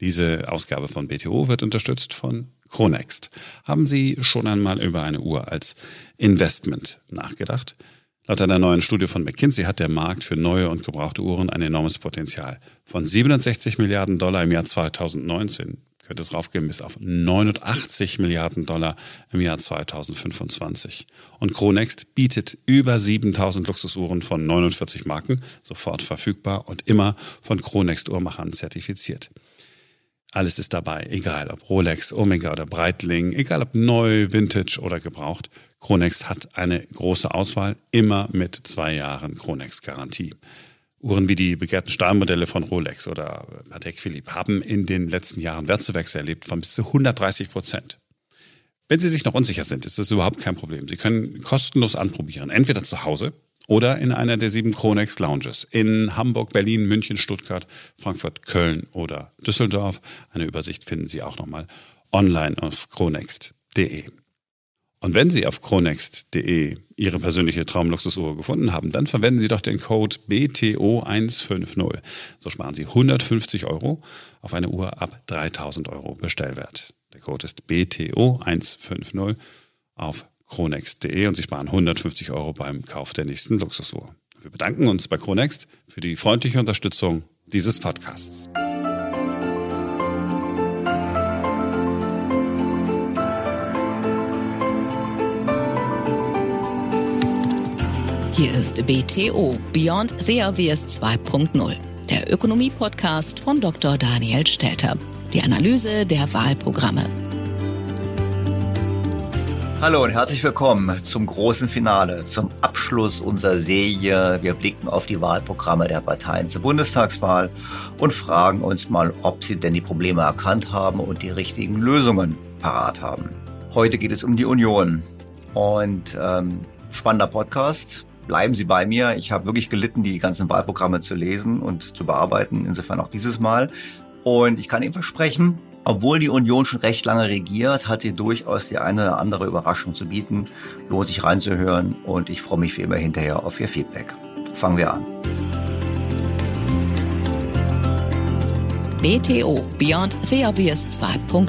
Diese Ausgabe von BTO wird unterstützt von Chronext. Haben Sie schon einmal über eine Uhr als Investment nachgedacht? Laut einer neuen Studie von McKinsey hat der Markt für neue und gebrauchte Uhren ein enormes Potenzial. Von 67 Milliarden Dollar im Jahr 2019 könnte es raufgehen bis auf 89 Milliarden Dollar im Jahr 2025. Und Chronext bietet über 7000 Luxusuhren von 49 Marken, sofort verfügbar und immer von Chronext Uhrmachern zertifiziert. Alles ist dabei, egal ob Rolex, Omega oder Breitling, egal ob neu, Vintage oder gebraucht. Chronext hat eine große Auswahl, immer mit zwei Jahren Chronext-Garantie. Uhren wie die begehrten Stahlmodelle von Rolex oder Patek Philippe haben in den letzten Jahren Wertzuwächse erlebt von bis zu 130 Prozent. Wenn Sie sich noch unsicher sind, ist das überhaupt kein Problem. Sie können kostenlos anprobieren, entweder zu Hause oder in einer der sieben Chronex Lounges in Hamburg, Berlin, München, Stuttgart, Frankfurt, Köln oder Düsseldorf. Eine Übersicht finden Sie auch nochmal online auf chronext.de. Und wenn Sie auf chronext.de Ihre persönliche Traumluxusuhr gefunden haben, dann verwenden Sie doch den Code BTO150. So sparen Sie 150 Euro auf eine Uhr ab 3000 Euro Bestellwert. Der Code ist BTO150 auf chronext.de und Sie sparen 150 Euro beim Kauf der nächsten Luxusuhr. Wir bedanken uns bei Chronext für die freundliche Unterstützung dieses Podcasts. Hier ist BTO Beyond the Obvious 2.0, der Ökonomie-Podcast von Dr. Daniel Stelter. Die Analyse der Wahlprogramme. Hallo und herzlich willkommen zum großen Finale, zum Abschluss unserer Serie. Wir blicken auf die Wahlprogramme der Parteien zur Bundestagswahl und fragen uns mal, ob sie denn die Probleme erkannt haben und die richtigen Lösungen parat haben. Heute geht es um die Union und ähm, spannender Podcast. Bleiben Sie bei mir. Ich habe wirklich gelitten, die ganzen Wahlprogramme zu lesen und zu bearbeiten. Insofern auch dieses Mal. Und ich kann Ihnen versprechen, obwohl die Union schon recht lange regiert, hat sie durchaus die eine oder andere Überraschung zu bieten. Lohnt sich reinzuhören und ich freue mich wie immer hinterher auf Ihr Feedback. Fangen wir an. BTO Beyond the Obvious 2.0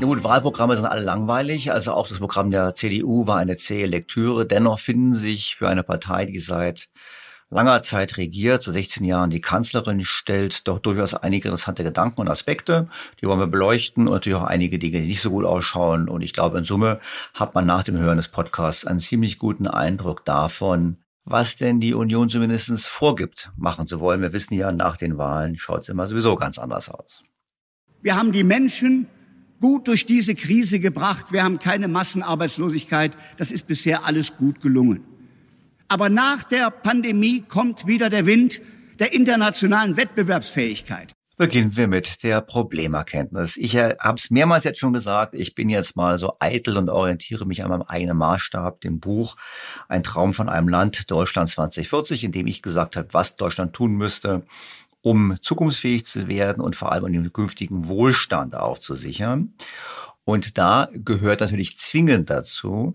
Nun, Wahlprogramme sind alle langweilig. Also auch das Programm der CDU war eine zähe Lektüre. Dennoch finden sich für eine Partei, die seit langer Zeit regiert, zu 16 Jahren die Kanzlerin stellt, doch durchaus einige interessante Gedanken und Aspekte. Die wollen wir beleuchten und natürlich auch einige Dinge, die nicht so gut ausschauen. Und ich glaube, in Summe hat man nach dem Hören des Podcasts einen ziemlich guten Eindruck davon, was denn die Union zumindest vorgibt, machen zu wollen. Wir wissen ja, nach den Wahlen schaut es immer sowieso ganz anders aus. Wir haben die Menschen gut durch diese Krise gebracht. Wir haben keine Massenarbeitslosigkeit. Das ist bisher alles gut gelungen. Aber nach der Pandemie kommt wieder der Wind der internationalen Wettbewerbsfähigkeit. Beginnen wir mit der Problemerkenntnis. Ich habe es mehrmals jetzt schon gesagt, ich bin jetzt mal so eitel und orientiere mich an meinem eigenen Maßstab, dem Buch Ein Traum von einem Land, Deutschland 2040, in dem ich gesagt habe, was Deutschland tun müsste, um zukunftsfähig zu werden und vor allem um den künftigen Wohlstand auch zu sichern. Und da gehört natürlich zwingend dazu,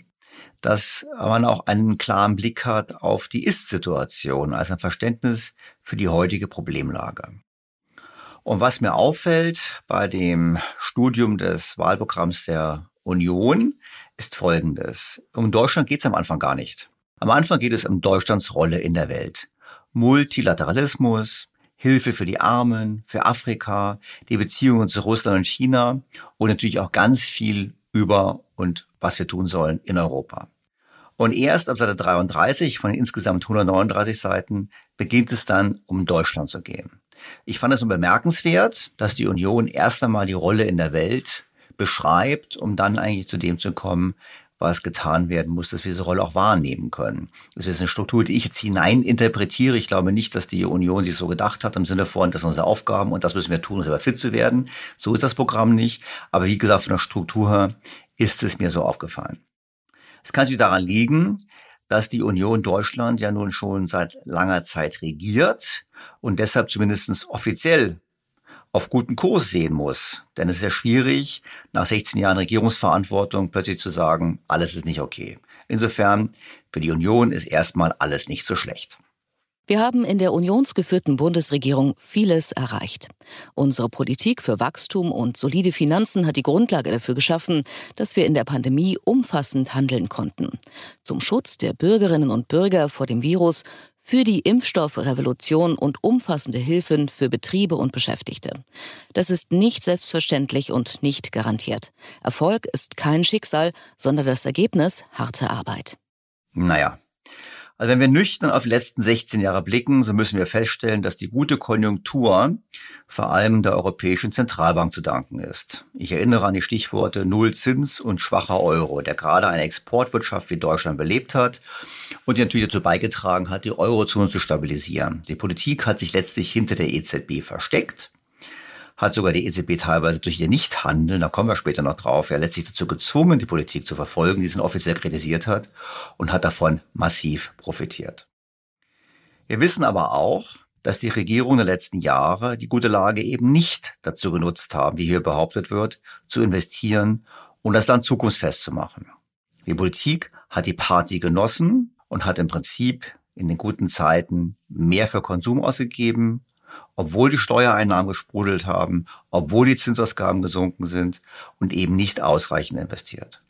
dass man auch einen klaren Blick hat auf die Ist-Situation, also ein Verständnis für die heutige Problemlage. Und was mir auffällt bei dem Studium des Wahlprogramms der Union, ist Folgendes. Um Deutschland geht es am Anfang gar nicht. Am Anfang geht es um Deutschlands Rolle in der Welt. Multilateralismus, Hilfe für die Armen, für Afrika, die Beziehungen zu Russland und China und natürlich auch ganz viel über und was wir tun sollen in Europa. Und erst ab Seite 33 von den insgesamt 139 Seiten beginnt es dann um Deutschland zu gehen. Ich fand es nur bemerkenswert, dass die Union erst einmal die Rolle in der Welt beschreibt, um dann eigentlich zu dem zu kommen, was getan werden muss, dass wir diese Rolle auch wahrnehmen können. Das ist eine Struktur, die ich jetzt hinein interpretiere. Ich glaube nicht, dass die Union sich so gedacht hat im Sinne von, das sind unsere Aufgaben und das müssen wir tun, um selber fit zu werden. So ist das Programm nicht. Aber wie gesagt, von der Struktur her ist es mir so aufgefallen. Es kann sich daran liegen, dass die Union Deutschland ja nun schon seit langer Zeit regiert und deshalb zumindest offiziell auf guten Kurs sehen muss. Denn es ist ja schwierig, nach 16 Jahren Regierungsverantwortung plötzlich zu sagen, alles ist nicht okay. Insofern, für die Union ist erstmal alles nicht so schlecht. Wir haben in der unionsgeführten Bundesregierung vieles erreicht. Unsere Politik für Wachstum und solide Finanzen hat die Grundlage dafür geschaffen, dass wir in der Pandemie umfassend handeln konnten. Zum Schutz der Bürgerinnen und Bürger vor dem Virus für die Impfstoffrevolution und umfassende Hilfen für Betriebe und Beschäftigte. Das ist nicht selbstverständlich und nicht garantiert. Erfolg ist kein Schicksal, sondern das Ergebnis harter Arbeit. Naja, also wenn wir nüchtern auf die letzten 16 Jahre blicken, so müssen wir feststellen, dass die gute Konjunktur vor allem der Europäischen Zentralbank zu danken ist. Ich erinnere an die Stichworte Nullzins und schwacher Euro, der gerade eine Exportwirtschaft wie Deutschland belebt hat und die natürlich dazu beigetragen hat, die Eurozone zu stabilisieren. Die Politik hat sich letztlich hinter der EZB versteckt hat sogar die EZB teilweise durch ihr Nichthandeln, da kommen wir später noch drauf, ja letztlich dazu gezwungen, die Politik zu verfolgen, die sie offiziell kritisiert hat und hat davon massiv profitiert. Wir wissen aber auch, dass die Regierungen der letzten Jahre die gute Lage eben nicht dazu genutzt haben, wie hier behauptet wird, zu investieren und das Land zukunftsfest zu machen. Die Politik hat die Party genossen und hat im Prinzip in den guten Zeiten mehr für Konsum ausgegeben obwohl die Steuereinnahmen gesprudelt haben, obwohl die Zinsausgaben gesunken sind und eben nicht ausreichend investiert.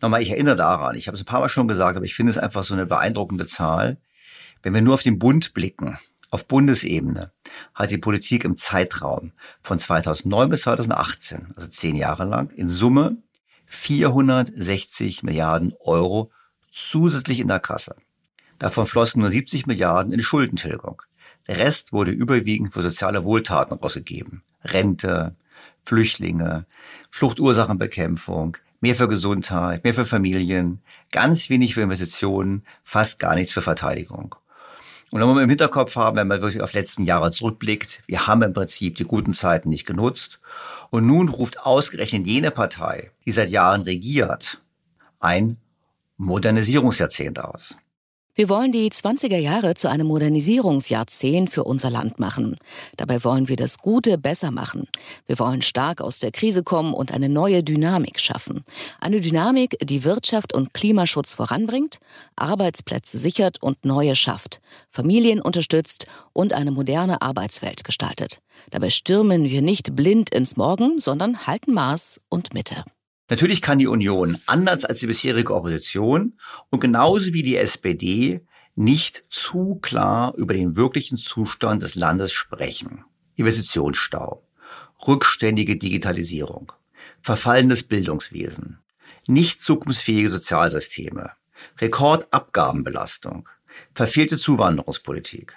Nochmal, ich erinnere daran, ich habe es ein paar Mal schon gesagt, aber ich finde es einfach so eine beeindruckende Zahl. Wenn wir nur auf den Bund blicken, auf Bundesebene, hat die Politik im Zeitraum von 2009 bis 2018, also zehn Jahre lang, in Summe 460 Milliarden Euro zusätzlich in der Kasse. Davon flossen nur 70 Milliarden in Schuldentilgung. Der Rest wurde überwiegend für soziale Wohltaten ausgegeben. Rente, Flüchtlinge, Fluchtursachenbekämpfung, mehr für Gesundheit, mehr für Familien, ganz wenig für Investitionen, fast gar nichts für Verteidigung. Und wenn wir im Hinterkopf haben, wenn man wirklich auf letzten Jahre zurückblickt, wir haben im Prinzip die guten Zeiten nicht genutzt. Und nun ruft ausgerechnet jene Partei, die seit Jahren regiert, ein Modernisierungsjahrzehnt aus. Wir wollen die 20er Jahre zu einem Modernisierungsjahrzehnt für unser Land machen. Dabei wollen wir das Gute besser machen. Wir wollen stark aus der Krise kommen und eine neue Dynamik schaffen. Eine Dynamik, die Wirtschaft und Klimaschutz voranbringt, Arbeitsplätze sichert und neue schafft, Familien unterstützt und eine moderne Arbeitswelt gestaltet. Dabei stürmen wir nicht blind ins Morgen, sondern halten Maß und Mitte. Natürlich kann die Union, anders als die bisherige Opposition und genauso wie die SPD, nicht zu klar über den wirklichen Zustand des Landes sprechen. Investitionsstau, rückständige Digitalisierung, verfallendes Bildungswesen, nicht zukunftsfähige Sozialsysteme, Rekordabgabenbelastung, verfehlte Zuwanderungspolitik.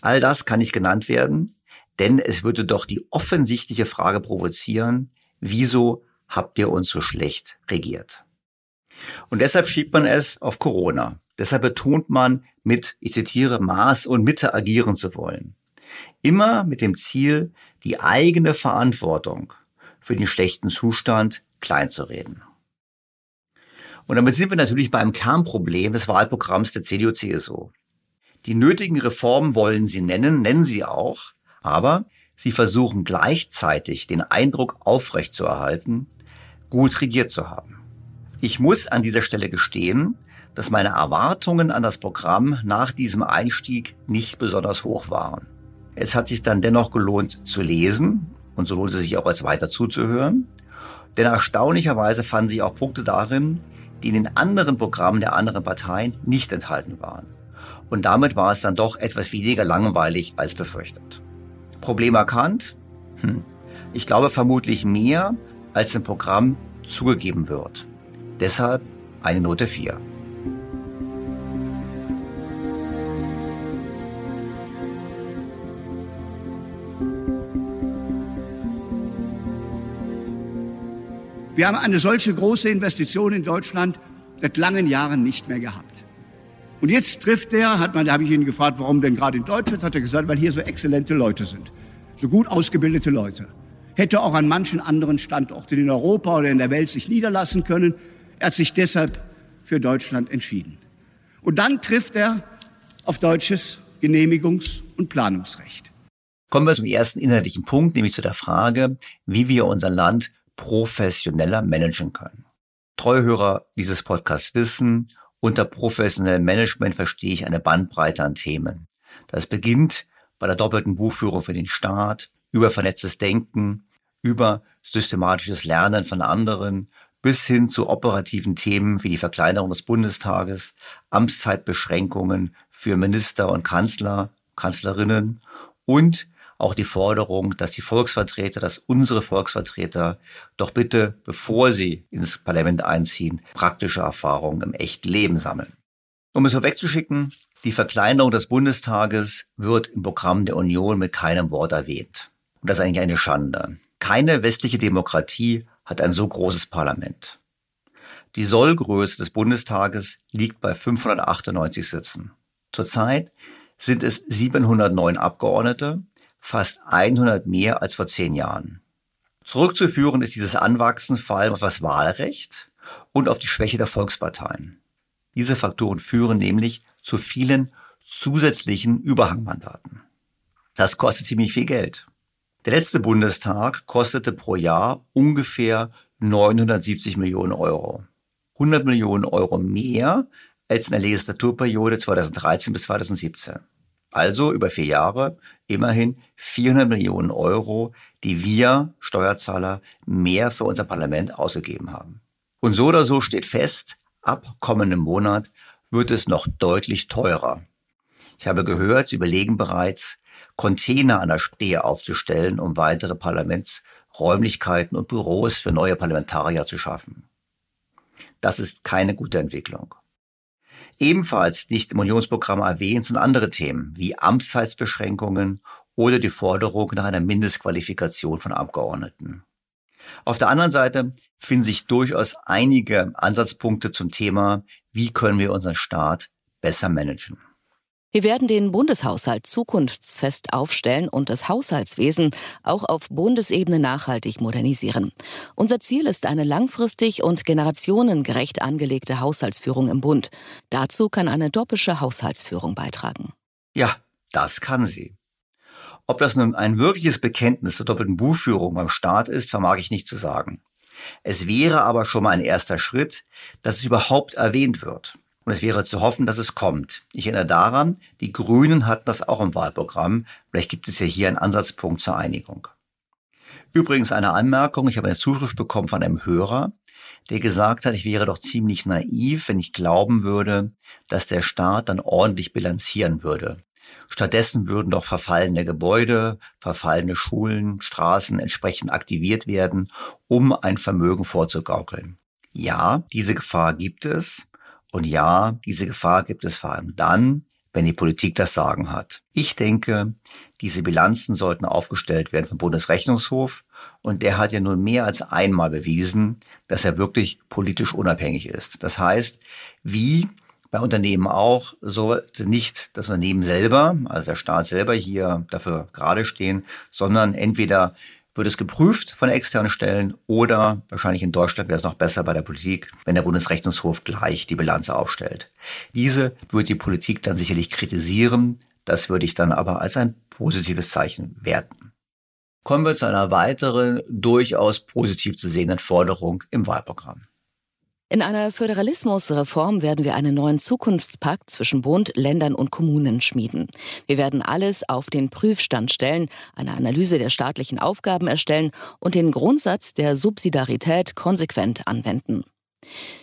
All das kann nicht genannt werden, denn es würde doch die offensichtliche Frage provozieren, wieso habt ihr uns so schlecht regiert. Und deshalb schiebt man es auf Corona. Deshalb betont man mit, ich zitiere, Maß und Mitte agieren zu wollen. Immer mit dem Ziel, die eigene Verantwortung für den schlechten Zustand kleinzureden. Und damit sind wir natürlich beim Kernproblem des Wahlprogramms der CDU-CSU. Die nötigen Reformen wollen sie nennen, nennen sie auch, aber sie versuchen gleichzeitig den Eindruck aufrechtzuerhalten, gut regiert zu haben. Ich muss an dieser Stelle gestehen, dass meine Erwartungen an das Programm nach diesem Einstieg nicht besonders hoch waren. Es hat sich dann dennoch gelohnt zu lesen und so lohnt es sich auch als weiter zuzuhören. Denn erstaunlicherweise fanden sich auch Punkte darin, die in den anderen Programmen der anderen Parteien nicht enthalten waren. Und damit war es dann doch etwas weniger langweilig als befürchtet. Problem erkannt? Hm. Ich glaube vermutlich mehr, als im Programm zugegeben wird. Deshalb eine Note 4. Wir haben eine solche große Investition in Deutschland seit langen Jahren nicht mehr gehabt. Und jetzt trifft er, hat man, da habe ich ihn gefragt, warum denn gerade in Deutschland, hat er gesagt, weil hier so exzellente Leute sind, so gut ausgebildete Leute hätte auch an manchen anderen Standorten in Europa oder in der Welt sich niederlassen können. Er hat sich deshalb für Deutschland entschieden. Und dann trifft er auf deutsches Genehmigungs- und Planungsrecht. Kommen wir zum ersten inhaltlichen Punkt, nämlich zu der Frage, wie wir unser Land professioneller managen können. Treuhörer dieses Podcasts wissen, unter professionellem Management verstehe ich eine Bandbreite an Themen. Das beginnt bei der doppelten Buchführung für den Staat, über vernetztes Denken, über systematisches Lernen von anderen bis hin zu operativen Themen wie die Verkleinerung des Bundestages, Amtszeitbeschränkungen für Minister und Kanzler, Kanzlerinnen und auch die Forderung, dass die Volksvertreter, dass unsere Volksvertreter doch bitte, bevor sie ins Parlament einziehen, praktische Erfahrungen im echten Leben sammeln. Um es vorwegzuschicken, die Verkleinerung des Bundestages wird im Programm der Union mit keinem Wort erwähnt. Und das ist eigentlich eine Schande. Keine westliche Demokratie hat ein so großes Parlament. Die Sollgröße des Bundestages liegt bei 598 Sitzen. Zurzeit sind es 709 Abgeordnete, fast 100 mehr als vor zehn Jahren. Zurückzuführen ist dieses Anwachsen vor allem auf das Wahlrecht und auf die Schwäche der Volksparteien. Diese Faktoren führen nämlich zu vielen zusätzlichen Überhangmandaten. Das kostet ziemlich viel Geld. Der letzte Bundestag kostete pro Jahr ungefähr 970 Millionen Euro. 100 Millionen Euro mehr als in der Legislaturperiode 2013 bis 2017. Also über vier Jahre immerhin 400 Millionen Euro, die wir Steuerzahler mehr für unser Parlament ausgegeben haben. Und so oder so steht fest, ab kommendem Monat wird es noch deutlich teurer. Ich habe gehört, Sie überlegen bereits, Container an der Spree aufzustellen, um weitere Parlamentsräumlichkeiten und Büros für neue Parlamentarier zu schaffen. Das ist keine gute Entwicklung. Ebenfalls nicht im Unionsprogramm erwähnt sind andere Themen wie Amtszeitsbeschränkungen oder die Forderung nach einer Mindestqualifikation von Abgeordneten. Auf der anderen Seite finden sich durchaus einige Ansatzpunkte zum Thema, wie können wir unseren Staat besser managen. Wir werden den Bundeshaushalt zukunftsfest aufstellen und das Haushaltswesen auch auf Bundesebene nachhaltig modernisieren. Unser Ziel ist eine langfristig und generationengerecht angelegte Haushaltsführung im Bund. Dazu kann eine doppische Haushaltsführung beitragen. Ja, das kann sie. Ob das nun ein wirkliches Bekenntnis zur doppelten Buchführung beim Staat ist, vermag ich nicht zu sagen. Es wäre aber schon mal ein erster Schritt, dass es überhaupt erwähnt wird. Und es wäre zu hoffen, dass es kommt. Ich erinnere daran, die Grünen hatten das auch im Wahlprogramm. Vielleicht gibt es ja hier einen Ansatzpunkt zur Einigung. Übrigens eine Anmerkung. Ich habe eine Zuschrift bekommen von einem Hörer, der gesagt hat, ich wäre doch ziemlich naiv, wenn ich glauben würde, dass der Staat dann ordentlich bilanzieren würde. Stattdessen würden doch verfallene Gebäude, verfallene Schulen, Straßen entsprechend aktiviert werden, um ein Vermögen vorzugaukeln. Ja, diese Gefahr gibt es. Und ja, diese Gefahr gibt es vor allem dann, wenn die Politik das Sagen hat. Ich denke, diese Bilanzen sollten aufgestellt werden vom Bundesrechnungshof. Und der hat ja nun mehr als einmal bewiesen, dass er wirklich politisch unabhängig ist. Das heißt, wie bei Unternehmen auch sollte nicht das Unternehmen selber, also der Staat selber hier dafür gerade stehen, sondern entweder wird es geprüft von externen Stellen oder wahrscheinlich in Deutschland wäre es noch besser bei der Politik, wenn der Bundesrechnungshof gleich die Bilanz aufstellt. Diese wird die Politik dann sicherlich kritisieren. Das würde ich dann aber als ein positives Zeichen werten. Kommen wir zu einer weiteren, durchaus positiv zu sehenden Forderung im Wahlprogramm. In einer Föderalismusreform werden wir einen neuen Zukunftspakt zwischen Bund, Ländern und Kommunen schmieden. Wir werden alles auf den Prüfstand stellen, eine Analyse der staatlichen Aufgaben erstellen und den Grundsatz der Subsidiarität konsequent anwenden.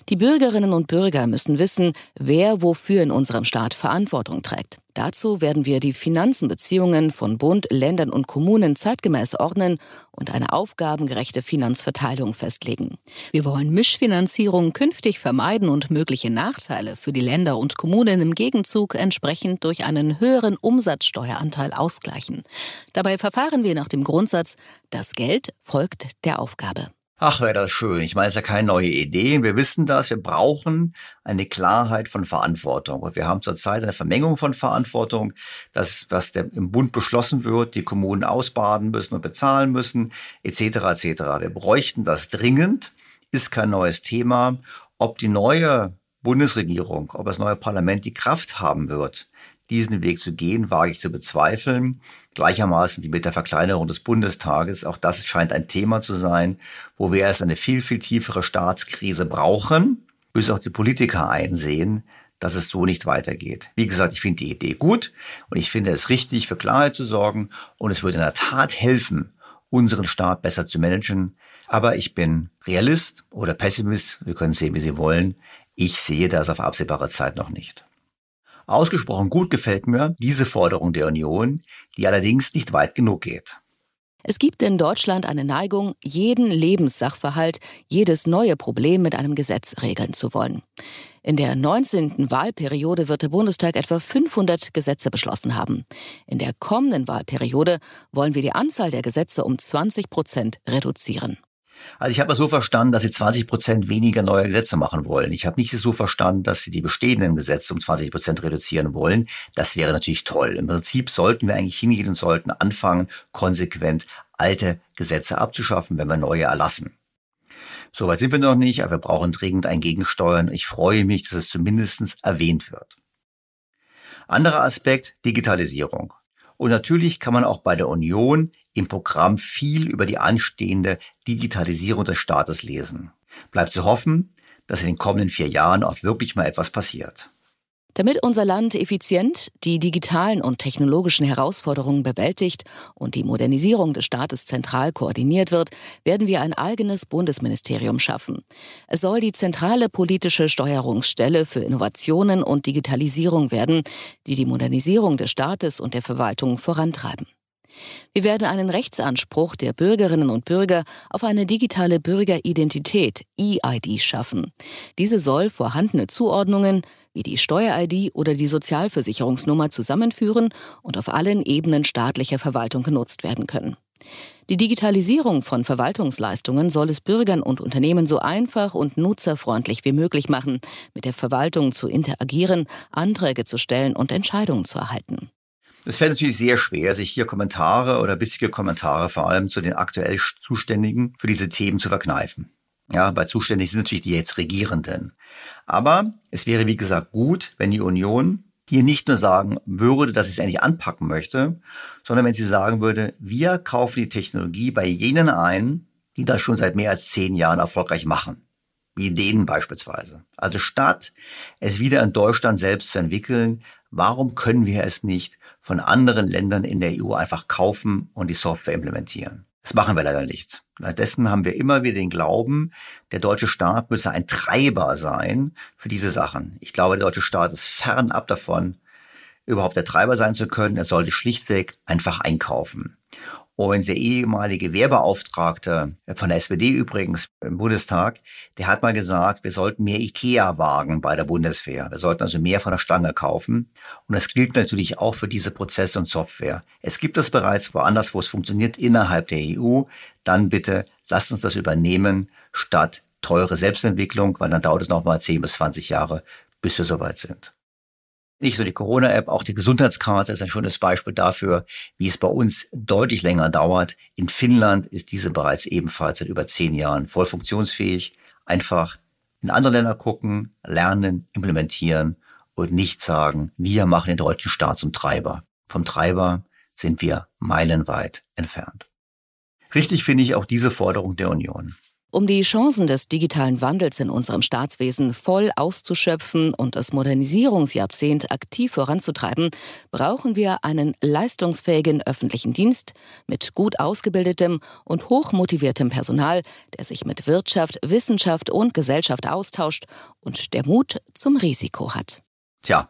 Die Bürgerinnen und Bürger müssen wissen, wer wofür in unserem Staat Verantwortung trägt. Dazu werden wir die Finanzenbeziehungen von Bund, Ländern und Kommunen zeitgemäß ordnen und eine aufgabengerechte Finanzverteilung festlegen. Wir wollen Mischfinanzierung künftig vermeiden und mögliche Nachteile für die Länder und Kommunen im Gegenzug entsprechend durch einen höheren Umsatzsteueranteil ausgleichen. Dabei verfahren wir nach dem Grundsatz, das Geld folgt der Aufgabe. Ach, wäre das schön. Ich meine, es ist ja keine neue Idee. Wir wissen das. Wir brauchen eine Klarheit von Verantwortung. Und wir haben zurzeit eine Vermengung von Verantwortung. Das, was der, im Bund beschlossen wird, die Kommunen ausbaden müssen und bezahlen müssen, etc. etc. Wir bräuchten das dringend. Ist kein neues Thema. Ob die neue Bundesregierung, ob das neue Parlament die Kraft haben wird, diesen Weg zu gehen, wage ich zu bezweifeln. Gleichermaßen wie mit der Verkleinerung des Bundestages. Auch das scheint ein Thema zu sein, wo wir erst eine viel, viel tiefere Staatskrise brauchen, bis auch die Politiker einsehen, dass es so nicht weitergeht. Wie gesagt, ich finde die Idee gut und ich finde es richtig, für Klarheit zu sorgen und es würde in der Tat helfen, unseren Staat besser zu managen. Aber ich bin Realist oder Pessimist, wir können sehen, wie Sie wollen. Ich sehe das auf absehbare Zeit noch nicht. Ausgesprochen gut gefällt mir diese Forderung der Union, die allerdings nicht weit genug geht. Es gibt in Deutschland eine Neigung, jeden Lebenssachverhalt, jedes neue Problem mit einem Gesetz regeln zu wollen. In der 19. Wahlperiode wird der Bundestag etwa 500 Gesetze beschlossen haben. In der kommenden Wahlperiode wollen wir die Anzahl der Gesetze um 20 Prozent reduzieren. Also ich habe es so verstanden, dass sie 20 Prozent weniger neue Gesetze machen wollen. Ich habe nicht so verstanden, dass sie die bestehenden Gesetze um 20 Prozent reduzieren wollen. Das wäre natürlich toll. Im Prinzip sollten wir eigentlich hingehen und sollten anfangen, konsequent alte Gesetze abzuschaffen, wenn wir neue erlassen. Soweit sind wir noch nicht, aber wir brauchen dringend ein Gegensteuern. Ich freue mich, dass es zumindest erwähnt wird. Anderer Aspekt, Digitalisierung. Und natürlich kann man auch bei der Union im Programm viel über die anstehende Digitalisierung des Staates lesen. Bleibt zu hoffen, dass in den kommenden vier Jahren auch wirklich mal etwas passiert. Damit unser Land effizient die digitalen und technologischen Herausforderungen bewältigt und die Modernisierung des Staates zentral koordiniert wird, werden wir ein eigenes Bundesministerium schaffen. Es soll die zentrale politische Steuerungsstelle für Innovationen und Digitalisierung werden, die die Modernisierung des Staates und der Verwaltung vorantreiben. Wir werden einen Rechtsanspruch der Bürgerinnen und Bürger auf eine digitale Bürgeridentität, EID, schaffen. Diese soll vorhandene Zuordnungen wie die Steuer-ID oder die Sozialversicherungsnummer zusammenführen und auf allen Ebenen staatlicher Verwaltung genutzt werden können. Die Digitalisierung von Verwaltungsleistungen soll es Bürgern und Unternehmen so einfach und nutzerfreundlich wie möglich machen, mit der Verwaltung zu interagieren, Anträge zu stellen und Entscheidungen zu erhalten. Es fällt natürlich sehr schwer, sich hier Kommentare oder bissige Kommentare vor allem zu den aktuell Zuständigen für diese Themen zu verkneifen. Ja, weil zuständig sind natürlich die jetzt Regierenden. Aber es wäre, wie gesagt, gut, wenn die Union hier nicht nur sagen würde, dass sie es endlich anpacken möchte, sondern wenn sie sagen würde, wir kaufen die Technologie bei jenen ein, die das schon seit mehr als zehn Jahren erfolgreich machen. Wie denen beispielsweise. Also statt es wieder in Deutschland selbst zu entwickeln, warum können wir es nicht von anderen Ländern in der EU einfach kaufen und die Software implementieren? Das machen wir leider nicht. Stattdessen haben wir immer wieder den Glauben, der deutsche Staat müsse ein Treiber sein für diese Sachen. Ich glaube, der deutsche Staat ist fernab davon, überhaupt der Treiber sein zu können. Er sollte schlichtweg einfach einkaufen. Und der ehemalige Wehrbeauftragte von der SPD übrigens im Bundestag, der hat mal gesagt, wir sollten mehr IKEA wagen bei der Bundeswehr. Wir sollten also mehr von der Stange kaufen. Und das gilt natürlich auch für diese Prozesse und Software. Es gibt es bereits woanders, wo es funktioniert, innerhalb der EU. Dann bitte lasst uns das übernehmen, statt teure Selbstentwicklung, weil dann dauert es nochmal 10 bis 20 Jahre, bis wir soweit sind. Nicht nur die Corona-App, auch die Gesundheitskarte ist ein schönes Beispiel dafür, wie es bei uns deutlich länger dauert. In Finnland ist diese bereits ebenfalls seit über zehn Jahren voll funktionsfähig. Einfach in andere Länder gucken, lernen, implementieren und nicht sagen, wir machen den deutschen Staat zum Treiber. Vom Treiber sind wir meilenweit entfernt. Richtig finde ich auch diese Forderung der Union. Um die Chancen des digitalen Wandels in unserem Staatswesen voll auszuschöpfen und das Modernisierungsjahrzehnt aktiv voranzutreiben, brauchen wir einen leistungsfähigen öffentlichen Dienst mit gut ausgebildetem und hochmotiviertem Personal, der sich mit Wirtschaft, Wissenschaft und Gesellschaft austauscht und der Mut zum Risiko hat. Tja,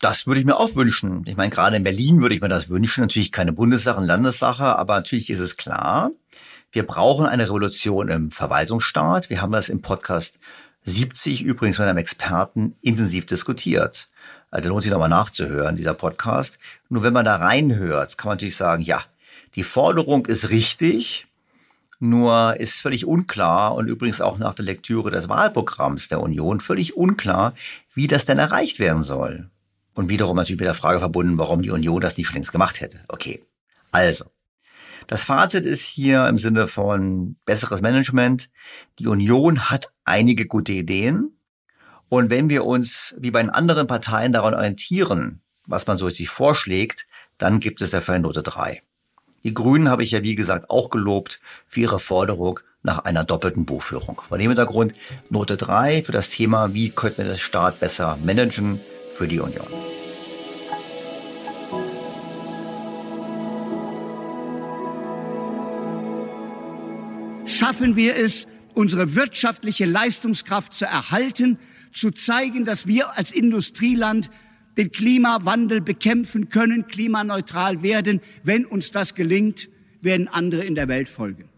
das würde ich mir auch wünschen. Ich meine, gerade in Berlin würde ich mir das wünschen. Natürlich keine Bundessache, Landessache, aber natürlich ist es klar, wir brauchen eine Revolution im Verwaltungsstaat. Wir haben das im Podcast 70 übrigens mit einem Experten intensiv diskutiert. Also lohnt sich nochmal nachzuhören, dieser Podcast. Nur wenn man da reinhört, kann man natürlich sagen, ja, die Forderung ist richtig, nur ist völlig unklar und übrigens auch nach der Lektüre des Wahlprogramms der Union völlig unklar, wie das denn erreicht werden soll. Und wiederum natürlich mit der Frage verbunden, warum die Union das nicht schon längst gemacht hätte. Okay. Also, das Fazit ist hier im Sinne von besseres Management. Die Union hat einige gute Ideen. Und wenn wir uns wie bei den anderen Parteien daran orientieren, was man so sich vorschlägt, dann gibt es dafür eine Note 3. Die Grünen habe ich ja wie gesagt auch gelobt für ihre Forderung nach einer doppelten Buchführung. Vor dem Hintergrund Note 3 für das Thema, wie könnten wir das Staat besser managen für die Union. Schaffen wir es, unsere wirtschaftliche Leistungskraft zu erhalten, zu zeigen, dass wir als Industrieland den Klimawandel bekämpfen können, klimaneutral werden. Wenn uns das gelingt, werden andere in der Welt folgen.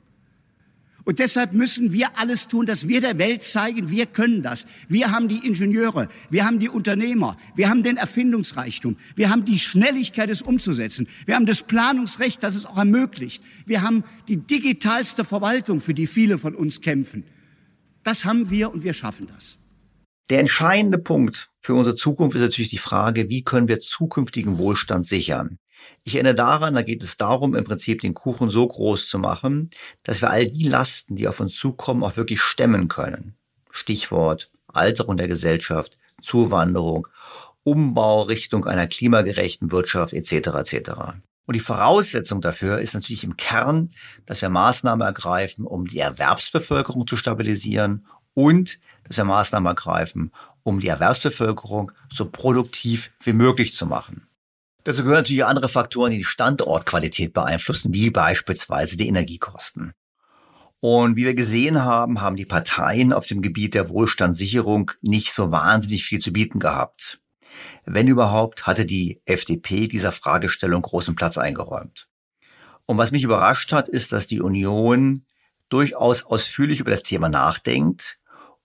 Und deshalb müssen wir alles tun, dass wir der Welt zeigen, wir können das. Wir haben die Ingenieure, wir haben die Unternehmer, wir haben den Erfindungsreichtum, wir haben die Schnelligkeit, es umzusetzen. Wir haben das Planungsrecht, das es auch ermöglicht. Wir haben die digitalste Verwaltung, für die viele von uns kämpfen. Das haben wir und wir schaffen das. Der entscheidende Punkt für unsere Zukunft ist natürlich die Frage, wie können wir zukünftigen Wohlstand sichern? Ich erinnere daran, da geht es darum, im Prinzip den Kuchen so groß zu machen, dass wir all die Lasten, die auf uns zukommen, auch wirklich stemmen können. Stichwort Alterung der Gesellschaft, Zuwanderung, Umbau Richtung einer klimagerechten Wirtschaft etc. etc. Und die Voraussetzung dafür ist natürlich im Kern, dass wir Maßnahmen ergreifen, um die Erwerbsbevölkerung zu stabilisieren und dass wir Maßnahmen ergreifen, um die Erwerbsbevölkerung so produktiv wie möglich zu machen. Dazu gehören natürlich andere Faktoren, die die Standortqualität beeinflussen, wie beispielsweise die Energiekosten. Und wie wir gesehen haben, haben die Parteien auf dem Gebiet der Wohlstandssicherung nicht so wahnsinnig viel zu bieten gehabt. Wenn überhaupt, hatte die FDP dieser Fragestellung großen Platz eingeräumt. Und was mich überrascht hat, ist, dass die Union durchaus ausführlich über das Thema nachdenkt,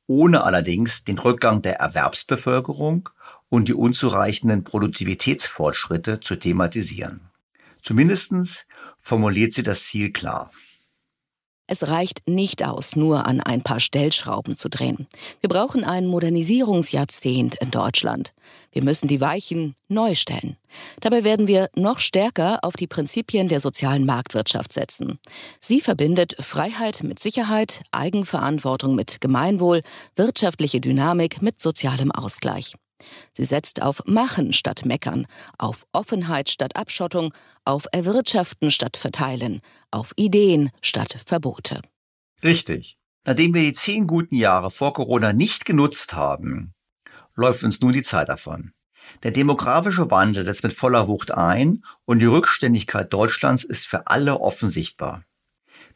ohne allerdings den Rückgang der Erwerbsbevölkerung und die unzureichenden Produktivitätsfortschritte zu thematisieren. Zumindestens formuliert sie das Ziel klar. Es reicht nicht aus, nur an ein paar Stellschrauben zu drehen. Wir brauchen ein Modernisierungsjahrzehnt in Deutschland. Wir müssen die Weichen neu stellen. Dabei werden wir noch stärker auf die Prinzipien der sozialen Marktwirtschaft setzen. Sie verbindet Freiheit mit Sicherheit, Eigenverantwortung mit Gemeinwohl, wirtschaftliche Dynamik mit sozialem Ausgleich. Sie setzt auf Machen statt Meckern, auf Offenheit statt Abschottung, auf Erwirtschaften statt Verteilen, auf Ideen statt Verbote. Richtig. Nachdem wir die zehn guten Jahre vor Corona nicht genutzt haben, läuft uns nun die Zeit davon. Der demografische Wandel setzt mit voller Wucht ein und die Rückständigkeit Deutschlands ist für alle offen sichtbar.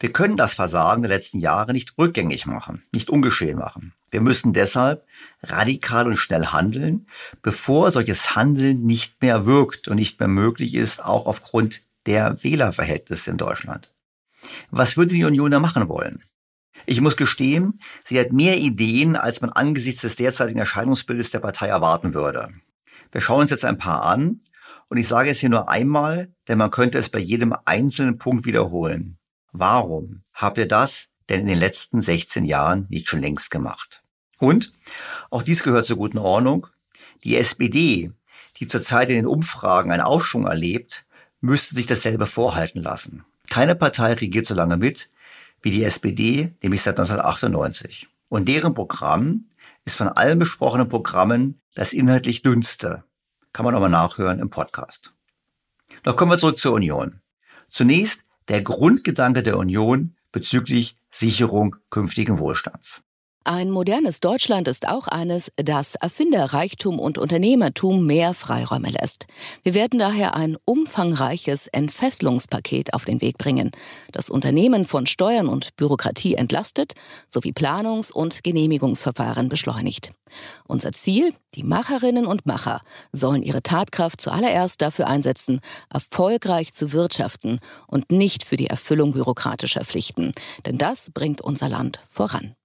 Wir können das Versagen der letzten Jahre nicht rückgängig machen, nicht ungeschehen machen. Wir müssen deshalb radikal und schnell handeln, bevor solches Handeln nicht mehr wirkt und nicht mehr möglich ist, auch aufgrund der Wählerverhältnisse in Deutschland. Was würde die Union da machen wollen? Ich muss gestehen, sie hat mehr Ideen, als man angesichts des derzeitigen Erscheinungsbildes der Partei erwarten würde. Wir schauen uns jetzt ein paar an und ich sage es hier nur einmal, denn man könnte es bei jedem einzelnen Punkt wiederholen. Warum habt ihr das denn in den letzten 16 Jahren nicht schon längst gemacht? Und, auch dies gehört zur guten Ordnung, die SPD, die zurzeit in den Umfragen einen Aufschwung erlebt, müsste sich dasselbe vorhalten lassen. Keine Partei regiert so lange mit wie die SPD, nämlich seit 1998. Und deren Programm ist von allen besprochenen Programmen das inhaltlich dünnste. Kann man nochmal nachhören im Podcast. Doch kommen wir zurück zur Union. Zunächst der Grundgedanke der Union bezüglich Sicherung künftigen Wohlstands. Ein modernes Deutschland ist auch eines, das Erfinderreichtum und Unternehmertum mehr Freiräume lässt. Wir werden daher ein umfangreiches Entfesselungspaket auf den Weg bringen, das Unternehmen von Steuern und Bürokratie entlastet sowie Planungs- und Genehmigungsverfahren beschleunigt. Unser Ziel, die Macherinnen und Macher sollen ihre Tatkraft zuallererst dafür einsetzen, erfolgreich zu wirtschaften und nicht für die Erfüllung bürokratischer Pflichten. Denn das bringt unser Land voran.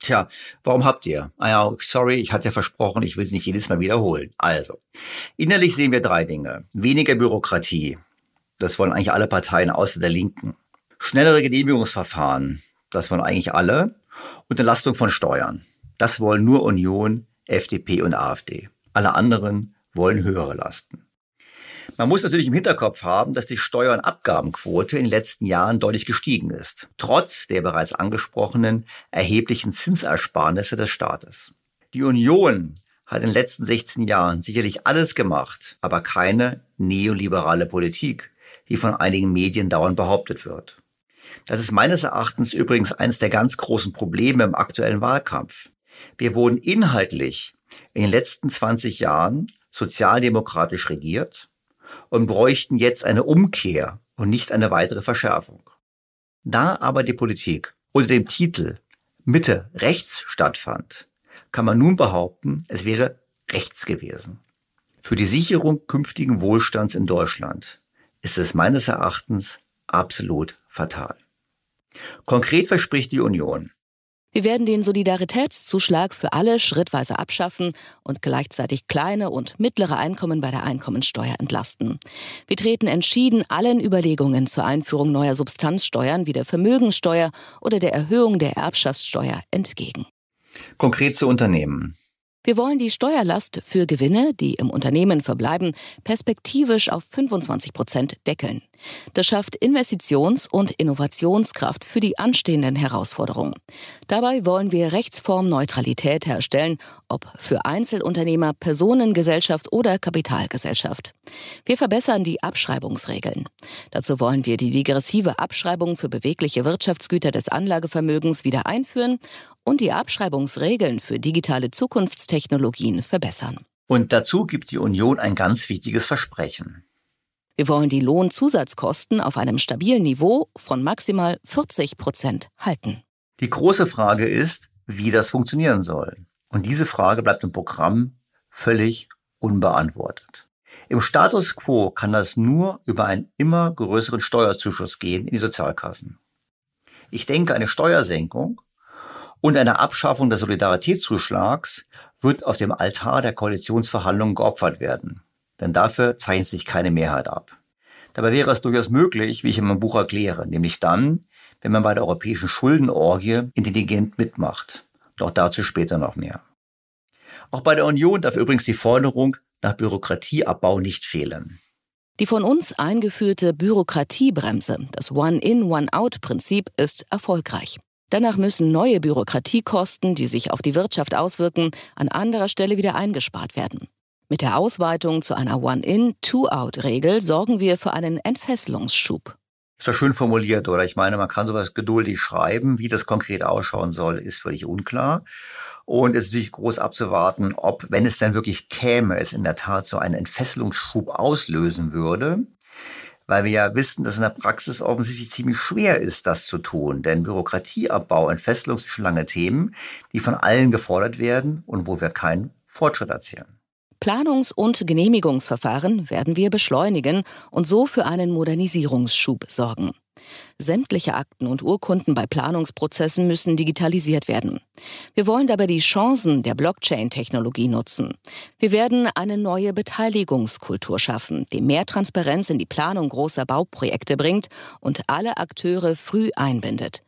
Tja, warum habt ihr? Ah ja, sorry, ich hatte ja versprochen, ich will es nicht jedes Mal wiederholen. Also, innerlich sehen wir drei Dinge. Weniger Bürokratie. Das wollen eigentlich alle Parteien außer der Linken. Schnellere Genehmigungsverfahren. Das wollen eigentlich alle. Und Entlastung von Steuern. Das wollen nur Union, FDP und AfD. Alle anderen wollen höhere Lasten. Man muss natürlich im Hinterkopf haben, dass die Steuer- und Abgabenquote in den letzten Jahren deutlich gestiegen ist, trotz der bereits angesprochenen erheblichen Zinsersparnisse des Staates. Die Union hat in den letzten 16 Jahren sicherlich alles gemacht, aber keine neoliberale Politik, wie von einigen Medien dauernd behauptet wird. Das ist meines Erachtens übrigens eines der ganz großen Probleme im aktuellen Wahlkampf. Wir wurden inhaltlich in den letzten 20 Jahren sozialdemokratisch regiert und bräuchten jetzt eine Umkehr und nicht eine weitere Verschärfung. Da aber die Politik unter dem Titel Mitte rechts stattfand, kann man nun behaupten, es wäre rechts gewesen. Für die Sicherung künftigen Wohlstands in Deutschland ist es meines Erachtens absolut fatal. Konkret verspricht die Union, wir werden den Solidaritätszuschlag für alle schrittweise abschaffen und gleichzeitig kleine und mittlere Einkommen bei der Einkommensteuer entlasten. Wir treten entschieden allen Überlegungen zur Einführung neuer Substanzsteuern wie der Vermögenssteuer oder der Erhöhung der Erbschaftssteuer entgegen. Konkret zu Unternehmen. Wir wollen die Steuerlast für Gewinne, die im Unternehmen verbleiben, perspektivisch auf 25 Prozent deckeln. Das schafft Investitions- und Innovationskraft für die anstehenden Herausforderungen. Dabei wollen wir Rechtsformneutralität herstellen, ob für Einzelunternehmer, Personengesellschaft oder Kapitalgesellschaft. Wir verbessern die Abschreibungsregeln. Dazu wollen wir die degressive Abschreibung für bewegliche Wirtschaftsgüter des Anlagevermögens wieder einführen und die Abschreibungsregeln für digitale Zukunftstechnologien verbessern. Und dazu gibt die Union ein ganz wichtiges Versprechen. Wir wollen die Lohnzusatzkosten auf einem stabilen Niveau von maximal 40 Prozent halten. Die große Frage ist, wie das funktionieren soll. Und diese Frage bleibt im Programm völlig unbeantwortet. Im Status quo kann das nur über einen immer größeren Steuerzuschuss gehen in die Sozialkassen. Ich denke, eine Steuersenkung und eine Abschaffung des Solidaritätszuschlags wird auf dem Altar der Koalitionsverhandlungen geopfert werden denn dafür zeichnet sich keine Mehrheit ab. Dabei wäre es durchaus möglich, wie ich in meinem Buch erkläre, nämlich dann, wenn man bei der europäischen Schuldenorgie intelligent mitmacht. Doch dazu später noch mehr. Auch bei der Union darf übrigens die Forderung nach Bürokratieabbau nicht fehlen. Die von uns eingeführte Bürokratiebremse, das One-in, One-out-Prinzip, ist erfolgreich. Danach müssen neue Bürokratiekosten, die sich auf die Wirtschaft auswirken, an anderer Stelle wieder eingespart werden. Mit der Ausweitung zu einer One-in, Two-out-Regel sorgen wir für einen Entfesselungsschub. Ist doch schön formuliert, oder? Ich meine, man kann sowas geduldig schreiben. Wie das konkret ausschauen soll, ist völlig unklar. Und es ist natürlich groß abzuwarten, ob, wenn es dann wirklich käme, es in der Tat so einen Entfesselungsschub auslösen würde. Weil wir ja wissen, dass in der Praxis offensichtlich ziemlich schwer ist, das zu tun. Denn Bürokratieabbau, Entfesselung sind schon lange Themen, die von allen gefordert werden und wo wir keinen Fortschritt erzielen. Planungs- und Genehmigungsverfahren werden wir beschleunigen und so für einen Modernisierungsschub sorgen. Sämtliche Akten und Urkunden bei Planungsprozessen müssen digitalisiert werden. Wir wollen dabei die Chancen der Blockchain-Technologie nutzen. Wir werden eine neue Beteiligungskultur schaffen, die mehr Transparenz in die Planung großer Bauprojekte bringt und alle Akteure früh einbindet.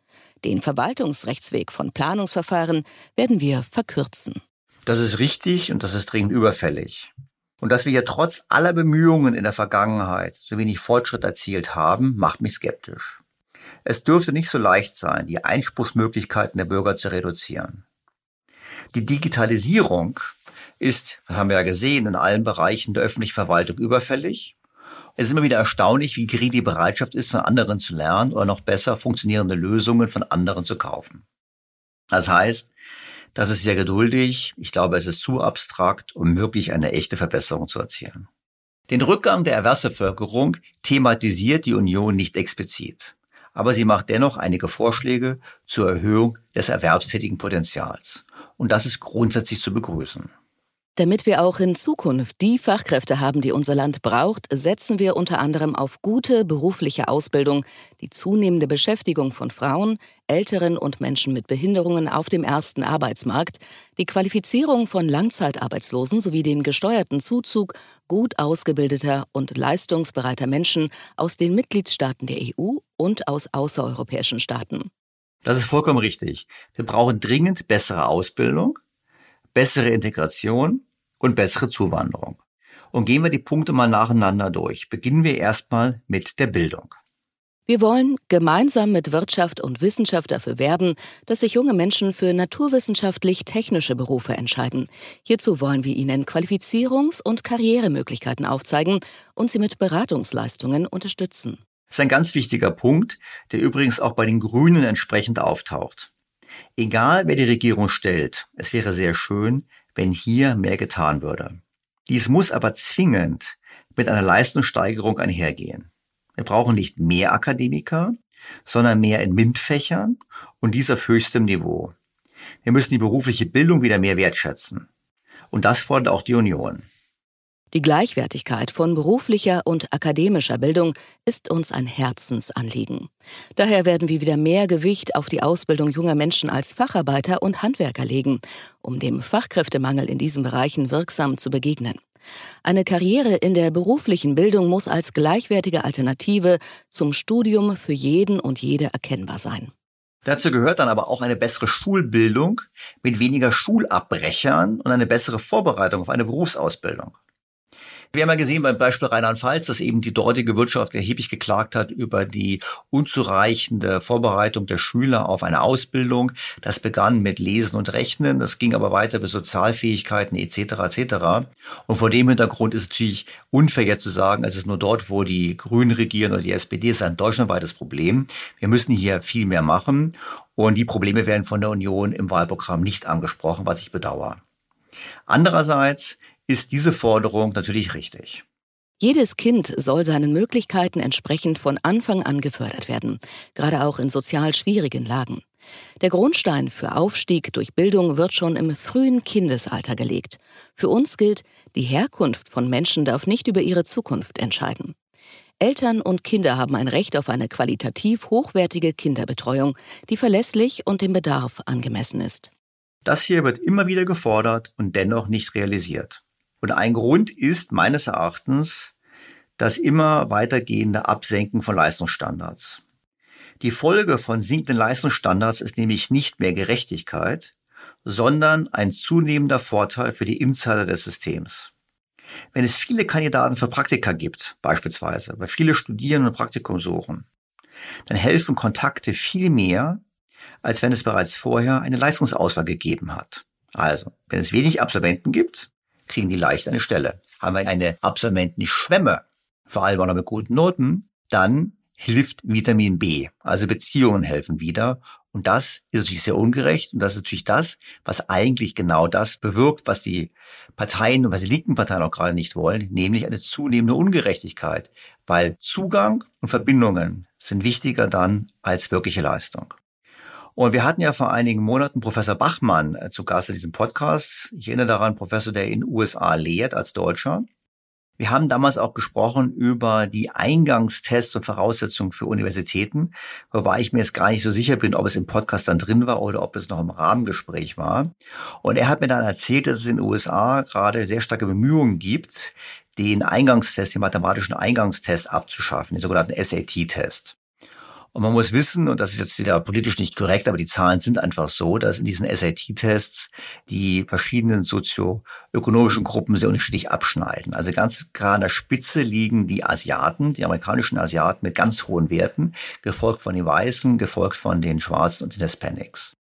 Den Verwaltungsrechtsweg von Planungsverfahren werden wir verkürzen. Das ist richtig und das ist dringend überfällig. Und dass wir hier trotz aller Bemühungen in der Vergangenheit so wenig Fortschritt erzielt haben, macht mich skeptisch. Es dürfte nicht so leicht sein, die Einspruchsmöglichkeiten der Bürger zu reduzieren. Die Digitalisierung ist, das haben wir ja gesehen, in allen Bereichen der öffentlichen Verwaltung überfällig. Es ist immer wieder erstaunlich, wie gering die Bereitschaft ist, von anderen zu lernen oder noch besser funktionierende Lösungen von anderen zu kaufen. Das heißt, das ist sehr geduldig. Ich glaube, es ist zu abstrakt, um wirklich eine echte Verbesserung zu erzielen. Den Rückgang der Erwerbsbevölkerung thematisiert die Union nicht explizit. Aber sie macht dennoch einige Vorschläge zur Erhöhung des erwerbstätigen Potenzials. Und das ist grundsätzlich zu begrüßen. Damit wir auch in Zukunft die Fachkräfte haben, die unser Land braucht, setzen wir unter anderem auf gute berufliche Ausbildung, die zunehmende Beschäftigung von Frauen, Älteren und Menschen mit Behinderungen auf dem ersten Arbeitsmarkt, die Qualifizierung von Langzeitarbeitslosen sowie den gesteuerten Zuzug gut ausgebildeter und leistungsbereiter Menschen aus den Mitgliedstaaten der EU und aus außereuropäischen Staaten. Das ist vollkommen richtig. Wir brauchen dringend bessere Ausbildung, bessere Integration und bessere Zuwanderung. Und gehen wir die Punkte mal nacheinander durch. Beginnen wir erstmal mit der Bildung. Wir wollen gemeinsam mit Wirtschaft und Wissenschaft dafür werben, dass sich junge Menschen für naturwissenschaftlich-technische Berufe entscheiden. Hierzu wollen wir ihnen Qualifizierungs- und Karrieremöglichkeiten aufzeigen und sie mit Beratungsleistungen unterstützen. Das ist ein ganz wichtiger Punkt, der übrigens auch bei den Grünen entsprechend auftaucht. Egal wer die Regierung stellt, es wäre sehr schön, wenn hier mehr getan würde. Dies muss aber zwingend mit einer Leistungssteigerung einhergehen. Wir brauchen nicht mehr Akademiker, sondern mehr in MINT-Fächern und dies auf höchstem Niveau. Wir müssen die berufliche Bildung wieder mehr wertschätzen. Und das fordert auch die Union. Die Gleichwertigkeit von beruflicher und akademischer Bildung ist uns ein Herzensanliegen. Daher werden wir wieder mehr Gewicht auf die Ausbildung junger Menschen als Facharbeiter und Handwerker legen, um dem Fachkräftemangel in diesen Bereichen wirksam zu begegnen. Eine Karriere in der beruflichen Bildung muss als gleichwertige Alternative zum Studium für jeden und jede erkennbar sein. Dazu gehört dann aber auch eine bessere Schulbildung mit weniger Schulabbrechern und eine bessere Vorbereitung auf eine Berufsausbildung. Wir haben ja gesehen beim Beispiel Rheinland-Pfalz, dass eben die dortige Wirtschaft erheblich geklagt hat über die unzureichende Vorbereitung der Schüler auf eine Ausbildung. Das begann mit Lesen und Rechnen, das ging aber weiter bis Sozialfähigkeiten etc. etc. Und vor dem Hintergrund ist es natürlich unfair jetzt zu sagen, es ist nur dort, wo die Grünen regieren oder die SPD, ist ein deutschlandweites Problem. Wir müssen hier viel mehr machen und die Probleme werden von der Union im Wahlprogramm nicht angesprochen, was ich bedauere. Andererseits ist diese Forderung natürlich richtig. Jedes Kind soll seinen Möglichkeiten entsprechend von Anfang an gefördert werden, gerade auch in sozial schwierigen Lagen. Der Grundstein für Aufstieg durch Bildung wird schon im frühen Kindesalter gelegt. Für uns gilt, die Herkunft von Menschen darf nicht über ihre Zukunft entscheiden. Eltern und Kinder haben ein Recht auf eine qualitativ hochwertige Kinderbetreuung, die verlässlich und dem Bedarf angemessen ist. Das hier wird immer wieder gefordert und dennoch nicht realisiert. Und ein Grund ist meines Erachtens, das immer weitergehende Absenken von Leistungsstandards. Die Folge von sinkenden Leistungsstandards ist nämlich nicht mehr Gerechtigkeit, sondern ein zunehmender Vorteil für die Insider des Systems. Wenn es viele Kandidaten für Praktika gibt, beispielsweise, weil viele studieren und Praktikum suchen, dann helfen Kontakte viel mehr, als wenn es bereits vorher eine Leistungsauswahl gegeben hat. Also, wenn es wenig Absolventen gibt, kriegen die leicht eine Stelle. Haben wir eine Absolventenschwemme, vor allem auch noch mit guten Noten, dann hilft Vitamin B. Also Beziehungen helfen wieder. Und das ist natürlich sehr ungerecht. Und das ist natürlich das, was eigentlich genau das bewirkt, was die Parteien und was die linken Parteien auch gerade nicht wollen, nämlich eine zunehmende Ungerechtigkeit. Weil Zugang und Verbindungen sind wichtiger dann als wirkliche Leistung. Und wir hatten ja vor einigen Monaten Professor Bachmann äh, zu Gast in diesem Podcast. Ich erinnere daran, Professor, der in den USA lehrt als Deutscher. Wir haben damals auch gesprochen über die Eingangstests und Voraussetzungen für Universitäten, wobei ich mir jetzt gar nicht so sicher bin, ob es im Podcast dann drin war oder ob es noch im Rahmengespräch war. Und er hat mir dann erzählt, dass es in den USA gerade sehr starke Bemühungen gibt, den Eingangstest, den mathematischen Eingangstest abzuschaffen, den sogenannten SAT-Test. Und man muss wissen, und das ist jetzt wieder politisch nicht korrekt, aber die Zahlen sind einfach so, dass in diesen SAT-Tests die verschiedenen sozioökonomischen Gruppen sehr unterschiedlich abschneiden. Also ganz klar an der Spitze liegen die Asiaten, die amerikanischen Asiaten mit ganz hohen Werten, gefolgt von den Weißen, gefolgt von den Schwarzen und den Hispanics.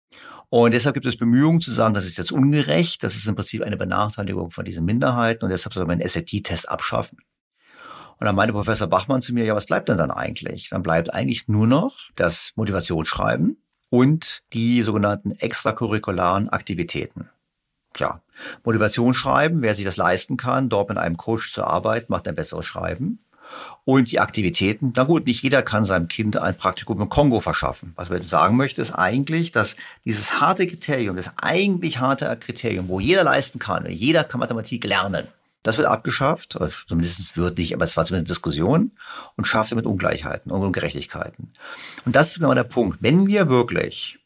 Und deshalb gibt es Bemühungen zu sagen, das ist jetzt ungerecht, das ist im Prinzip eine Benachteiligung von diesen Minderheiten und deshalb soll man den SAT-Test abschaffen. Und dann meinte Professor Bachmann zu mir, ja, was bleibt denn dann eigentlich? Dann bleibt eigentlich nur noch das Motivationsschreiben und die sogenannten extracurricularen Aktivitäten. Tja, Motivationsschreiben, wer sich das leisten kann, dort mit einem Coach zu arbeiten, macht ein besseres Schreiben. Und die Aktivitäten, na gut, nicht jeder kann seinem Kind ein Praktikum im Kongo verschaffen. Was man sagen möchte, ist eigentlich, dass dieses harte Kriterium, das eigentlich harte Kriterium, wo jeder leisten kann, jeder kann Mathematik lernen, das wird abgeschafft, zumindest wird nicht, aber es war zumindest Diskussion und schafft damit Ungleichheiten und Ungerechtigkeiten. Und das ist genau der Punkt. Wenn wir wirklich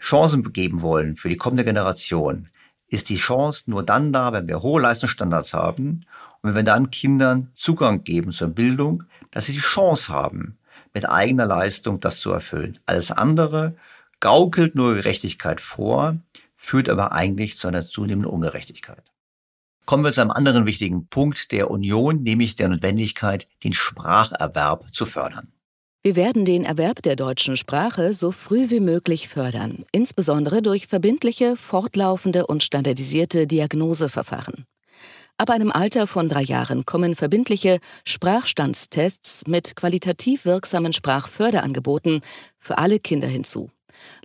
Chancen geben wollen für die kommende Generation, ist die Chance nur dann da, wenn wir hohe Leistungsstandards haben und wenn wir dann Kindern Zugang geben zur Bildung, dass sie die Chance haben, mit eigener Leistung das zu erfüllen. Alles andere gaukelt nur Gerechtigkeit vor, führt aber eigentlich zu einer zunehmenden Ungerechtigkeit. Kommen wir zu einem anderen wichtigen Punkt der Union, nämlich der Notwendigkeit, den Spracherwerb zu fördern. Wir werden den Erwerb der deutschen Sprache so früh wie möglich fördern, insbesondere durch verbindliche, fortlaufende und standardisierte Diagnoseverfahren. Ab einem Alter von drei Jahren kommen verbindliche Sprachstandstests mit qualitativ wirksamen Sprachförderangeboten für alle Kinder hinzu.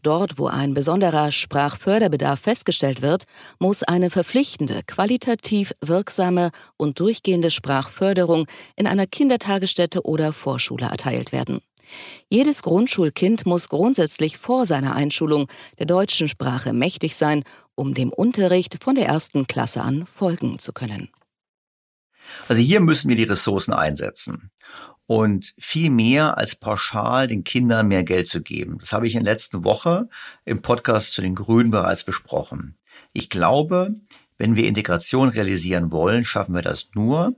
Dort, wo ein besonderer Sprachförderbedarf festgestellt wird, muss eine verpflichtende, qualitativ wirksame und durchgehende Sprachförderung in einer Kindertagesstätte oder Vorschule erteilt werden. Jedes Grundschulkind muss grundsätzlich vor seiner Einschulung der deutschen Sprache mächtig sein, um dem Unterricht von der ersten Klasse an folgen zu können. Also hier müssen wir die Ressourcen einsetzen und viel mehr als pauschal den Kindern mehr Geld zu geben. Das habe ich in der letzten Woche im Podcast zu den Grünen bereits besprochen. Ich glaube, wenn wir Integration realisieren wollen, schaffen wir das nur,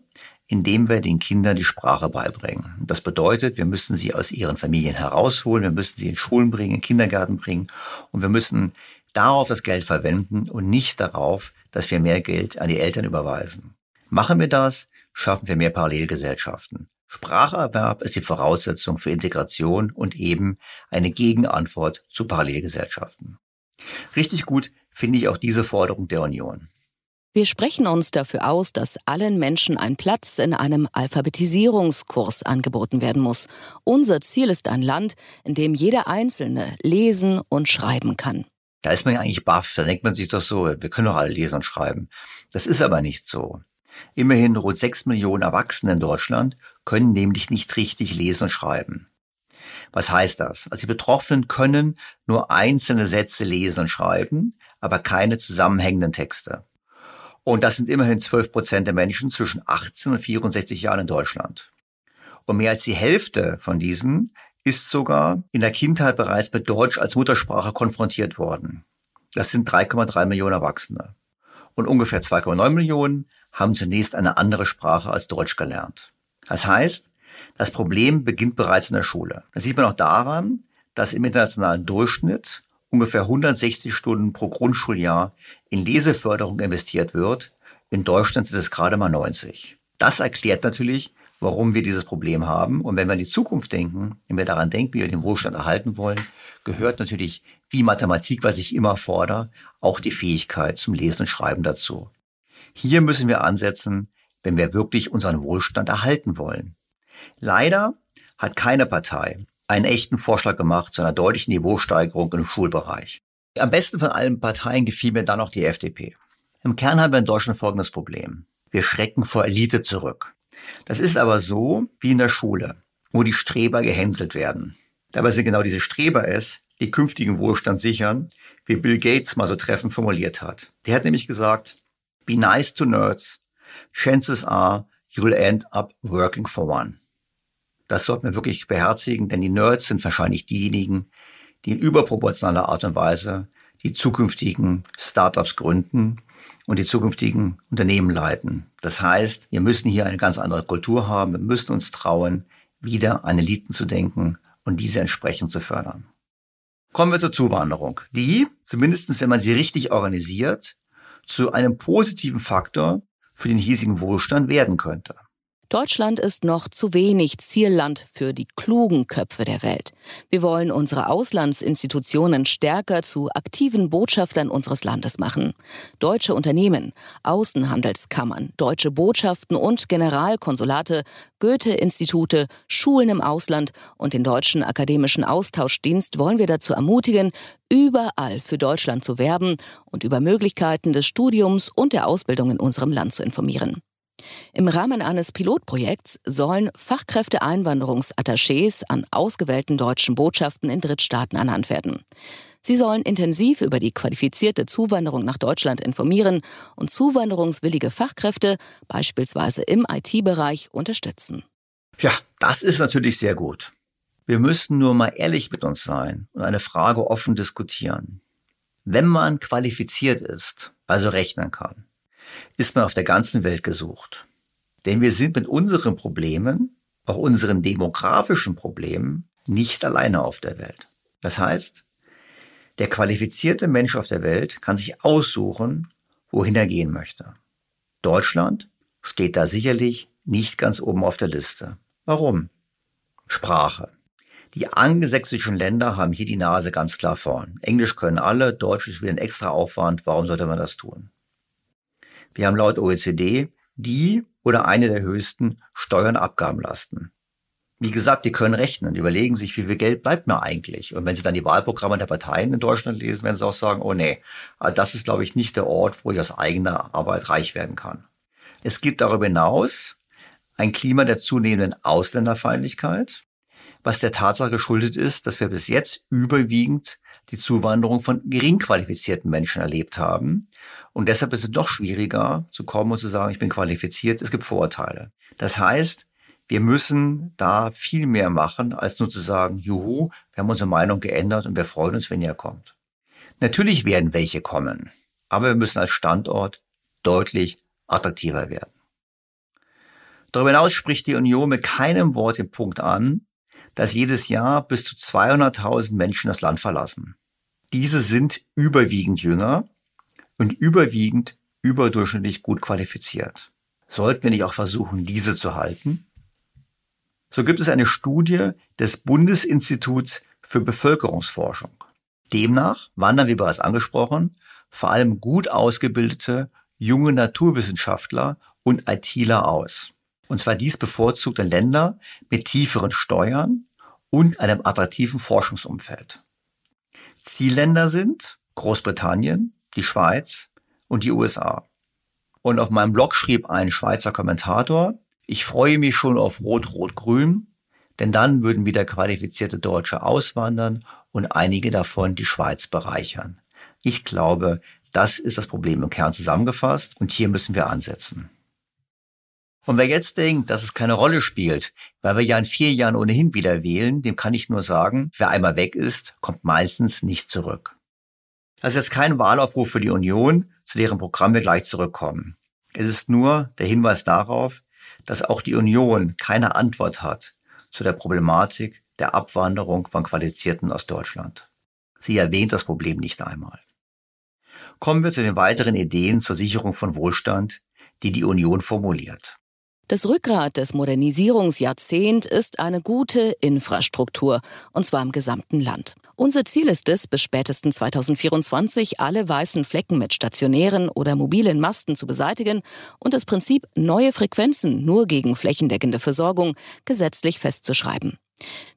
indem wir den Kindern die Sprache beibringen. Das bedeutet, wir müssen sie aus ihren Familien herausholen, wir müssen sie in Schulen bringen, in Kindergärten bringen und wir müssen darauf das Geld verwenden und nicht darauf, dass wir mehr Geld an die Eltern überweisen. Machen wir das, schaffen wir mehr Parallelgesellschaften. Spracherwerb ist die Voraussetzung für Integration und eben eine Gegenantwort zu Parallelgesellschaften. Richtig gut finde ich auch diese Forderung der Union. Wir sprechen uns dafür aus, dass allen Menschen ein Platz in einem Alphabetisierungskurs angeboten werden muss. Unser Ziel ist ein Land, in dem jeder Einzelne lesen und schreiben kann. Da ist man ja eigentlich baff, da denkt man sich doch so, wir können doch alle lesen und schreiben. Das ist aber nicht so. Immerhin rund sechs Millionen Erwachsene in Deutschland können nämlich nicht richtig lesen und schreiben. Was heißt das? Also die Betroffenen können nur einzelne Sätze lesen und schreiben, aber keine zusammenhängenden Texte. Und das sind immerhin 12 Prozent der Menschen zwischen 18 und 64 Jahren in Deutschland. Und mehr als die Hälfte von diesen ist sogar in der Kindheit bereits mit Deutsch als Muttersprache konfrontiert worden. Das sind 3,3 Millionen Erwachsene. Und ungefähr 2,9 Millionen haben zunächst eine andere Sprache als Deutsch gelernt. Das heißt, das Problem beginnt bereits in der Schule. Das sieht man auch daran, dass im internationalen Durchschnitt ungefähr 160 Stunden pro Grundschuljahr in Leseförderung investiert wird. In Deutschland sind es gerade mal 90. Das erklärt natürlich, warum wir dieses Problem haben. Und wenn wir an die Zukunft denken, wenn wir daran denken, wie wir den Wohlstand erhalten wollen, gehört natürlich, wie Mathematik, was ich immer fordere, auch die Fähigkeit zum Lesen und Schreiben dazu. Hier müssen wir ansetzen, wenn wir wirklich unseren Wohlstand erhalten wollen. Leider hat keine Partei einen echten Vorschlag gemacht zu einer deutlichen Niveausteigerung im Schulbereich. Am besten von allen Parteien gefiel mir dann noch die FDP. Im Kern haben wir in Deutschland folgendes Problem. Wir schrecken vor Elite zurück. Das ist aber so wie in der Schule, wo die Streber gehänselt werden. Dabei sind genau diese Streber es, die künftigen Wohlstand sichern, wie Bill Gates mal so treffend formuliert hat. Der hat nämlich gesagt, be nice to nerds, chances are you'll end up working for one. Das sollten wir wirklich beherzigen, denn die Nerds sind wahrscheinlich diejenigen, die in überproportionaler Art und Weise die zukünftigen Startups gründen und die zukünftigen Unternehmen leiten. Das heißt, wir müssen hier eine ganz andere Kultur haben. Wir müssen uns trauen, wieder an Eliten zu denken und diese entsprechend zu fördern. Kommen wir zur Zuwanderung, die, zumindest wenn man sie richtig organisiert, zu einem positiven Faktor für den hiesigen Wohlstand werden könnte. Deutschland ist noch zu wenig Zielland für die klugen Köpfe der Welt. Wir wollen unsere Auslandsinstitutionen stärker zu aktiven Botschaftern unseres Landes machen. Deutsche Unternehmen, Außenhandelskammern, deutsche Botschaften und Generalkonsulate, Goethe-Institute, Schulen im Ausland und den Deutschen Akademischen Austauschdienst wollen wir dazu ermutigen, überall für Deutschland zu werben und über Möglichkeiten des Studiums und der Ausbildung in unserem Land zu informieren. Im Rahmen eines Pilotprojekts sollen Fachkräfteeinwanderungsattachés an ausgewählten deutschen Botschaften in Drittstaaten ernannt werden. Sie sollen intensiv über die qualifizierte Zuwanderung nach Deutschland informieren und zuwanderungswillige Fachkräfte, beispielsweise im IT-Bereich, unterstützen. Ja, das ist natürlich sehr gut. Wir müssen nur mal ehrlich mit uns sein und eine Frage offen diskutieren. Wenn man qualifiziert ist, also rechnen kann, ist man auf der ganzen Welt gesucht. Denn wir sind mit unseren Problemen, auch unseren demografischen Problemen, nicht alleine auf der Welt. Das heißt, der qualifizierte Mensch auf der Welt kann sich aussuchen, wohin er gehen möchte. Deutschland steht da sicherlich nicht ganz oben auf der Liste. Warum? Sprache. Die angelsächsischen Länder haben hier die Nase ganz klar vorn. Englisch können alle, Deutsch ist wieder ein extra Aufwand. Warum sollte man das tun? Wir haben laut OECD die oder eine der höchsten Steuern Abgabenlasten. Wie gesagt, die können rechnen, überlegen sich, wie viel Geld bleibt mir eigentlich. Und wenn sie dann die Wahlprogramme der Parteien in Deutschland lesen, werden sie auch sagen, oh nee, das ist, glaube ich, nicht der Ort, wo ich aus eigener Arbeit reich werden kann. Es gibt darüber hinaus ein Klima der zunehmenden Ausländerfeindlichkeit, was der Tatsache geschuldet ist, dass wir bis jetzt überwiegend die Zuwanderung von gering qualifizierten Menschen erlebt haben. Und deshalb ist es noch schwieriger zu kommen und zu sagen, ich bin qualifiziert. Es gibt Vorurteile. Das heißt, wir müssen da viel mehr machen, als nur zu sagen, juhu, wir haben unsere Meinung geändert und wir freuen uns, wenn ihr kommt. Natürlich werden welche kommen, aber wir müssen als Standort deutlich attraktiver werden. Darüber hinaus spricht die Union mit keinem Wort den Punkt an, dass jedes Jahr bis zu 200.000 Menschen das Land verlassen. Diese sind überwiegend jünger und überwiegend überdurchschnittlich gut qualifiziert. Sollten wir nicht auch versuchen, diese zu halten? So gibt es eine Studie des Bundesinstituts für Bevölkerungsforschung. Demnach wandern, wie bereits angesprochen, vor allem gut ausgebildete junge Naturwissenschaftler und ITler aus. Und zwar dies bevorzugt in Länder mit tieferen Steuern und einem attraktiven Forschungsumfeld. Zielländer sind Großbritannien, die Schweiz und die USA. Und auf meinem Blog schrieb ein Schweizer Kommentator, ich freue mich schon auf Rot-Rot-Grün, denn dann würden wieder qualifizierte Deutsche auswandern und einige davon die Schweiz bereichern. Ich glaube, das ist das Problem im Kern zusammengefasst und hier müssen wir ansetzen. Und wer jetzt denkt, dass es keine Rolle spielt, weil wir ja in vier Jahren ohnehin wieder wählen, dem kann ich nur sagen, wer einmal weg ist, kommt meistens nicht zurück. Das ist jetzt kein Wahlaufruf für die Union, zu deren Programm wir gleich zurückkommen. Es ist nur der Hinweis darauf, dass auch die Union keine Antwort hat zu der Problematik der Abwanderung von Qualifizierten aus Deutschland. Sie erwähnt das Problem nicht einmal. Kommen wir zu den weiteren Ideen zur Sicherung von Wohlstand, die die Union formuliert. Das Rückgrat des Modernisierungsjahrzehnts ist eine gute Infrastruktur, und zwar im gesamten Land. Unser Ziel ist es, bis spätestens 2024 alle weißen Flecken mit stationären oder mobilen Masten zu beseitigen und das Prinzip neue Frequenzen nur gegen flächendeckende Versorgung gesetzlich festzuschreiben.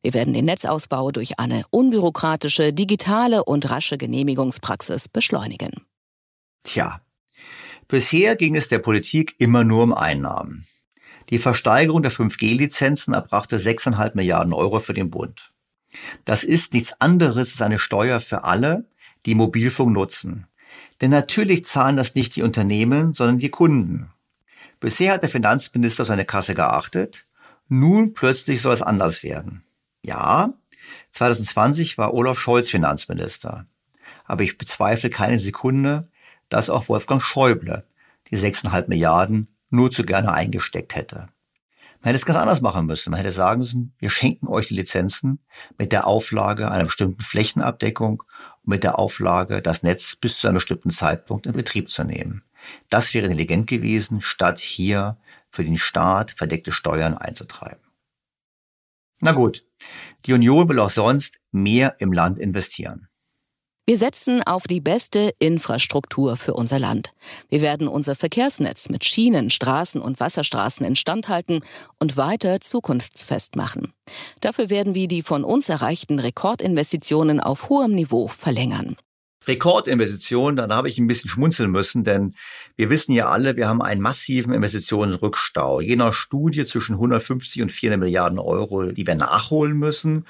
Wir werden den Netzausbau durch eine unbürokratische, digitale und rasche Genehmigungspraxis beschleunigen. Tja, bisher ging es der Politik immer nur um Einnahmen. Die Versteigerung der 5G-Lizenzen erbrachte 6,5 Milliarden Euro für den Bund. Das ist nichts anderes als eine Steuer für alle, die Mobilfunk nutzen. Denn natürlich zahlen das nicht die Unternehmen, sondern die Kunden. Bisher hat der Finanzminister seine Kasse geachtet. Nun plötzlich soll es anders werden. Ja, 2020 war Olaf Scholz Finanzminister. Aber ich bezweifle keine Sekunde, dass auch Wolfgang Schäuble die 6,5 Milliarden nur zu gerne eingesteckt hätte. Man hätte es ganz anders machen müssen. Man hätte sagen müssen, wir schenken euch die Lizenzen mit der Auflage einer bestimmten Flächenabdeckung und mit der Auflage, das Netz bis zu einem bestimmten Zeitpunkt in Betrieb zu nehmen. Das wäre intelligent gewesen, statt hier für den Staat verdeckte Steuern einzutreiben. Na gut, die Union will auch sonst mehr im Land investieren. Wir setzen auf die beste Infrastruktur für unser Land. Wir werden unser Verkehrsnetz mit Schienen, Straßen und Wasserstraßen instand halten und weiter zukunftsfest machen. Dafür werden wir die von uns erreichten Rekordinvestitionen auf hohem Niveau verlängern. Rekordinvestitionen, dann habe ich ein bisschen schmunzeln müssen, denn wir wissen ja alle, wir haben einen massiven Investitionsrückstau. Je nach Studie zwischen 150 und 400 Milliarden Euro, die wir nachholen müssen.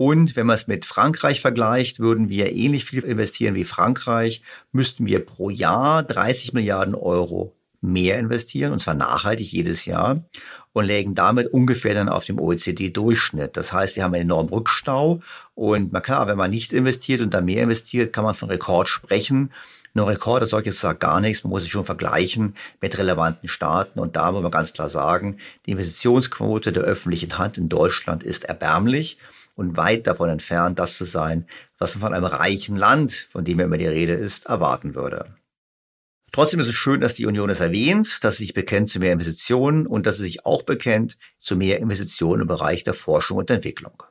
Und wenn man es mit Frankreich vergleicht, würden wir ähnlich viel investieren wie Frankreich, müssten wir pro Jahr 30 Milliarden Euro mehr investieren, und zwar nachhaltig jedes Jahr, und lägen damit ungefähr dann auf dem OECD-Durchschnitt. Das heißt, wir haben einen enormen Rückstau. Und na klar, wenn man nicht investiert und da mehr investiert, kann man von Rekord sprechen. Nur Rekord als solches sagt gar nichts. Man muss sich schon vergleichen mit relevanten Staaten. Und da muss man ganz klar sagen, die Investitionsquote der öffentlichen Hand in Deutschland ist erbärmlich und weit davon entfernt, das zu sein, was man von einem reichen Land, von dem ja immer die Rede ist, erwarten würde. Trotzdem ist es schön, dass die Union es erwähnt, dass sie sich bekennt zu mehr Investitionen und dass sie sich auch bekennt zu mehr Investitionen im Bereich der Forschung und Entwicklung.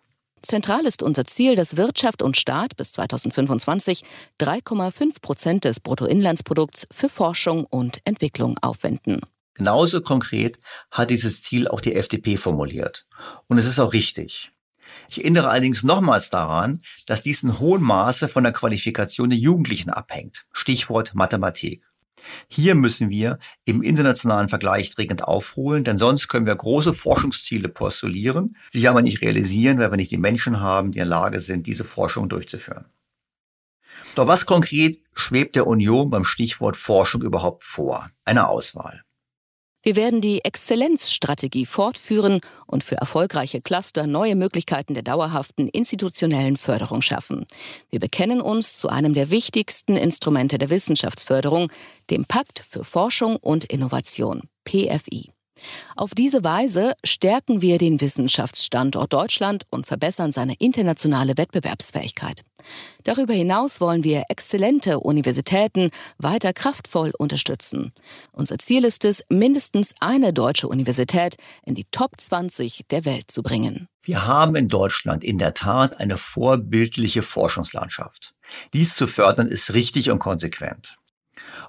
Zentral ist unser Ziel, dass Wirtschaft und Staat bis 2025 3,5 Prozent des Bruttoinlandsprodukts für Forschung und Entwicklung aufwenden. Genauso konkret hat dieses Ziel auch die FDP formuliert. Und es ist auch richtig. Ich erinnere allerdings nochmals daran, dass dies in hohem Maße von der Qualifikation der Jugendlichen abhängt. Stichwort Mathematik. Hier müssen wir im internationalen Vergleich dringend aufholen, denn sonst können wir große Forschungsziele postulieren, sich aber nicht realisieren, weil wir nicht die Menschen haben, die in der Lage sind, diese Forschung durchzuführen. Doch was konkret schwebt der Union beim Stichwort Forschung überhaupt vor? Eine Auswahl. Wir werden die Exzellenzstrategie fortführen und für erfolgreiche Cluster neue Möglichkeiten der dauerhaften institutionellen Förderung schaffen. Wir bekennen uns zu einem der wichtigsten Instrumente der Wissenschaftsförderung, dem Pakt für Forschung und Innovation, PFI. Auf diese Weise stärken wir den Wissenschaftsstandort Deutschland und verbessern seine internationale Wettbewerbsfähigkeit. Darüber hinaus wollen wir exzellente Universitäten weiter kraftvoll unterstützen. Unser Ziel ist es, mindestens eine deutsche Universität in die Top 20 der Welt zu bringen. Wir haben in Deutschland in der Tat eine vorbildliche Forschungslandschaft. Dies zu fördern ist richtig und konsequent.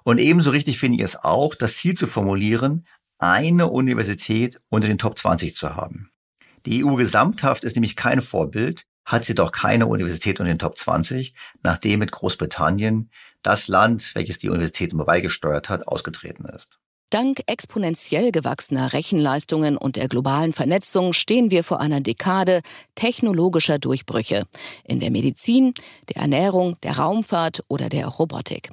Und ebenso richtig finde ich es auch, das Ziel zu formulieren, eine Universität unter den Top 20 zu haben. Die EU gesamthaft ist nämlich kein Vorbild, hat sie doch keine Universität unter den Top 20, nachdem mit Großbritannien das Land, welches die Universität immer beigesteuert hat, ausgetreten ist. Dank exponentiell gewachsener Rechenleistungen und der globalen Vernetzung stehen wir vor einer Dekade technologischer Durchbrüche in der Medizin, der Ernährung, der Raumfahrt oder der Robotik.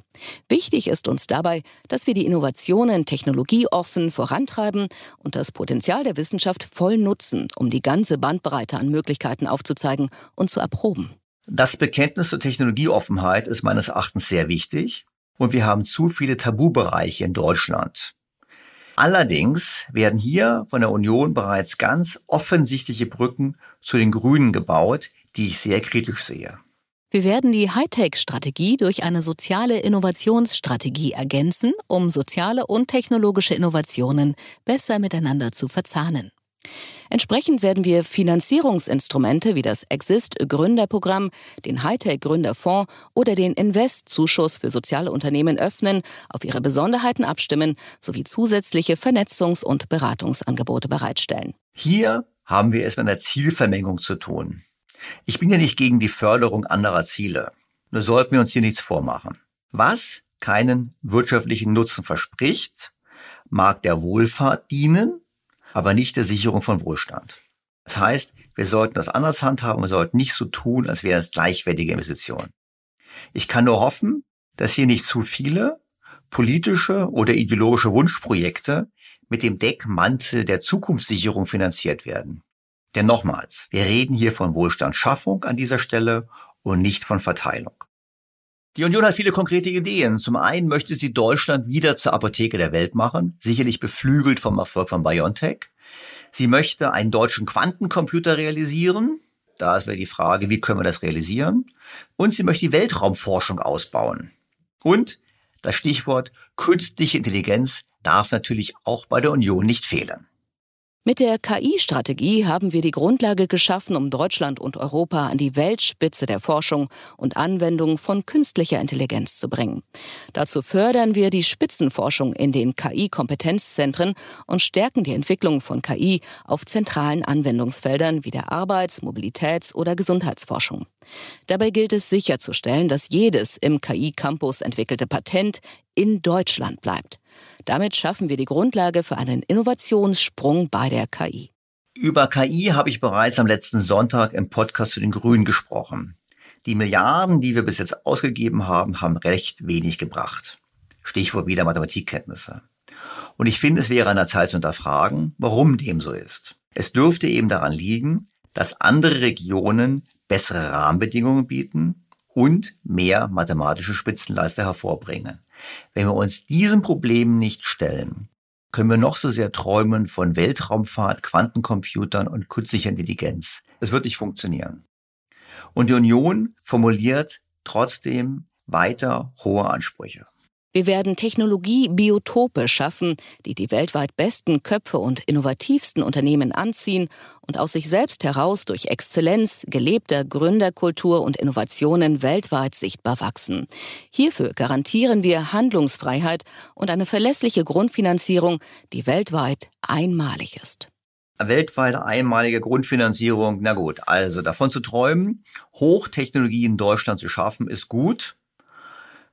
Wichtig ist uns dabei, dass wir die Innovationen technologieoffen vorantreiben und das Potenzial der Wissenschaft voll nutzen, um die ganze Bandbreite an Möglichkeiten aufzuzeigen und zu erproben. Das Bekenntnis zur Technologieoffenheit ist meines Erachtens sehr wichtig. Und wir haben zu viele Tabubereiche in Deutschland. Allerdings werden hier von der Union bereits ganz offensichtliche Brücken zu den Grünen gebaut, die ich sehr kritisch sehe. Wir werden die Hightech-Strategie durch eine soziale Innovationsstrategie ergänzen, um soziale und technologische Innovationen besser miteinander zu verzahnen. Entsprechend werden wir Finanzierungsinstrumente wie das Exist Gründerprogramm, den Hightech Gründerfonds oder den Invest Zuschuss für soziale Unternehmen öffnen, auf ihre Besonderheiten abstimmen sowie zusätzliche Vernetzungs- und Beratungsangebote bereitstellen. Hier haben wir es mit einer Zielvermengung zu tun. Ich bin ja nicht gegen die Förderung anderer Ziele. Nur sollten wir uns hier nichts vormachen. Was keinen wirtschaftlichen Nutzen verspricht, mag der Wohlfahrt dienen, aber nicht der Sicherung von Wohlstand. Das heißt, wir sollten das anders handhaben, wir sollten nicht so tun, als wären es gleichwertige Investitionen. Ich kann nur hoffen, dass hier nicht zu viele politische oder ideologische Wunschprojekte mit dem Deckmantel der Zukunftssicherung finanziert werden. Denn nochmals, wir reden hier von Wohlstandsschaffung an dieser Stelle und nicht von Verteilung. Die Union hat viele konkrete Ideen. Zum einen möchte sie Deutschland wieder zur Apotheke der Welt machen, sicherlich beflügelt vom Erfolg von BioNTech. Sie möchte einen deutschen Quantencomputer realisieren. Da ist wieder die Frage, wie können wir das realisieren? Und sie möchte die Weltraumforschung ausbauen. Und das Stichwort künstliche Intelligenz darf natürlich auch bei der Union nicht fehlen. Mit der KI-Strategie haben wir die Grundlage geschaffen, um Deutschland und Europa an die Weltspitze der Forschung und Anwendung von künstlicher Intelligenz zu bringen. Dazu fördern wir die Spitzenforschung in den KI-Kompetenzzentren und stärken die Entwicklung von KI auf zentralen Anwendungsfeldern wie der Arbeits-, Mobilitäts- oder Gesundheitsforschung. Dabei gilt es sicherzustellen, dass jedes im KI-Campus entwickelte Patent in Deutschland bleibt. Damit schaffen wir die Grundlage für einen Innovationssprung bei der KI. Über KI habe ich bereits am letzten Sonntag im Podcast zu den Grünen gesprochen. Die Milliarden, die wir bis jetzt ausgegeben haben, haben recht wenig gebracht. Stichwort wieder Mathematikkenntnisse. Und ich finde, es wäre an der Zeit zu hinterfragen, warum dem so ist. Es dürfte eben daran liegen, dass andere Regionen bessere Rahmenbedingungen bieten und mehr mathematische Spitzenleister hervorbringen. Wenn wir uns diesem Problem nicht stellen, können wir noch so sehr träumen von Weltraumfahrt, Quantencomputern und künstlicher Intelligenz. Es wird nicht funktionieren. Und die Union formuliert trotzdem weiter hohe Ansprüche. Wir werden Technologie-Biotope schaffen, die die weltweit besten Köpfe und innovativsten Unternehmen anziehen und aus sich selbst heraus durch Exzellenz, gelebter Gründerkultur und Innovationen weltweit sichtbar wachsen. Hierfür garantieren wir Handlungsfreiheit und eine verlässliche Grundfinanzierung, die weltweit einmalig ist weltweit einmalige Grundfinanzierung, na gut, also davon zu träumen, Hochtechnologie in Deutschland zu schaffen, ist gut.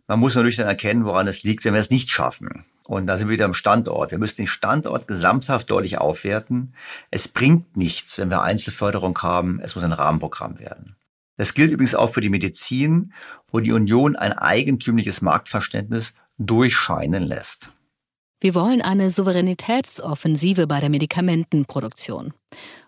Man muss natürlich dann erkennen, woran es liegt, wenn wir es nicht schaffen. Und da sind wir wieder am Standort. Wir müssen den Standort gesamthaft deutlich aufwerten. Es bringt nichts, wenn wir Einzelförderung haben. Es muss ein Rahmenprogramm werden. Das gilt übrigens auch für die Medizin, wo die Union ein eigentümliches Marktverständnis durchscheinen lässt. Wir wollen eine Souveränitätsoffensive bei der Medikamentenproduktion.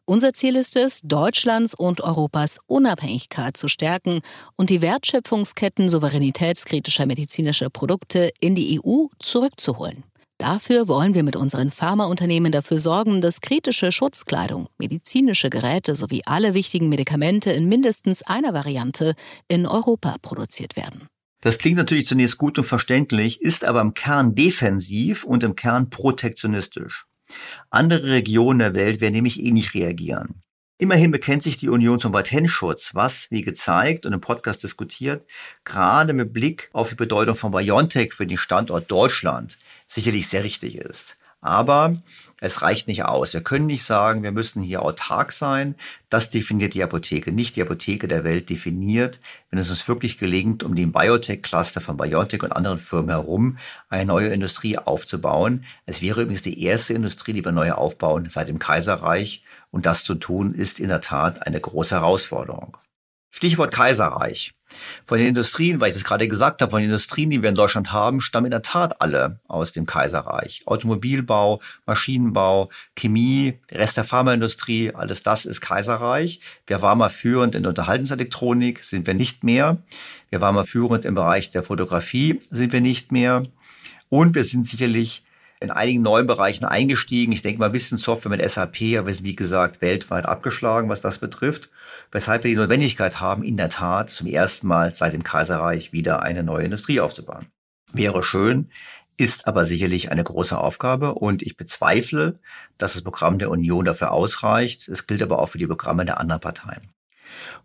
Unser Ziel ist es, Deutschlands und Europas Unabhängigkeit zu stärken und die Wertschöpfungsketten souveränitätskritischer medizinischer Produkte in die EU zurückzuholen. Dafür wollen wir mit unseren Pharmaunternehmen dafür sorgen, dass kritische Schutzkleidung, medizinische Geräte sowie alle wichtigen Medikamente in mindestens einer Variante in Europa produziert werden. Das klingt natürlich zunächst gut und verständlich, ist aber im Kern defensiv und im Kern protektionistisch. Andere Regionen der Welt werden nämlich eh nicht reagieren. Immerhin bekennt sich die Union zum Patentschutz, was, wie gezeigt und im Podcast diskutiert, gerade mit Blick auf die Bedeutung von BioNTech für den Standort Deutschland sicherlich sehr richtig ist. Aber es reicht nicht aus. Wir können nicht sagen, wir müssen hier autark sein. Das definiert die Apotheke. Nicht die Apotheke der Welt definiert, wenn es uns wirklich gelingt, um den Biotech-Cluster von BioNTech und anderen Firmen herum eine neue Industrie aufzubauen. Es wäre übrigens die erste Industrie, die wir neu aufbauen seit dem Kaiserreich. Und das zu tun, ist in der Tat eine große Herausforderung. Stichwort Kaiserreich. Von den Industrien, weil ich es gerade gesagt habe, von den Industrien, die wir in Deutschland haben, stammen in der Tat alle aus dem Kaiserreich. Automobilbau, Maschinenbau, Chemie, der Rest der Pharmaindustrie, alles das ist Kaiserreich. Wir waren mal führend in der Unterhaltungselektronik, sind wir nicht mehr. Wir waren mal führend im Bereich der Fotografie, sind wir nicht mehr. Und wir sind sicherlich in einigen neuen Bereichen eingestiegen. Ich denke mal ein bisschen Software mit SAP, aber wir sind wie gesagt weltweit abgeschlagen, was das betrifft. Weshalb wir die Notwendigkeit haben, in der Tat zum ersten Mal seit dem Kaiserreich wieder eine neue Industrie aufzubauen. Wäre schön, ist aber sicherlich eine große Aufgabe und ich bezweifle, dass das Programm der Union dafür ausreicht. Es gilt aber auch für die Programme der anderen Parteien.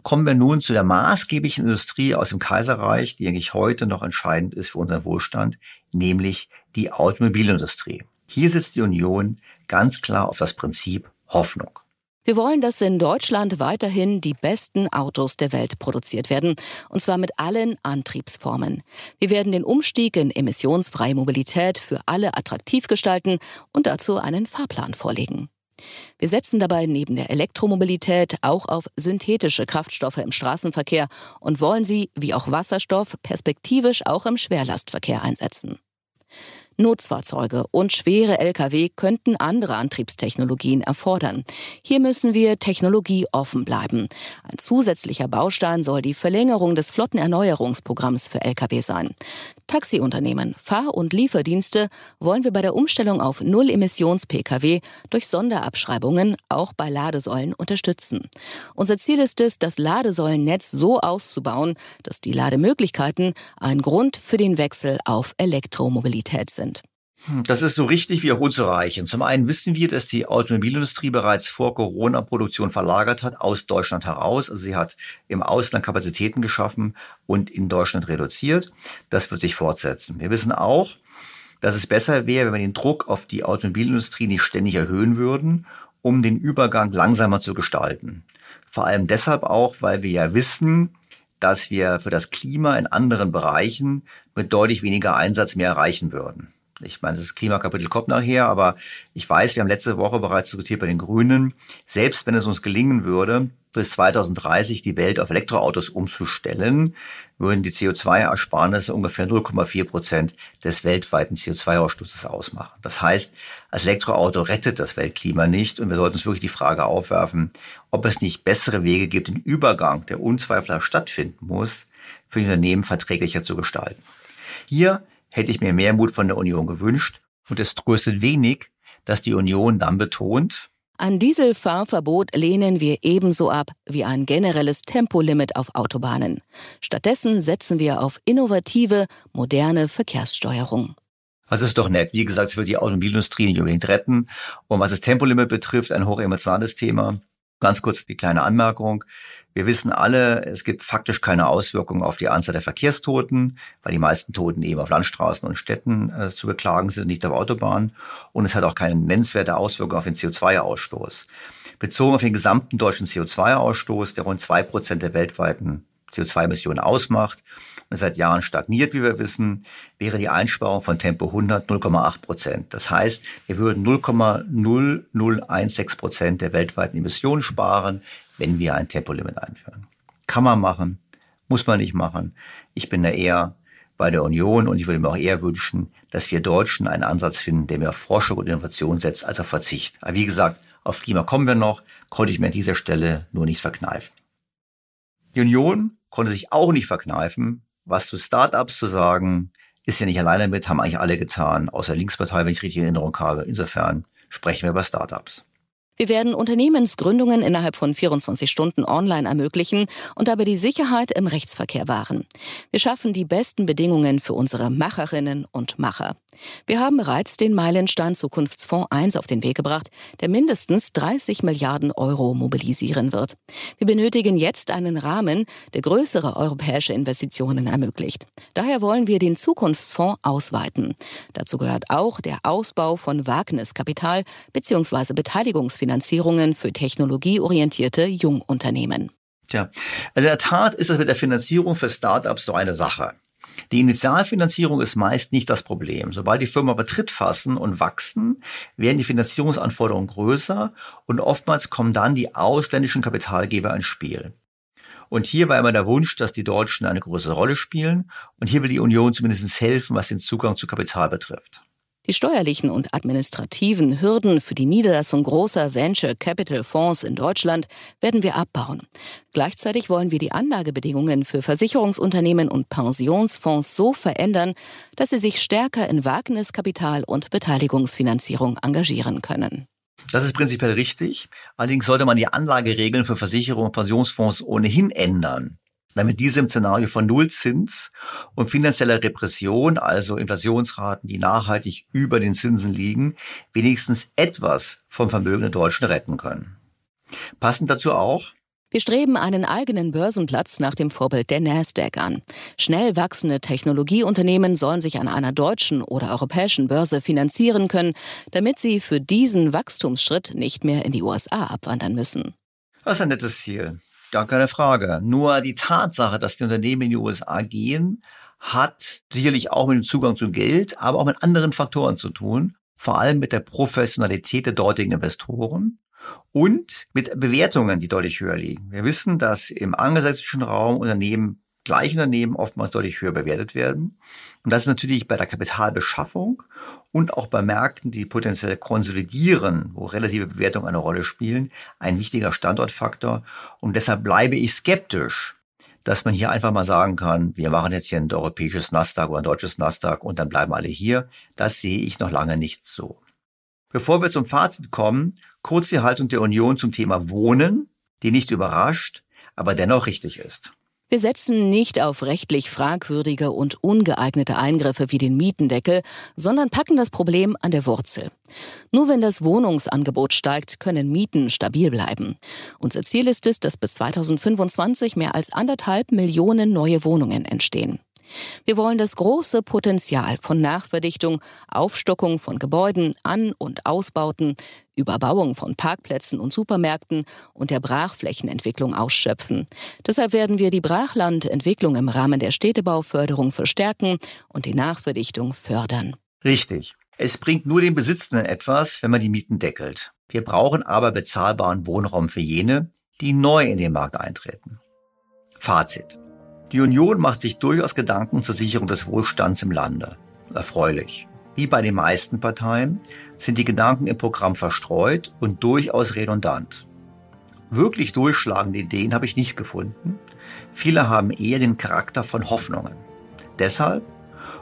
Kommen wir nun zu der maßgeblichen Industrie aus dem Kaiserreich, die eigentlich heute noch entscheidend ist für unseren Wohlstand, nämlich die Automobilindustrie. Hier setzt die Union ganz klar auf das Prinzip Hoffnung. Wir wollen, dass in Deutschland weiterhin die besten Autos der Welt produziert werden, und zwar mit allen Antriebsformen. Wir werden den Umstieg in emissionsfreie Mobilität für alle attraktiv gestalten und dazu einen Fahrplan vorlegen. Wir setzen dabei neben der Elektromobilität auch auf synthetische Kraftstoffe im Straßenverkehr und wollen sie, wie auch Wasserstoff, perspektivisch auch im Schwerlastverkehr einsetzen. Nutzfahrzeuge und schwere Lkw könnten andere Antriebstechnologien erfordern. Hier müssen wir technologieoffen bleiben. Ein zusätzlicher Baustein soll die Verlängerung des Flottenerneuerungsprogramms für Lkw sein. Taxiunternehmen, Fahr- und Lieferdienste wollen wir bei der Umstellung auf Null-Emissions-Pkw durch Sonderabschreibungen auch bei Ladesäulen unterstützen. Unser Ziel ist es, das Ladesäulennetz so auszubauen, dass die Lademöglichkeiten ein Grund für den Wechsel auf Elektromobilität sind das ist so richtig wiederholt zu reichen. Zum einen wissen wir, dass die Automobilindustrie bereits vor Corona Produktion verlagert hat aus Deutschland heraus. Also sie hat im Ausland Kapazitäten geschaffen und in Deutschland reduziert. Das wird sich fortsetzen. Wir wissen auch, dass es besser wäre, wenn wir den Druck auf die Automobilindustrie nicht ständig erhöhen würden, um den Übergang langsamer zu gestalten. Vor allem deshalb auch, weil wir ja wissen, dass wir für das Klima in anderen Bereichen mit deutlich weniger Einsatz mehr erreichen würden. Ich meine, das Klimakapitel kommt nachher, aber ich weiß, wir haben letzte Woche bereits diskutiert bei den Grünen, selbst wenn es uns gelingen würde, bis 2030 die Welt auf Elektroautos umzustellen, würden die CO2-Ersparnisse ungefähr 0,4 Prozent des weltweiten CO2-Ausstoßes ausmachen. Das heißt, als Elektroauto rettet das Weltklima nicht und wir sollten uns wirklich die Frage aufwerfen, ob es nicht bessere Wege gibt, den Übergang, der unzweifelhaft stattfinden muss, für die Unternehmen verträglicher zu gestalten. Hier hätte ich mir mehr Mut von der Union gewünscht und es tröstet wenig, dass die Union dann betont, ein Dieselfahrverbot lehnen wir ebenso ab wie ein generelles Tempolimit auf Autobahnen. Stattdessen setzen wir auf innovative, moderne Verkehrssteuerung. Das ist doch nett. Wie gesagt, es wird die Automobilindustrie nicht unbedingt retten. Und was das Tempolimit betrifft, ein hochemotionales Thema. Ganz kurz die kleine Anmerkung. Wir wissen alle, es gibt faktisch keine Auswirkungen auf die Anzahl der Verkehrstoten, weil die meisten Toten eben auf Landstraßen und Städten äh, zu beklagen sind, nicht auf Autobahnen. Und es hat auch keine nennenswerte Auswirkung auf den CO2-Ausstoß. Bezogen auf den gesamten deutschen CO2-Ausstoß, der rund zwei Prozent der weltweiten CO2-Emissionen ausmacht und seit Jahren stagniert, wie wir wissen, wäre die Einsparung von Tempo 100 0,8 Prozent. Das heißt, wir würden 0,0016 Prozent der weltweiten Emissionen sparen, wenn wir ein Tempolimit einführen. Kann man machen, muss man nicht machen. Ich bin da eher bei der Union und ich würde mir auch eher wünschen, dass wir Deutschen einen Ansatz finden, der mehr auf Forschung und Innovation setzt, als auf Verzicht. Aber wie gesagt, auf Klima kommen wir noch, konnte ich mir an dieser Stelle nur nicht verkneifen. Die Union konnte sich auch nicht verkneifen, was zu Startups zu sagen, ist ja nicht alleine mit, haben eigentlich alle getan, außer Linkspartei, wenn ich richtig in Erinnerung habe. Insofern sprechen wir über Startups. Wir werden Unternehmensgründungen innerhalb von 24 Stunden online ermöglichen und dabei die Sicherheit im Rechtsverkehr wahren. Wir schaffen die besten Bedingungen für unsere Macherinnen und Macher. Wir haben bereits den Meilenstein Zukunftsfonds 1 auf den Weg gebracht, der mindestens 30 Milliarden Euro mobilisieren wird. Wir benötigen jetzt einen Rahmen, der größere europäische Investitionen ermöglicht. Daher wollen wir den Zukunftsfonds ausweiten. Dazu gehört auch der Ausbau von Wagniskapital bzw. Beteiligungsfinanzierungen für technologieorientierte Jungunternehmen. Tja, also in der Tat ist das mit der Finanzierung für Startups so eine Sache. Die Initialfinanzierung ist meist nicht das Problem. Sobald die Firma Betritt fassen und wachsen, werden die Finanzierungsanforderungen größer und oftmals kommen dann die ausländischen Kapitalgeber ins Spiel. Und hier war immer der Wunsch, dass die Deutschen eine größere Rolle spielen. Und hier will die Union zumindest helfen, was den Zugang zu Kapital betrifft. Die steuerlichen und administrativen Hürden für die Niederlassung großer Venture Capital Fonds in Deutschland werden wir abbauen. Gleichzeitig wollen wir die Anlagebedingungen für Versicherungsunternehmen und Pensionsfonds so verändern, dass sie sich stärker in Wagniskapital und Beteiligungsfinanzierung engagieren können. Das ist prinzipiell richtig. Allerdings sollte man die Anlageregeln für Versicherungen und Pensionsfonds ohnehin ändern damit diese im Szenario von Nullzins und finanzieller Repression, also Inflationsraten, die nachhaltig über den Zinsen liegen, wenigstens etwas vom Vermögen der Deutschen retten können. Passend dazu auch, wir streben einen eigenen Börsenplatz nach dem Vorbild der Nasdaq an. Schnell wachsende Technologieunternehmen sollen sich an einer deutschen oder europäischen Börse finanzieren können, damit sie für diesen Wachstumsschritt nicht mehr in die USA abwandern müssen. Das ist ein nettes Ziel. Gar keine Frage. Nur die Tatsache, dass die Unternehmen in die USA gehen, hat sicherlich auch mit dem Zugang zu Geld, aber auch mit anderen Faktoren zu tun. Vor allem mit der Professionalität der dortigen Investoren und mit Bewertungen, die deutlich höher liegen. Wir wissen, dass im angelsächsischen Raum Unternehmen gleiche Unternehmen oftmals deutlich höher bewertet werden. Und das ist natürlich bei der Kapitalbeschaffung und auch bei Märkten, die potenziell konsolidieren, wo relative Bewertungen eine Rolle spielen, ein wichtiger Standortfaktor. Und deshalb bleibe ich skeptisch, dass man hier einfach mal sagen kann, wir machen jetzt hier ein europäisches Nasdaq oder ein deutsches Nasdaq und dann bleiben alle hier. Das sehe ich noch lange nicht so. Bevor wir zum Fazit kommen, kurz die Haltung der Union zum Thema Wohnen, die nicht überrascht, aber dennoch richtig ist. Wir setzen nicht auf rechtlich fragwürdige und ungeeignete Eingriffe wie den Mietendeckel, sondern packen das Problem an der Wurzel. Nur wenn das Wohnungsangebot steigt, können Mieten stabil bleiben. Unser Ziel ist es, dass bis 2025 mehr als anderthalb Millionen neue Wohnungen entstehen. Wir wollen das große Potenzial von Nachverdichtung, Aufstockung von Gebäuden, An- und Ausbauten, Überbauung von Parkplätzen und Supermärkten und der Brachflächenentwicklung ausschöpfen. Deshalb werden wir die Brachlandentwicklung im Rahmen der Städtebauförderung verstärken und die Nachverdichtung fördern. Richtig. Es bringt nur den Besitzenden etwas, wenn man die Mieten deckelt. Wir brauchen aber bezahlbaren Wohnraum für jene, die neu in den Markt eintreten. Fazit. Die Union macht sich durchaus Gedanken zur Sicherung des Wohlstands im Lande. Erfreulich. Wie bei den meisten Parteien sind die Gedanken im Programm verstreut und durchaus redundant. Wirklich durchschlagende Ideen habe ich nicht gefunden. Viele haben eher den Charakter von Hoffnungen. Deshalb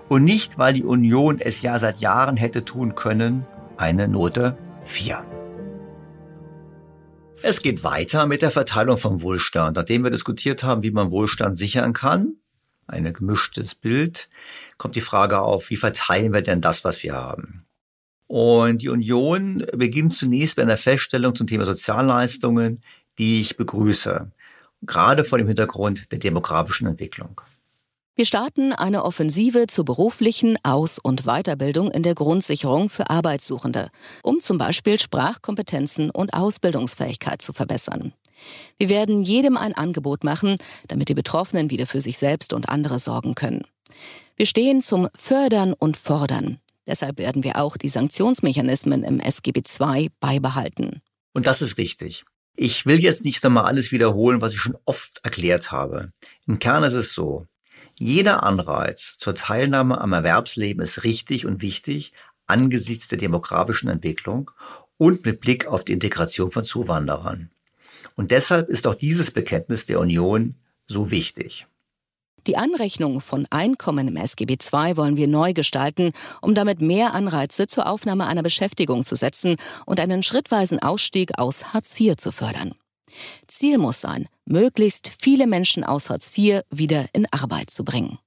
und nicht, weil die Union es ja seit Jahren hätte tun können, eine Note 4. Es geht weiter mit der Verteilung vom Wohlstand. Nachdem wir diskutiert haben, wie man Wohlstand sichern kann, ein gemischtes Bild, kommt die Frage auf, wie verteilen wir denn das, was wir haben? Und die Union beginnt zunächst bei einer Feststellung zum Thema Sozialleistungen, die ich begrüße, gerade vor dem Hintergrund der demografischen Entwicklung. Wir starten eine Offensive zur beruflichen Aus- und Weiterbildung in der Grundsicherung für Arbeitssuchende, um zum Beispiel Sprachkompetenzen und Ausbildungsfähigkeit zu verbessern. Wir werden jedem ein Angebot machen, damit die Betroffenen wieder für sich selbst und andere sorgen können. Wir stehen zum Fördern und Fordern. Deshalb werden wir auch die Sanktionsmechanismen im SGB II beibehalten. Und das ist richtig. Ich will jetzt nicht nochmal alles wiederholen, was ich schon oft erklärt habe. Im Kern ist es so, jeder Anreiz zur Teilnahme am Erwerbsleben ist richtig und wichtig angesichts der demografischen Entwicklung und mit Blick auf die Integration von Zuwanderern. Und deshalb ist auch dieses Bekenntnis der Union so wichtig. Die Anrechnung von Einkommen im SGB II wollen wir neu gestalten, um damit mehr Anreize zur Aufnahme einer Beschäftigung zu setzen und einen schrittweisen Ausstieg aus Hartz IV zu fördern. Ziel muss sein, möglichst viele Menschen aus Hartz IV wieder in Arbeit zu bringen.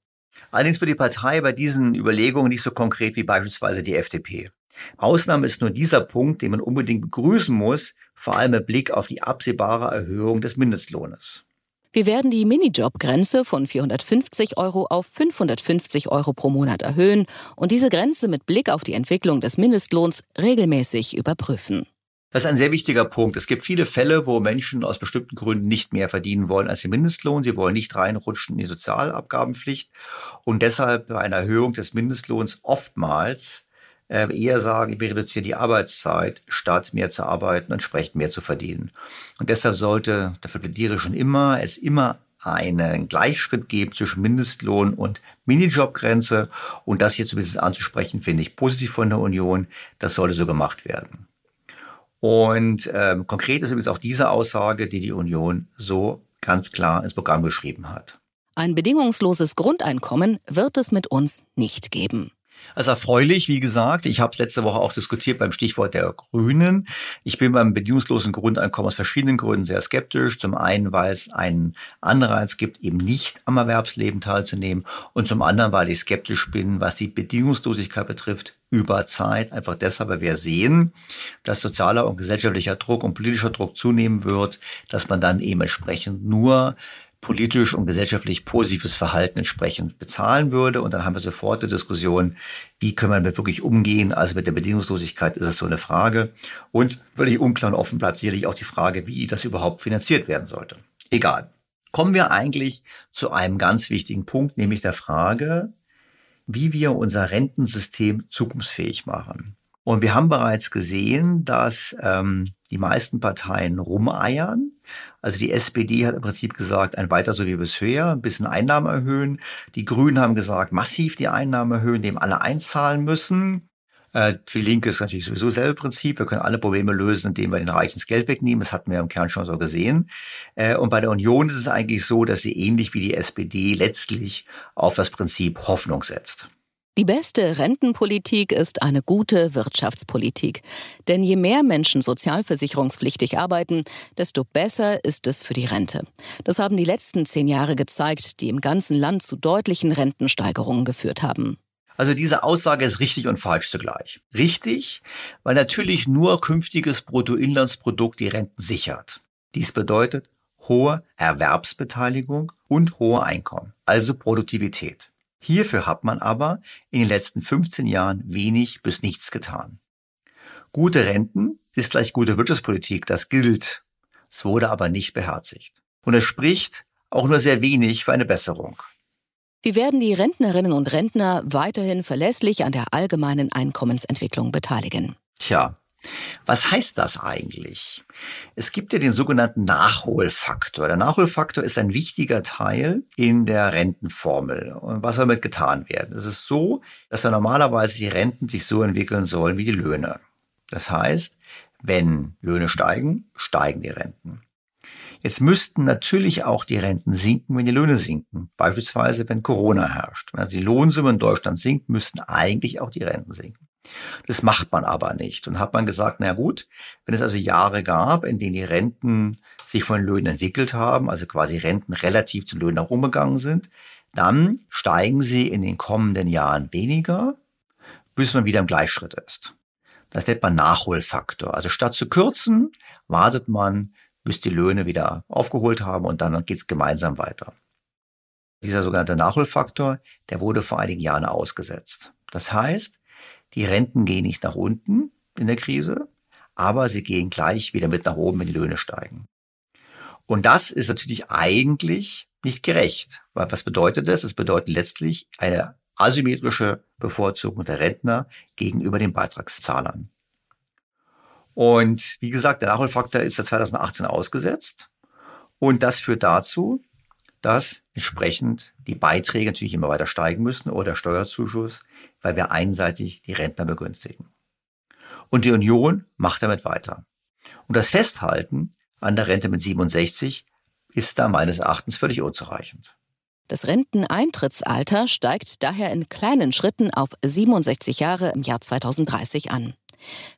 Allerdings wird die Partei bei diesen Überlegungen nicht so konkret wie beispielsweise die FDP. Ausnahme ist nur dieser Punkt, den man unbedingt begrüßen muss, vor allem mit Blick auf die absehbare Erhöhung des Mindestlohnes. Wir werden die Minijob-Grenze von 450 Euro auf 550 Euro pro Monat erhöhen und diese Grenze mit Blick auf die Entwicklung des Mindestlohns regelmäßig überprüfen. Das ist ein sehr wichtiger Punkt. Es gibt viele Fälle, wo Menschen aus bestimmten Gründen nicht mehr verdienen wollen als den Mindestlohn. Sie wollen nicht reinrutschen in die Sozialabgabenpflicht und deshalb bei einer Erhöhung des Mindestlohns oftmals äh, eher sagen, wir reduzieren die Arbeitszeit, statt mehr zu arbeiten und entsprechend mehr zu verdienen. Und deshalb sollte, dafür plädiere ich schon immer, es immer einen Gleichschritt geben zwischen Mindestlohn und Minijobgrenze. Und das hier zumindest anzusprechen, finde ich positiv von der Union. Das sollte so gemacht werden. Und ähm, konkret ist übrigens auch diese Aussage, die die Union so ganz klar ins Programm geschrieben hat. Ein bedingungsloses Grundeinkommen wird es mit uns nicht geben. Also erfreulich, wie gesagt. Ich habe es letzte Woche auch diskutiert beim Stichwort der Grünen. Ich bin beim bedingungslosen Grundeinkommen aus verschiedenen Gründen sehr skeptisch. Zum einen, weil es einen Anreiz gibt, eben nicht am Erwerbsleben teilzunehmen. Und zum anderen, weil ich skeptisch bin, was die Bedingungslosigkeit betrifft über Zeit. Einfach deshalb, weil wir sehen, dass sozialer und gesellschaftlicher Druck und politischer Druck zunehmen wird, dass man dann eben entsprechend nur politisch und gesellschaftlich positives Verhalten entsprechend bezahlen würde. Und dann haben wir sofort die Diskussion, wie können wir damit wirklich umgehen? Also mit der Bedingungslosigkeit ist es so eine Frage. Und völlig unklar und offen bleibt sicherlich auch die Frage, wie das überhaupt finanziert werden sollte. Egal. Kommen wir eigentlich zu einem ganz wichtigen Punkt, nämlich der Frage, wie wir unser Rentensystem zukunftsfähig machen. Und wir haben bereits gesehen, dass ähm, die meisten Parteien rumeiern. Also die SPD hat im Prinzip gesagt, ein weiter so wie bisher, ein bisschen Einnahmen erhöhen. Die Grünen haben gesagt, massiv die Einnahmen erhöhen, dem alle einzahlen müssen. Äh, für Linke ist natürlich sowieso selbe Prinzip. Wir können alle Probleme lösen, indem wir den Reichen das Geld wegnehmen. Das hatten wir im Kern schon so gesehen. Äh, und bei der Union ist es eigentlich so, dass sie ähnlich wie die SPD letztlich auf das Prinzip Hoffnung setzt. Die beste Rentenpolitik ist eine gute Wirtschaftspolitik. Denn je mehr Menschen sozialversicherungspflichtig arbeiten, desto besser ist es für die Rente. Das haben die letzten zehn Jahre gezeigt, die im ganzen Land zu deutlichen Rentensteigerungen geführt haben. Also diese Aussage ist richtig und falsch zugleich. Richtig, weil natürlich nur künftiges Bruttoinlandsprodukt die Renten sichert. Dies bedeutet hohe Erwerbsbeteiligung und hohe Einkommen, also Produktivität. Hierfür hat man aber in den letzten 15 Jahren wenig bis nichts getan. Gute Renten ist gleich gute Wirtschaftspolitik, das gilt. Es wurde aber nicht beherzigt. Und es spricht auch nur sehr wenig für eine Besserung. Wie werden die Rentnerinnen und Rentner weiterhin verlässlich an der allgemeinen Einkommensentwicklung beteiligen? Tja, was heißt das eigentlich? Es gibt ja den sogenannten Nachholfaktor. Der Nachholfaktor ist ein wichtiger Teil in der Rentenformel. Und was soll damit getan werden? Es ist so, dass ja normalerweise die Renten sich so entwickeln sollen wie die Löhne. Das heißt, wenn Löhne steigen, steigen die Renten. Jetzt müssten natürlich auch die Renten sinken, wenn die Löhne sinken. Beispielsweise, wenn Corona herrscht. Wenn also die Lohnsumme in Deutschland sinkt, müssten eigentlich auch die Renten sinken. Das macht man aber nicht. Und hat man gesagt, na gut, wenn es also Jahre gab, in denen die Renten sich von Löhnen entwickelt haben, also quasi Renten relativ zu Löhnen herumgegangen sind, dann steigen sie in den kommenden Jahren weniger, bis man wieder im Gleichschritt ist. Das nennt man Nachholfaktor. Also statt zu kürzen, wartet man, bis die Löhne wieder aufgeholt haben und dann geht es gemeinsam weiter. Dieser sogenannte Nachholfaktor, der wurde vor einigen Jahren ausgesetzt. Das heißt, die Renten gehen nicht nach unten in der Krise, aber sie gehen gleich wieder mit nach oben, wenn die Löhne steigen. Und das ist natürlich eigentlich nicht gerecht. Weil was bedeutet das? Es bedeutet letztlich eine asymmetrische Bevorzugung der Rentner gegenüber den Beitragszahlern. Und wie gesagt, der Nachholfaktor ist seit 2018 ausgesetzt. Und das führt dazu, dass entsprechend die Beiträge natürlich immer weiter steigen müssen oder der Steuerzuschuss, weil wir einseitig die Rentner begünstigen. Und die Union macht damit weiter. Und das Festhalten an der Rente mit 67 ist da meines Erachtens völlig unzureichend. Das Renteneintrittsalter steigt daher in kleinen Schritten auf 67 Jahre im Jahr 2030 an.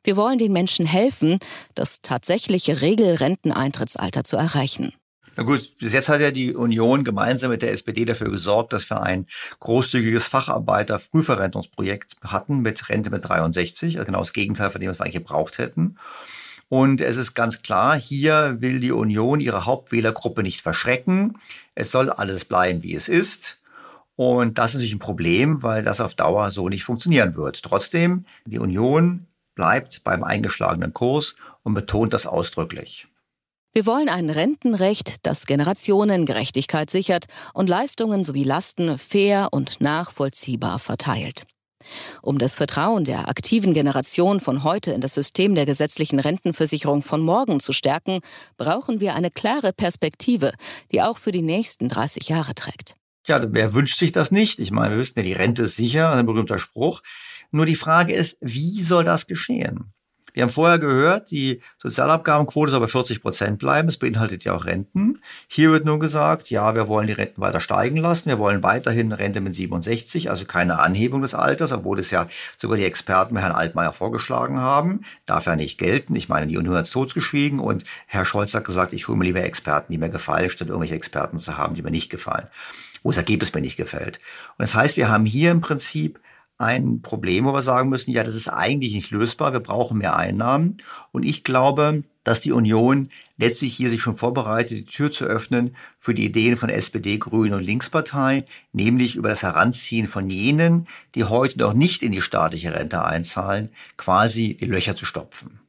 Wir wollen den Menschen helfen, das tatsächliche Regelrenteneintrittsalter zu erreichen. Na gut, bis jetzt hat ja die Union gemeinsam mit der SPD dafür gesorgt, dass wir ein großzügiges Facharbeiter-Frühverrentungsprojekt hatten mit Rente mit 63, also genau das Gegenteil von dem, was wir eigentlich gebraucht hätten. Und es ist ganz klar, hier will die Union ihre Hauptwählergruppe nicht verschrecken. Es soll alles bleiben, wie es ist. Und das ist natürlich ein Problem, weil das auf Dauer so nicht funktionieren wird. Trotzdem, die Union bleibt beim eingeschlagenen Kurs und betont das ausdrücklich. Wir wollen ein Rentenrecht, das Generationengerechtigkeit sichert und Leistungen sowie Lasten fair und nachvollziehbar verteilt. Um das Vertrauen der aktiven Generation von heute in das System der gesetzlichen Rentenversicherung von morgen zu stärken, brauchen wir eine klare Perspektive, die auch für die nächsten 30 Jahre trägt. Ja, wer wünscht sich das nicht? Ich meine, wir wissen ja, die Rente ist sicher, ein berühmter Spruch. Nur die Frage ist, wie soll das geschehen? Wir haben vorher gehört, die Sozialabgabenquote soll bei 40 Prozent bleiben. Es beinhaltet ja auch Renten. Hier wird nur gesagt, ja, wir wollen die Renten weiter steigen lassen. Wir wollen weiterhin Rente mit 67, also keine Anhebung des Alters, obwohl es ja sogar die Experten bei Herrn Altmaier vorgeschlagen haben. Darf ja nicht gelten. Ich meine, die Union hat es totgeschwiegen und Herr Scholz hat gesagt, ich hole mir lieber Experten, die mir gefallen, statt irgendwelche Experten zu haben, die mir nicht gefallen wo das Ergebnis mir nicht gefällt. Und das heißt, wir haben hier im Prinzip ein Problem, wo wir sagen müssen, ja, das ist eigentlich nicht lösbar, wir brauchen mehr Einnahmen. Und ich glaube, dass die Union letztlich hier sich schon vorbereitet, die Tür zu öffnen für die Ideen von SPD, Grünen und Linkspartei, nämlich über das Heranziehen von jenen, die heute noch nicht in die staatliche Rente einzahlen, quasi die Löcher zu stopfen.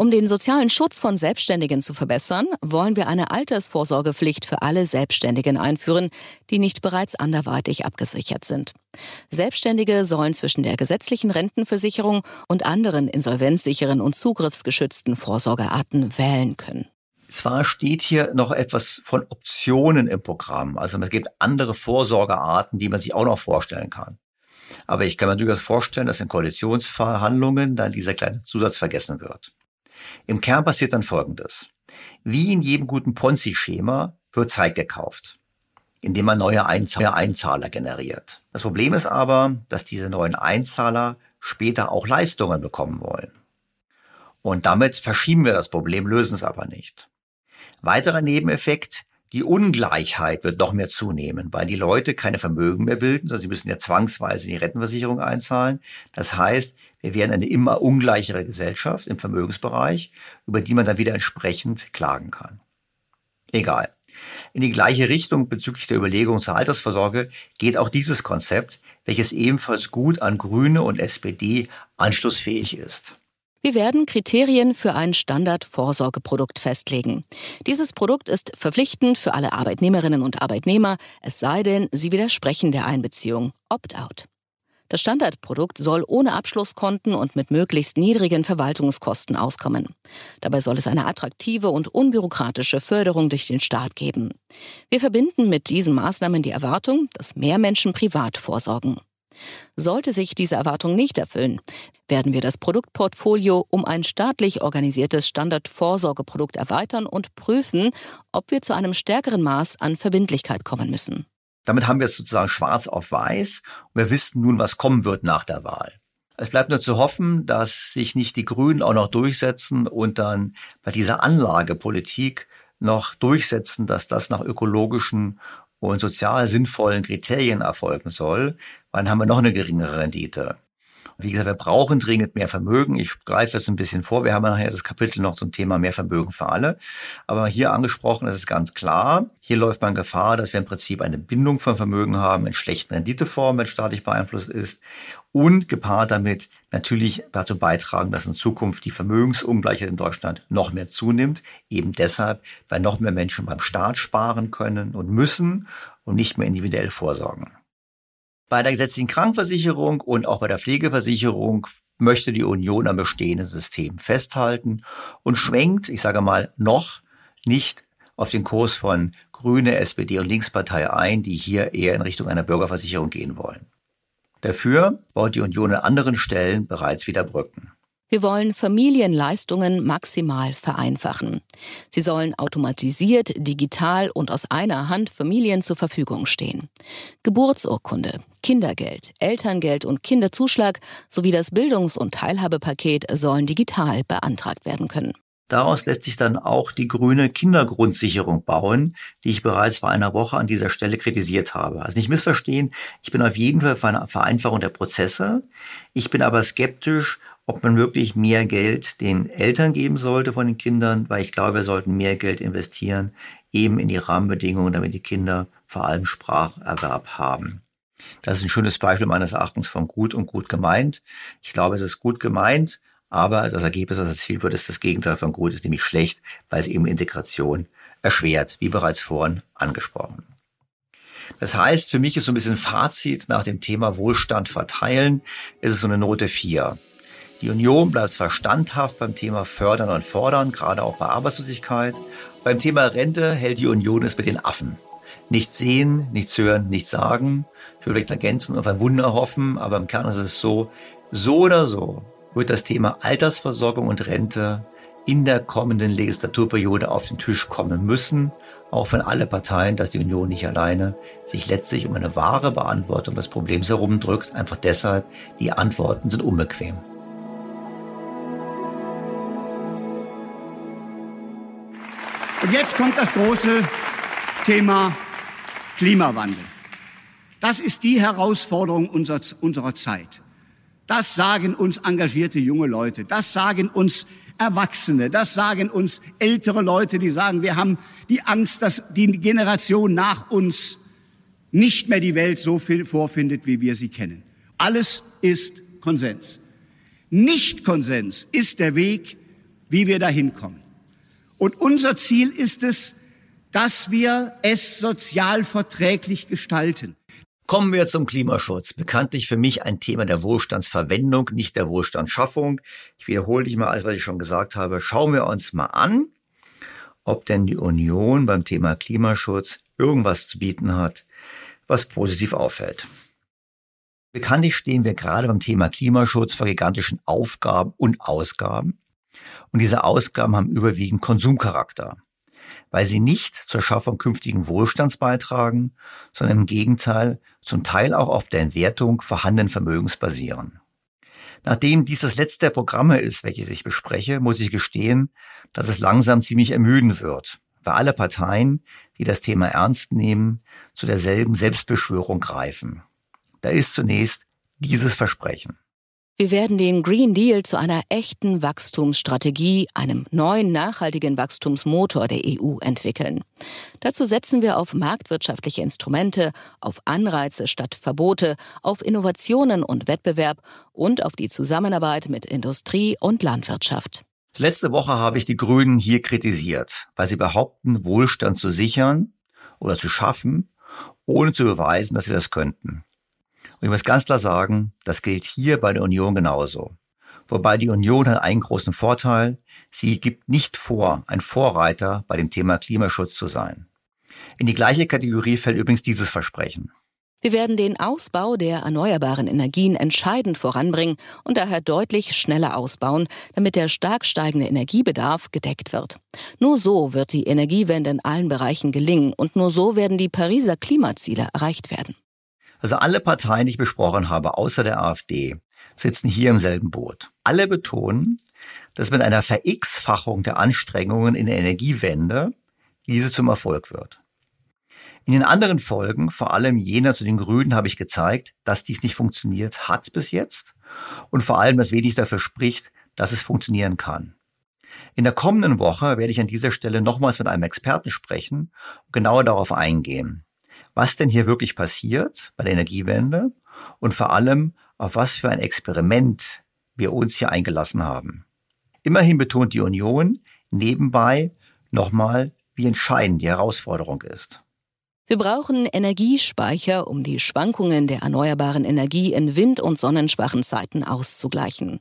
Um den sozialen Schutz von Selbstständigen zu verbessern, wollen wir eine Altersvorsorgepflicht für alle Selbstständigen einführen, die nicht bereits anderweitig abgesichert sind. Selbstständige sollen zwischen der gesetzlichen Rentenversicherung und anderen insolvenzsicheren und zugriffsgeschützten Vorsorgearten wählen können. Zwar steht hier noch etwas von Optionen im Programm, also es gibt andere Vorsorgearten, die man sich auch noch vorstellen kann. Aber ich kann mir durchaus vorstellen, dass in Koalitionsverhandlungen dann dieser kleine Zusatz vergessen wird. Im Kern passiert dann Folgendes. Wie in jedem guten Ponzi-Schema wird Zeit gekauft, indem man neue Einzahler generiert. Das Problem ist aber, dass diese neuen Einzahler später auch Leistungen bekommen wollen. Und damit verschieben wir das Problem, lösen es aber nicht. Weiterer Nebeneffekt, die Ungleichheit wird noch mehr zunehmen, weil die Leute keine Vermögen mehr bilden, sondern sie müssen ja zwangsweise in die Rentenversicherung einzahlen. Das heißt, wir werden eine immer ungleichere Gesellschaft im Vermögensbereich, über die man dann wieder entsprechend klagen kann. Egal. In die gleiche Richtung bezüglich der Überlegung zur Altersvorsorge geht auch dieses Konzept, welches ebenfalls gut an Grüne und SPD anschlussfähig ist. Wir werden Kriterien für ein Standard-Vorsorgeprodukt festlegen. Dieses Produkt ist verpflichtend für alle Arbeitnehmerinnen und Arbeitnehmer, es sei denn, sie widersprechen der Einbeziehung. Opt-out. Das Standardprodukt soll ohne Abschlusskonten und mit möglichst niedrigen Verwaltungskosten auskommen. Dabei soll es eine attraktive und unbürokratische Förderung durch den Staat geben. Wir verbinden mit diesen Maßnahmen die Erwartung, dass mehr Menschen privat vorsorgen. Sollte sich diese Erwartung nicht erfüllen, werden wir das Produktportfolio um ein staatlich organisiertes Standardvorsorgeprodukt erweitern und prüfen, ob wir zu einem stärkeren Maß an Verbindlichkeit kommen müssen. Damit haben wir es sozusagen schwarz auf weiß und wir wissen nun, was kommen wird nach der Wahl. Es bleibt nur zu hoffen, dass sich nicht die Grünen auch noch durchsetzen und dann bei dieser Anlagepolitik noch durchsetzen, dass das nach ökologischen und sozial sinnvollen Kriterien erfolgen soll, dann haben wir noch eine geringere Rendite. Wie gesagt, wir brauchen dringend mehr Vermögen. Ich greife jetzt ein bisschen vor. Wir haben ja nachher das Kapitel noch zum Thema mehr Vermögen für alle. Aber hier angesprochen ist es ganz klar. Hier läuft man Gefahr, dass wir im Prinzip eine Bindung von Vermögen haben in schlechten Renditeformen, wenn staatlich beeinflusst ist. Und gepaart damit natürlich dazu beitragen, dass in Zukunft die Vermögensungleichheit in Deutschland noch mehr zunimmt. Eben deshalb, weil noch mehr Menschen beim Staat sparen können und müssen und nicht mehr individuell vorsorgen. Bei der gesetzlichen Krankenversicherung und auch bei der Pflegeversicherung möchte die Union am bestehenden System festhalten und schwenkt, ich sage mal, noch nicht auf den Kurs von Grüne, SPD und Linkspartei ein, die hier eher in Richtung einer Bürgerversicherung gehen wollen. Dafür baut die Union an anderen Stellen bereits wieder Brücken. Wir wollen Familienleistungen maximal vereinfachen. Sie sollen automatisiert, digital und aus einer Hand Familien zur Verfügung stehen. Geburtsurkunde, Kindergeld, Elterngeld und Kinderzuschlag sowie das Bildungs- und Teilhabepaket sollen digital beantragt werden können. Daraus lässt sich dann auch die grüne Kindergrundsicherung bauen, die ich bereits vor einer Woche an dieser Stelle kritisiert habe. Also nicht missverstehen, ich bin auf jeden Fall für eine Vereinfachung der Prozesse. Ich bin aber skeptisch, ob man wirklich mehr Geld den Eltern geben sollte von den Kindern, weil ich glaube, wir sollten mehr Geld investieren, eben in die Rahmenbedingungen, damit die Kinder vor allem Spracherwerb haben. Das ist ein schönes Beispiel meines Erachtens von gut und gut gemeint. Ich glaube, es ist gut gemeint, aber das Ergebnis, was erzielt wird, ist das Gegenteil von gut, ist nämlich schlecht, weil es eben Integration erschwert, wie bereits vorhin angesprochen. Das heißt, für mich ist so ein bisschen Fazit nach dem Thema Wohlstand verteilen, ist es so eine Note 4. Die Union bleibt zwar standhaft beim Thema Fördern und Fordern, gerade auch bei Arbeitslosigkeit. Beim Thema Rente hält die Union es mit den Affen. Nichts sehen, nichts hören, nichts sagen. Ich würde vielleicht ergänzen und ein Wunder hoffen, aber im Kern ist es so, so oder so wird das Thema Altersversorgung und Rente in der kommenden Legislaturperiode auf den Tisch kommen müssen, auch wenn alle Parteien, dass die Union nicht alleine, sich letztlich um eine wahre Beantwortung des Problems herumdrückt, einfach deshalb, die Antworten sind unbequem. Und jetzt kommt das große Thema Klimawandel. Das ist die Herausforderung unserer, unserer Zeit. Das sagen uns engagierte junge Leute. Das sagen uns Erwachsene, das sagen uns ältere Leute, die sagen, wir haben die Angst, dass die Generation nach uns nicht mehr die Welt so viel vorfindet, wie wir sie kennen. Alles ist Konsens. Nicht Konsens ist der Weg, wie wir dahin kommen. Und unser Ziel ist es, dass wir es sozial verträglich gestalten. Kommen wir zum Klimaschutz. Bekanntlich für mich ein Thema der Wohlstandsverwendung, nicht der Wohlstandsschaffung. Ich wiederhole dich mal alles, was ich schon gesagt habe. Schauen wir uns mal an, ob denn die Union beim Thema Klimaschutz irgendwas zu bieten hat, was positiv auffällt. Bekanntlich stehen wir gerade beim Thema Klimaschutz vor gigantischen Aufgaben und Ausgaben. Und diese Ausgaben haben überwiegend Konsumcharakter weil sie nicht zur Schaffung künftigen Wohlstands beitragen, sondern im Gegenteil zum Teil auch auf der Entwertung vorhandenen Vermögens basieren. Nachdem dies das letzte der Programme ist, welches ich bespreche, muss ich gestehen, dass es langsam ziemlich ermüdend wird, weil alle Parteien, die das Thema ernst nehmen, zu derselben Selbstbeschwörung greifen. Da ist zunächst dieses Versprechen. Wir werden den Green Deal zu einer echten Wachstumsstrategie, einem neuen nachhaltigen Wachstumsmotor der EU entwickeln. Dazu setzen wir auf marktwirtschaftliche Instrumente, auf Anreize statt Verbote, auf Innovationen und Wettbewerb und auf die Zusammenarbeit mit Industrie und Landwirtschaft. Letzte Woche habe ich die Grünen hier kritisiert, weil sie behaupten, Wohlstand zu sichern oder zu schaffen, ohne zu beweisen, dass sie das könnten. Und ich muss ganz klar sagen, das gilt hier bei der Union genauso. Wobei die Union hat einen großen Vorteil. Sie gibt nicht vor, ein Vorreiter bei dem Thema Klimaschutz zu sein. In die gleiche Kategorie fällt übrigens dieses Versprechen. Wir werden den Ausbau der erneuerbaren Energien entscheidend voranbringen und daher deutlich schneller ausbauen, damit der stark steigende Energiebedarf gedeckt wird. Nur so wird die Energiewende in allen Bereichen gelingen und nur so werden die Pariser Klimaziele erreicht werden. Also alle Parteien, die ich besprochen habe, außer der AfD, sitzen hier im selben Boot. Alle betonen, dass mit einer Ver-X-Fachung der Anstrengungen in der Energiewende diese zum Erfolg wird. In den anderen Folgen, vor allem jener zu den Grünen, habe ich gezeigt, dass dies nicht funktioniert hat bis jetzt und vor allem, dass wenig dafür spricht, dass es funktionieren kann. In der kommenden Woche werde ich an dieser Stelle nochmals mit einem Experten sprechen und genauer darauf eingehen was denn hier wirklich passiert bei der Energiewende und vor allem, auf was für ein Experiment wir uns hier eingelassen haben. Immerhin betont die Union nebenbei nochmal, wie entscheidend die Herausforderung ist. Wir brauchen Energiespeicher, um die Schwankungen der erneuerbaren Energie in wind- und sonnenschwachen Zeiten auszugleichen.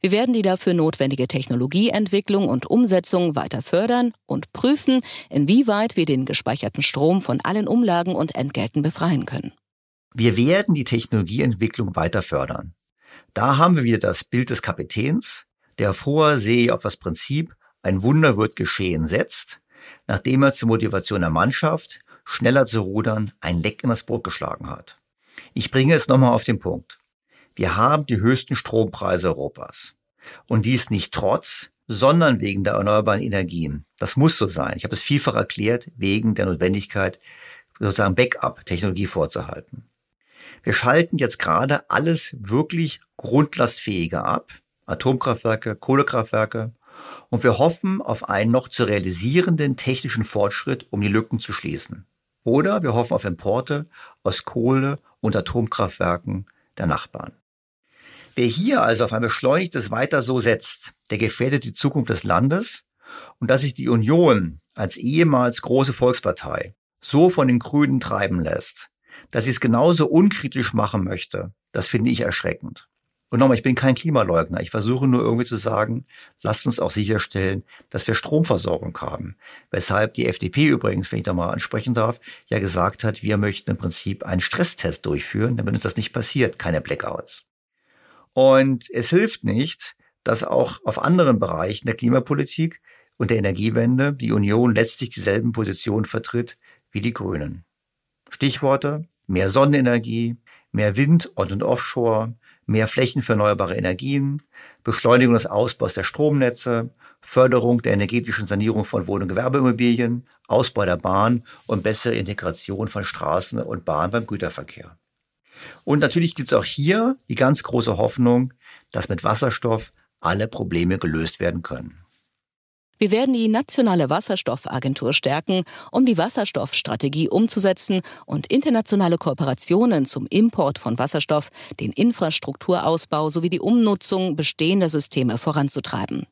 Wir werden die dafür notwendige Technologieentwicklung und Umsetzung weiter fördern und prüfen, inwieweit wir den gespeicherten Strom von allen Umlagen und Entgelten befreien können. Wir werden die Technologieentwicklung weiter fördern. Da haben wir wieder das Bild des Kapitäns, der auf hoher See auf das Prinzip ein Wunder wird geschehen setzt, nachdem er zur Motivation der Mannschaft schneller zu rudern, ein Leck in das Boot geschlagen hat. Ich bringe es nochmal auf den Punkt. Wir haben die höchsten Strompreise Europas. Und dies nicht trotz, sondern wegen der erneuerbaren Energien. Das muss so sein. Ich habe es vielfach erklärt, wegen der Notwendigkeit, sozusagen Backup-Technologie vorzuhalten. Wir schalten jetzt gerade alles wirklich grundlastfähige ab. Atomkraftwerke, Kohlekraftwerke und wir hoffen auf einen noch zu realisierenden technischen Fortschritt, um die Lücken zu schließen. Oder wir hoffen auf Importe aus Kohle- und Atomkraftwerken der Nachbarn. Wer hier also auf ein beschleunigtes Weiter so setzt, der gefährdet die Zukunft des Landes und dass sich die Union als ehemals große Volkspartei so von den Grünen treiben lässt, dass sie es genauso unkritisch machen möchte, das finde ich erschreckend. Und nochmal, ich bin kein Klimaleugner. Ich versuche nur irgendwie zu sagen, lasst uns auch sicherstellen, dass wir Stromversorgung haben. Weshalb die FDP übrigens, wenn ich da mal ansprechen darf, ja gesagt hat, wir möchten im Prinzip einen Stresstest durchführen, damit uns das nicht passiert, keine Blackouts. Und es hilft nicht, dass auch auf anderen Bereichen der Klimapolitik und der Energiewende die Union letztlich dieselben Positionen vertritt wie die Grünen. Stichworte mehr Sonnenenergie, mehr Wind on und Offshore, mehr Flächen für erneuerbare Energien, Beschleunigung des Ausbaus der Stromnetze, Förderung der energetischen Sanierung von Wohn- und Gewerbeimmobilien, Ausbau der Bahn und bessere Integration von Straßen und Bahn beim Güterverkehr. Und natürlich gibt es auch hier die ganz große Hoffnung, dass mit Wasserstoff alle Probleme gelöst werden können. Wir werden die nationale Wasserstoffagentur stärken, um die Wasserstoffstrategie umzusetzen und internationale Kooperationen zum Import von Wasserstoff, den Infrastrukturausbau sowie die Umnutzung bestehender Systeme voranzutreiben.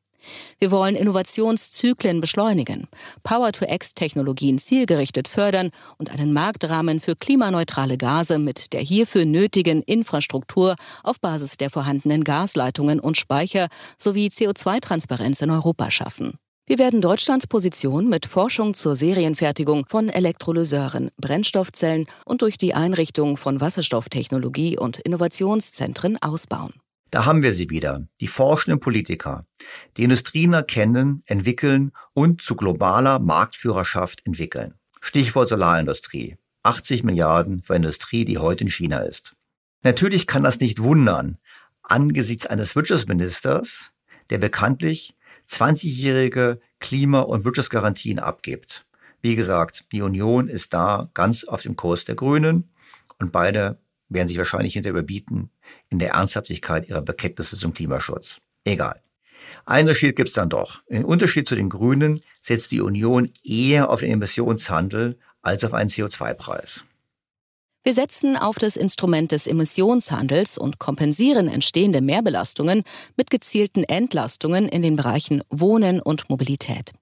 Wir wollen Innovationszyklen beschleunigen, Power-to-X-Technologien zielgerichtet fördern und einen Marktrahmen für klimaneutrale Gase mit der hierfür nötigen Infrastruktur auf Basis der vorhandenen Gasleitungen und Speicher sowie CO2-Transparenz in Europa schaffen. Wir werden Deutschlands Position mit Forschung zur Serienfertigung von Elektrolyseuren, Brennstoffzellen und durch die Einrichtung von Wasserstofftechnologie und Innovationszentren ausbauen. Da haben wir sie wieder, die forschenden Politiker, die Industrien erkennen, entwickeln und zu globaler Marktführerschaft entwickeln. Stichwort Solarindustrie. 80 Milliarden für Industrie, die heute in China ist. Natürlich kann das nicht wundern, angesichts eines Wirtschaftsministers, der bekanntlich 20-jährige Klima- und Wirtschaftsgarantien abgibt. Wie gesagt, die Union ist da ganz auf dem Kurs der Grünen und beide werden sich wahrscheinlich hinter überbieten in der Ernsthaftigkeit ihrer Bekenntnisse zum Klimaschutz. Egal. Ein Unterschied gibt's dann doch. Im Unterschied zu den Grünen setzt die Union eher auf den Emissionshandel als auf einen CO2-Preis. Wir setzen auf das Instrument des Emissionshandels und kompensieren entstehende Mehrbelastungen mit gezielten Entlastungen in den Bereichen Wohnen und Mobilität.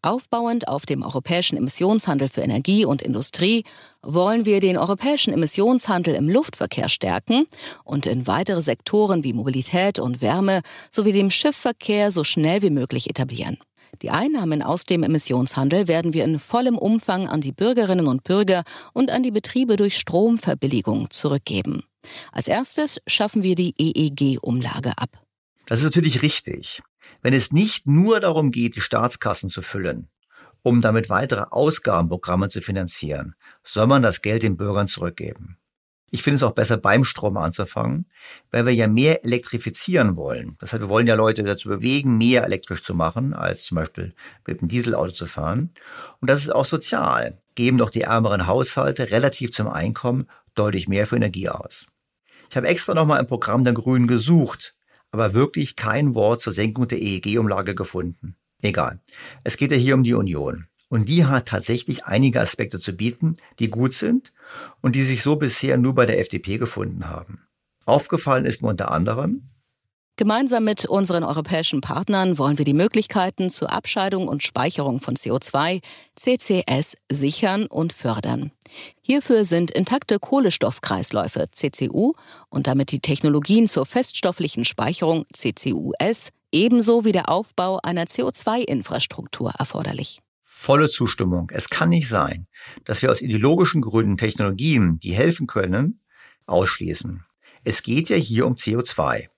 Aufbauend auf dem europäischen Emissionshandel für Energie und Industrie wollen wir den europäischen Emissionshandel im Luftverkehr stärken und in weitere Sektoren wie Mobilität und Wärme sowie dem Schiffverkehr so schnell wie möglich etablieren. Die Einnahmen aus dem Emissionshandel werden wir in vollem Umfang an die Bürgerinnen und Bürger und an die Betriebe durch Stromverbilligung zurückgeben. Als erstes schaffen wir die EEG-Umlage ab. Das ist natürlich richtig. Wenn es nicht nur darum geht, die Staatskassen zu füllen, um damit weitere Ausgabenprogramme zu finanzieren, soll man das Geld den Bürgern zurückgeben. Ich finde es auch besser, beim Strom anzufangen, weil wir ja mehr elektrifizieren wollen. Das heißt, wir wollen ja Leute dazu bewegen, mehr elektrisch zu machen, als zum Beispiel mit einem Dieselauto zu fahren. Und das ist auch sozial. Geben doch die ärmeren Haushalte relativ zum Einkommen deutlich mehr für Energie aus. Ich habe extra nochmal im Programm der Grünen gesucht, aber wirklich kein Wort zur Senkung der EEG-Umlage gefunden. Egal. Es geht ja hier um die Union. Und die hat tatsächlich einige Aspekte zu bieten, die gut sind und die sich so bisher nur bei der FDP gefunden haben. Aufgefallen ist mir unter anderem, Gemeinsam mit unseren europäischen Partnern wollen wir die Möglichkeiten zur Abscheidung und Speicherung von CO2, CCS, sichern und fördern. Hierfür sind intakte Kohlestoffkreisläufe, CCU, und damit die Technologien zur feststofflichen Speicherung, CCUS, ebenso wie der Aufbau einer CO2-Infrastruktur erforderlich volle Zustimmung. Es kann nicht sein, dass wir aus ideologischen Gründen Technologien, die helfen können, ausschließen. Es geht ja hier um CO2.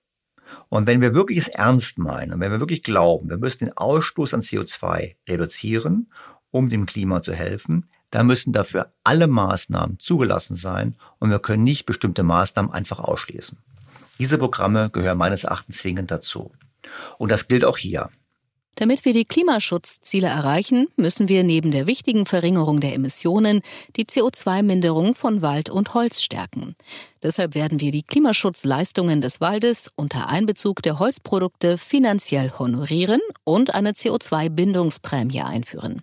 Und wenn wir wirklich es ernst meinen und wenn wir wirklich glauben, wir müssen den Ausstoß an CO2 reduzieren, um dem Klima zu helfen, dann müssen dafür alle Maßnahmen zugelassen sein und wir können nicht bestimmte Maßnahmen einfach ausschließen. Diese Programme gehören meines Erachtens zwingend dazu. Und das gilt auch hier. Damit wir die Klimaschutzziele erreichen, müssen wir neben der wichtigen Verringerung der Emissionen die CO2-Minderung von Wald und Holz stärken. Deshalb werden wir die Klimaschutzleistungen des Waldes unter Einbezug der Holzprodukte finanziell honorieren und eine CO2-Bindungsprämie einführen.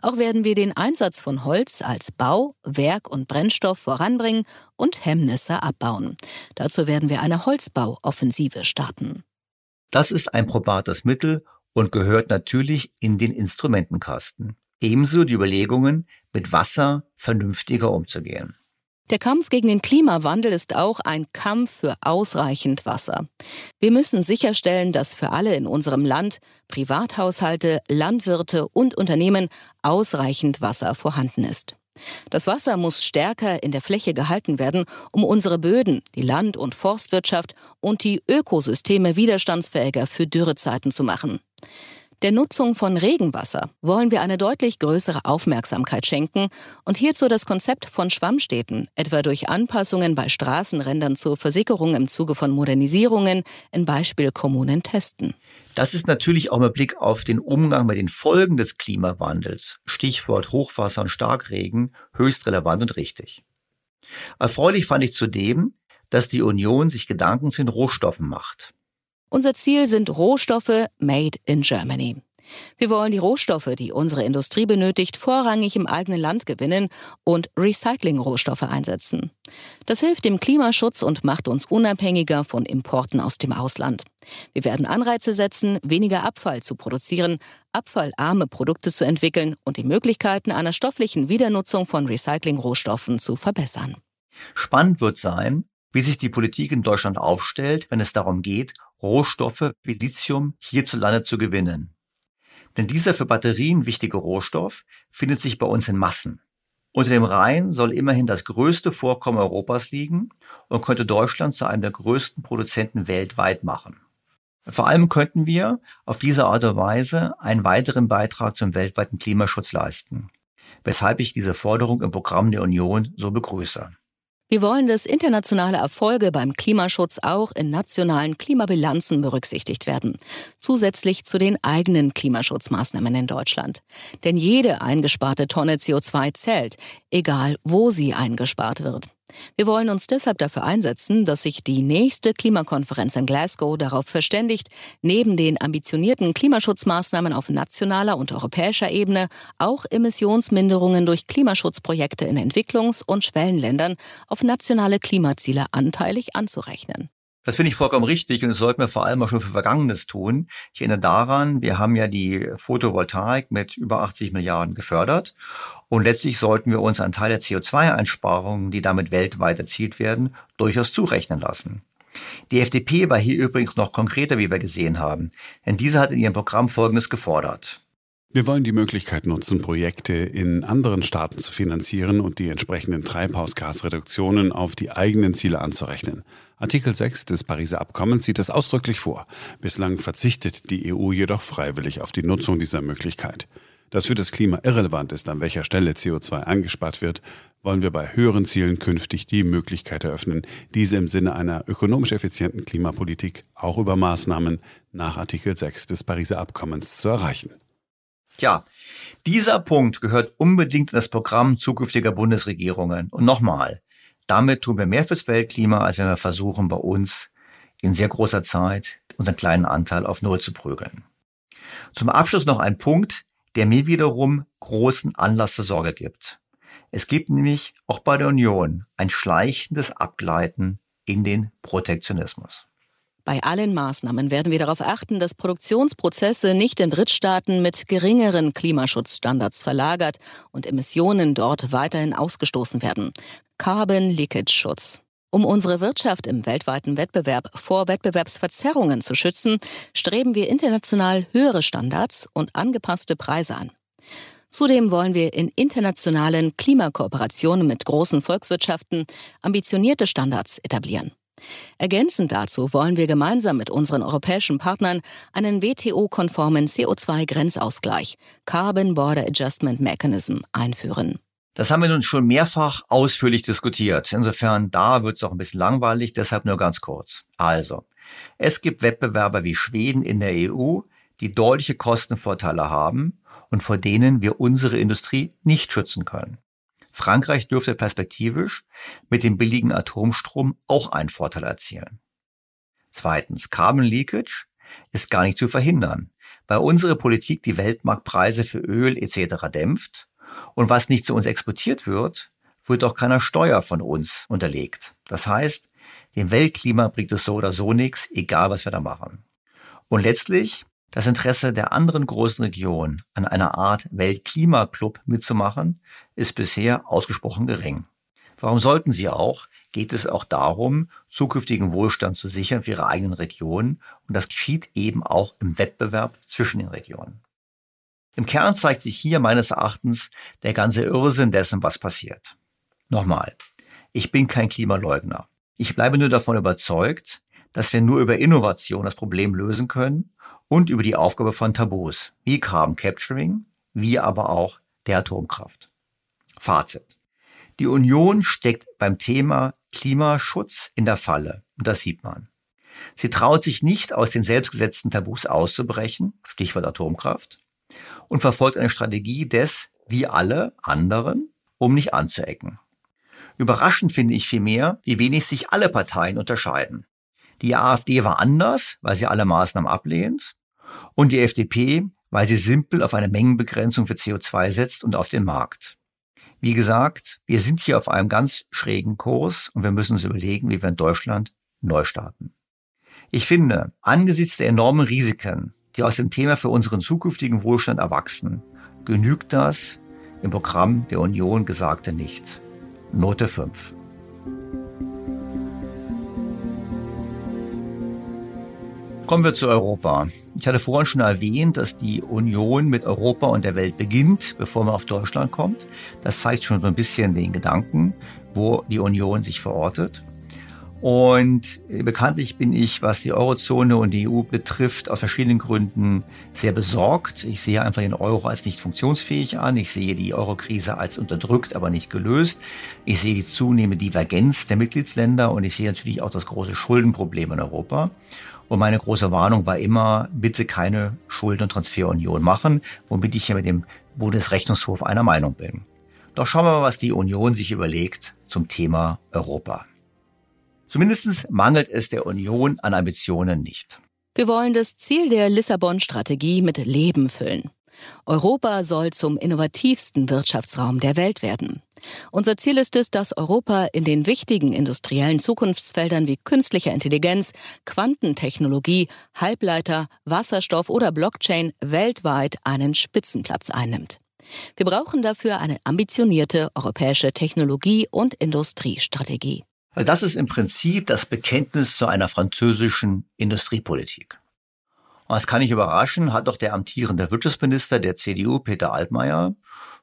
Auch werden wir den Einsatz von Holz als Bau, Werk und Brennstoff voranbringen und Hemmnisse abbauen. Dazu werden wir eine Holzbauoffensive starten. Das ist ein probates Mittel und gehört natürlich in den Instrumentenkasten. Ebenso die Überlegungen, mit Wasser vernünftiger umzugehen. Der Kampf gegen den Klimawandel ist auch ein Kampf für ausreichend Wasser. Wir müssen sicherstellen, dass für alle in unserem Land, Privathaushalte, Landwirte und Unternehmen ausreichend Wasser vorhanden ist. Das Wasser muss stärker in der Fläche gehalten werden, um unsere Böden, die Land- und Forstwirtschaft und die Ökosysteme widerstandsfähiger für Dürrezeiten zu machen. Der Nutzung von Regenwasser wollen wir eine deutlich größere Aufmerksamkeit schenken und hierzu das Konzept von Schwammstädten, etwa durch Anpassungen bei Straßenrändern zur Versickerung im Zuge von Modernisierungen in Beispielkommunen testen. Das ist natürlich auch mit Blick auf den Umgang mit den Folgen des Klimawandels, Stichwort Hochwasser und Starkregen, höchst relevant und richtig. Erfreulich fand ich zudem, dass die Union sich Gedanken zu den Rohstoffen macht. Unser Ziel sind Rohstoffe made in Germany. Wir wollen die Rohstoffe, die unsere Industrie benötigt, vorrangig im eigenen Land gewinnen und Recycling-Rohstoffe einsetzen. Das hilft dem Klimaschutz und macht uns unabhängiger von Importen aus dem Ausland. Wir werden Anreize setzen, weniger Abfall zu produzieren, abfallarme Produkte zu entwickeln und die Möglichkeiten einer stofflichen Wiedernutzung von Recycling-Rohstoffen zu verbessern. Spannend wird sein, wie sich die Politik in Deutschland aufstellt, wenn es darum geht, Rohstoffe wie Lithium hierzulande zu gewinnen. Denn dieser für Batterien wichtige Rohstoff findet sich bei uns in Massen. Unter dem Rhein soll immerhin das größte Vorkommen Europas liegen und könnte Deutschland zu einem der größten Produzenten weltweit machen. Vor allem könnten wir auf diese Art und Weise einen weiteren Beitrag zum weltweiten Klimaschutz leisten, weshalb ich diese Forderung im Programm der Union so begrüße. Wir wollen, dass internationale Erfolge beim Klimaschutz auch in nationalen Klimabilanzen berücksichtigt werden, zusätzlich zu den eigenen Klimaschutzmaßnahmen in Deutschland. Denn jede eingesparte Tonne CO2 zählt, egal wo sie eingespart wird. Wir wollen uns deshalb dafür einsetzen, dass sich die nächste Klimakonferenz in Glasgow darauf verständigt, neben den ambitionierten Klimaschutzmaßnahmen auf nationaler und europäischer Ebene auch Emissionsminderungen durch Klimaschutzprojekte in Entwicklungs- und Schwellenländern auf nationale Klimaziele anteilig anzurechnen. Das finde ich vollkommen richtig und das sollten wir vor allem auch schon für Vergangenes tun. Ich erinnere daran, wir haben ja die Photovoltaik mit über 80 Milliarden gefördert und letztlich sollten wir uns einen Teil der CO2-Einsparungen, die damit weltweit erzielt werden, durchaus zurechnen lassen. Die FDP war hier übrigens noch konkreter, wie wir gesehen haben, denn diese hat in ihrem Programm Folgendes gefordert. Wir wollen die Möglichkeit nutzen, Projekte in anderen Staaten zu finanzieren und die entsprechenden Treibhausgasreduktionen auf die eigenen Ziele anzurechnen. Artikel 6 des Pariser Abkommens sieht das ausdrücklich vor. Bislang verzichtet die EU jedoch freiwillig auf die Nutzung dieser Möglichkeit. Dass für das Klima irrelevant ist, an welcher Stelle CO2 angespart wird, wollen wir bei höheren Zielen künftig die Möglichkeit eröffnen, diese im Sinne einer ökonomisch effizienten Klimapolitik auch über Maßnahmen nach Artikel 6 des Pariser Abkommens zu erreichen. Tja, dieser Punkt gehört unbedingt in das Programm zukünftiger Bundesregierungen. Und nochmal, damit tun wir mehr fürs Weltklima, als wenn wir versuchen, bei uns in sehr großer Zeit unseren kleinen Anteil auf Null zu prügeln. Zum Abschluss noch ein Punkt, der mir wiederum großen Anlass zur Sorge gibt. Es gibt nämlich auch bei der Union ein schleichendes Abgleiten in den Protektionismus. Bei allen Maßnahmen werden wir darauf achten, dass Produktionsprozesse nicht in Drittstaaten mit geringeren Klimaschutzstandards verlagert und Emissionen dort weiterhin ausgestoßen werden. Carbon Leakage Schutz. Um unsere Wirtschaft im weltweiten Wettbewerb vor Wettbewerbsverzerrungen zu schützen, streben wir international höhere Standards und angepasste Preise an. Zudem wollen wir in internationalen Klimakooperationen mit großen Volkswirtschaften ambitionierte Standards etablieren. Ergänzend dazu wollen wir gemeinsam mit unseren europäischen Partnern einen WTO-konformen CO2-Grenzausgleich, Carbon Border Adjustment Mechanism, einführen. Das haben wir nun schon mehrfach ausführlich diskutiert. Insofern da wird es auch ein bisschen langweilig, deshalb nur ganz kurz. Also, es gibt Wettbewerber wie Schweden in der EU, die deutliche Kostenvorteile haben und vor denen wir unsere Industrie nicht schützen können. Frankreich dürfte perspektivisch mit dem billigen Atomstrom auch einen Vorteil erzielen. Zweitens, Carbon Leakage ist gar nicht zu verhindern, weil unsere Politik die Weltmarktpreise für Öl etc. dämpft und was nicht zu uns exportiert wird, wird auch keiner Steuer von uns unterlegt. Das heißt, dem Weltklima bringt es so oder so nichts, egal was wir da machen. Und letztlich Das Interesse der anderen großen Regionen, an einer Art Weltklimaclub mitzumachen, ist bisher ausgesprochen gering. Warum sollten sie auch? Geht es auch darum, zukünftigen Wohlstand zu sichern für ihre eigenen Regionen. Und das geschieht eben auch im Wettbewerb zwischen den Regionen. Im Kern zeigt sich hier meines Erachtens der ganze Irrsinn dessen, was passiert. Nochmal, ich bin kein Klimaleugner. Ich bleibe nur davon überzeugt, dass wir nur über Innovation das Problem lösen können und über die Aufgabe von Tabus, wie Carbon Capturing, wie aber auch der Atomkraft. Fazit. Die Union steckt beim Thema Klimaschutz in der Falle. Und das sieht man. Sie traut sich nicht, aus den selbstgesetzten Tabus auszubrechen, Stichwort Atomkraft, und verfolgt eine Strategie des, wie alle anderen, um nicht anzuecken. Überraschend finde ich vielmehr, wie wenig sich alle Parteien unterscheiden. Die AfD war anders, weil sie alle Maßnahmen ablehnt, und die FDP, weil sie simpel auf eine Mengenbegrenzung für CO2 setzt und auf den Markt. Wie gesagt, wir sind hier auf einem ganz schrägen Kurs und wir müssen uns überlegen, wie wir in Deutschland neu starten. Ich finde, angesichts der enormen Risiken, die aus dem Thema für unseren zukünftigen Wohlstand erwachsen, genügt das im Programm der Union Gesagte nicht. Note 5. Kommen wir zu Europa. Ich hatte vorhin schon erwähnt, dass die Union mit Europa und der Welt beginnt, bevor man auf Deutschland kommt. Das zeigt schon so ein bisschen den Gedanken, wo die Union sich verortet. Und bekanntlich bin ich, was die Eurozone und die EU betrifft, aus verschiedenen Gründen sehr besorgt. Ich sehe einfach den Euro als nicht funktionsfähig an. Ich sehe die Eurokrise als unterdrückt, aber nicht gelöst. Ich sehe die zunehmende Divergenz der Mitgliedsländer und ich sehe natürlich auch das große Schuldenproblem in Europa. Und meine große Warnung war immer, bitte keine Schulden- und Transferunion machen, womit ich ja mit dem Bundesrechnungshof einer Meinung bin. Doch schauen wir mal, was die Union sich überlegt zum Thema Europa. Zumindest mangelt es der Union an Ambitionen nicht. Wir wollen das Ziel der Lissabon-Strategie mit Leben füllen. Europa soll zum innovativsten Wirtschaftsraum der Welt werden. Unser Ziel ist es, dass Europa in den wichtigen industriellen Zukunftsfeldern wie künstlicher Intelligenz, Quantentechnologie, Halbleiter, Wasserstoff oder Blockchain weltweit einen Spitzenplatz einnimmt. Wir brauchen dafür eine ambitionierte europäische Technologie- und Industriestrategie. Also das ist im Prinzip das Bekenntnis zu einer französischen Industriepolitik. Und das kann nicht überraschen, hat doch der amtierende Wirtschaftsminister der CDU, Peter Altmaier,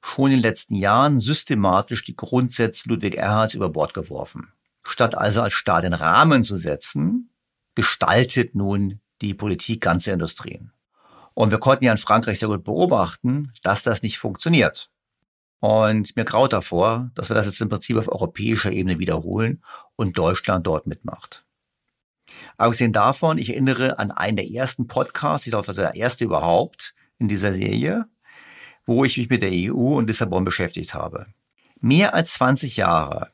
schon in den letzten Jahren systematisch die Grundsätze Ludwig Erhards über Bord geworfen. Statt also als Staat den Rahmen zu setzen, gestaltet nun die Politik ganze Industrien. Und wir konnten ja in Frankreich sehr gut beobachten, dass das nicht funktioniert. Und mir graut davor, dass wir das jetzt im Prinzip auf europäischer Ebene wiederholen und Deutschland dort mitmacht. Abgesehen davon, ich erinnere an einen der ersten Podcasts, ich glaube, das war der erste überhaupt in dieser Serie, wo ich mich mit der EU und Lissabon beschäftigt habe. Mehr als 20 Jahre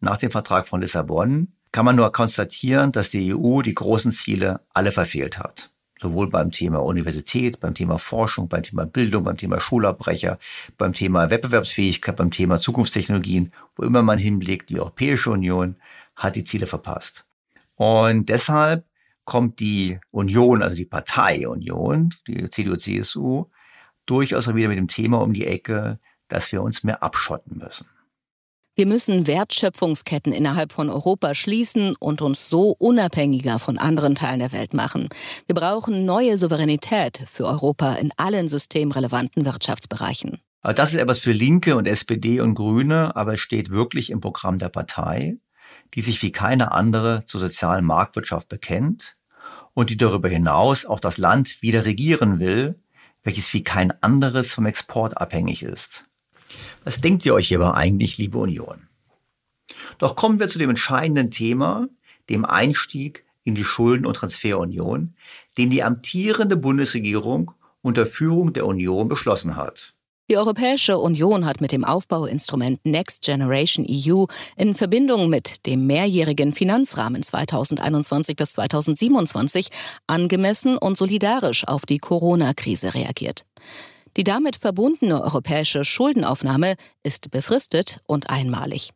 nach dem Vertrag von Lissabon kann man nur konstatieren, dass die EU die großen Ziele alle verfehlt hat. Sowohl beim Thema Universität, beim Thema Forschung, beim Thema Bildung, beim Thema Schulabbrecher, beim Thema Wettbewerbsfähigkeit, beim Thema Zukunftstechnologien, wo immer man hinblickt, die Europäische Union hat die Ziele verpasst. Und deshalb kommt die Union, also die Partei Union, die CDU-CSU, durchaus wieder mit dem Thema um die Ecke, dass wir uns mehr abschotten müssen. Wir müssen Wertschöpfungsketten innerhalb von Europa schließen und uns so unabhängiger von anderen Teilen der Welt machen. Wir brauchen neue Souveränität für Europa in allen systemrelevanten Wirtschaftsbereichen. Das ist etwas für Linke und SPD und Grüne, aber es steht wirklich im Programm der Partei die sich wie keine andere zur sozialen Marktwirtschaft bekennt und die darüber hinaus auch das Land wieder regieren will, welches wie kein anderes vom Export abhängig ist. Was denkt ihr euch hierbei eigentlich, liebe Union? Doch kommen wir zu dem entscheidenden Thema, dem Einstieg in die Schulden- und Transferunion, den die amtierende Bundesregierung unter Führung der Union beschlossen hat. Die Europäische Union hat mit dem Aufbauinstrument Next Generation EU in Verbindung mit dem mehrjährigen Finanzrahmen 2021 bis 2027 angemessen und solidarisch auf die Corona-Krise reagiert. Die damit verbundene europäische Schuldenaufnahme ist befristet und einmalig.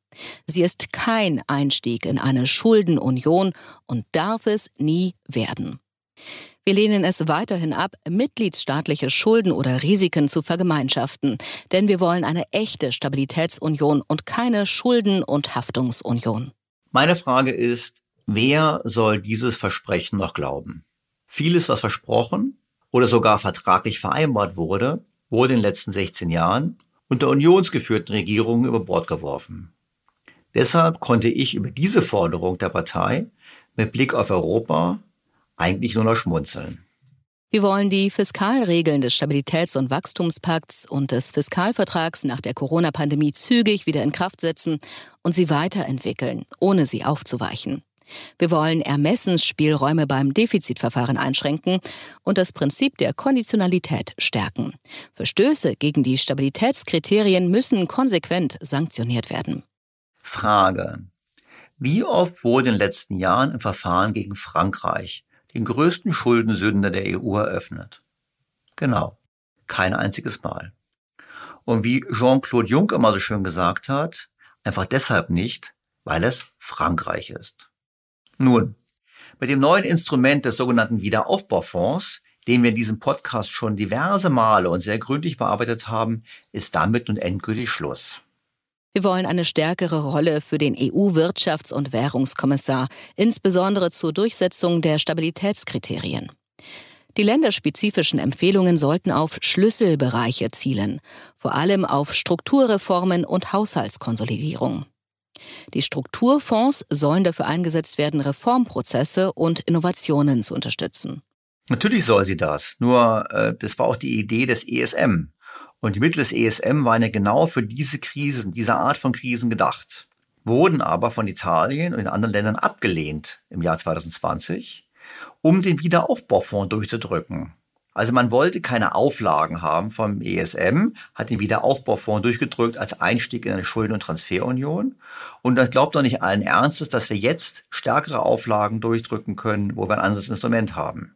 Sie ist kein Einstieg in eine Schuldenunion und darf es nie werden. Wir lehnen es weiterhin ab, mitgliedsstaatliche Schulden oder Risiken zu vergemeinschaften, denn wir wollen eine echte Stabilitätsunion und keine Schulden- und Haftungsunion. Meine Frage ist, wer soll dieses Versprechen noch glauben? Vieles, was versprochen oder sogar vertraglich vereinbart wurde, wurde in den letzten 16 Jahren unter unionsgeführten Regierungen über Bord geworfen. Deshalb konnte ich über diese Forderung der Partei mit Blick auf Europa eigentlich nur noch schmunzeln. Wir wollen die Fiskalregeln des Stabilitäts- und Wachstumspakts und des Fiskalvertrags nach der Corona-Pandemie zügig wieder in Kraft setzen und sie weiterentwickeln, ohne sie aufzuweichen. Wir wollen Ermessensspielräume beim Defizitverfahren einschränken und das Prinzip der Konditionalität stärken. Verstöße gegen die Stabilitätskriterien müssen konsequent sanktioniert werden. Frage. Wie oft wurde in den letzten Jahren ein Verfahren gegen Frankreich, den größten Schuldensünder der EU, eröffnet? Genau, kein einziges Mal. Und wie Jean-Claude Juncker mal so schön gesagt hat, einfach deshalb nicht, weil es Frankreich ist. Nun, mit dem neuen Instrument des sogenannten Wiederaufbaufonds, den wir in diesem Podcast schon diverse Male und sehr gründlich bearbeitet haben, ist damit nun endgültig Schluss. Wir wollen eine stärkere Rolle für den EU-Wirtschafts- und Währungskommissar, insbesondere zur Durchsetzung der Stabilitätskriterien. Die länderspezifischen Empfehlungen sollten auf Schlüsselbereiche zielen, vor allem auf Strukturreformen und Haushaltskonsolidierung. Die Strukturfonds sollen dafür eingesetzt werden, Reformprozesse und Innovationen zu unterstützen. Natürlich soll sie das. Nur äh, das war auch die Idee des ESM. Und die Mittel des ESM waren ja genau für diese Krisen, diese Art von Krisen gedacht, wurden aber von Italien und den anderen Ländern abgelehnt im Jahr 2020, um den Wiederaufbaufonds durchzudrücken. Also man wollte keine Auflagen haben vom ESM, hat den Wiederaufbaufonds durchgedrückt als Einstieg in eine Schulden- und Transferunion. Und ich glaube doch nicht allen Ernstes, dass wir jetzt stärkere Auflagen durchdrücken können, wo wir ein anderes Instrument haben.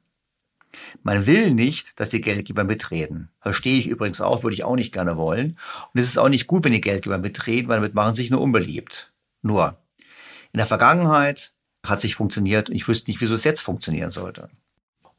Man will nicht, dass die Geldgeber mitreden. Verstehe ich übrigens auch, würde ich auch nicht gerne wollen. Und es ist auch nicht gut, wenn die Geldgeber mitreden, weil damit machen sie sich nur unbeliebt. Nur, in der Vergangenheit hat sich funktioniert und ich wüsste nicht, wieso es jetzt funktionieren sollte.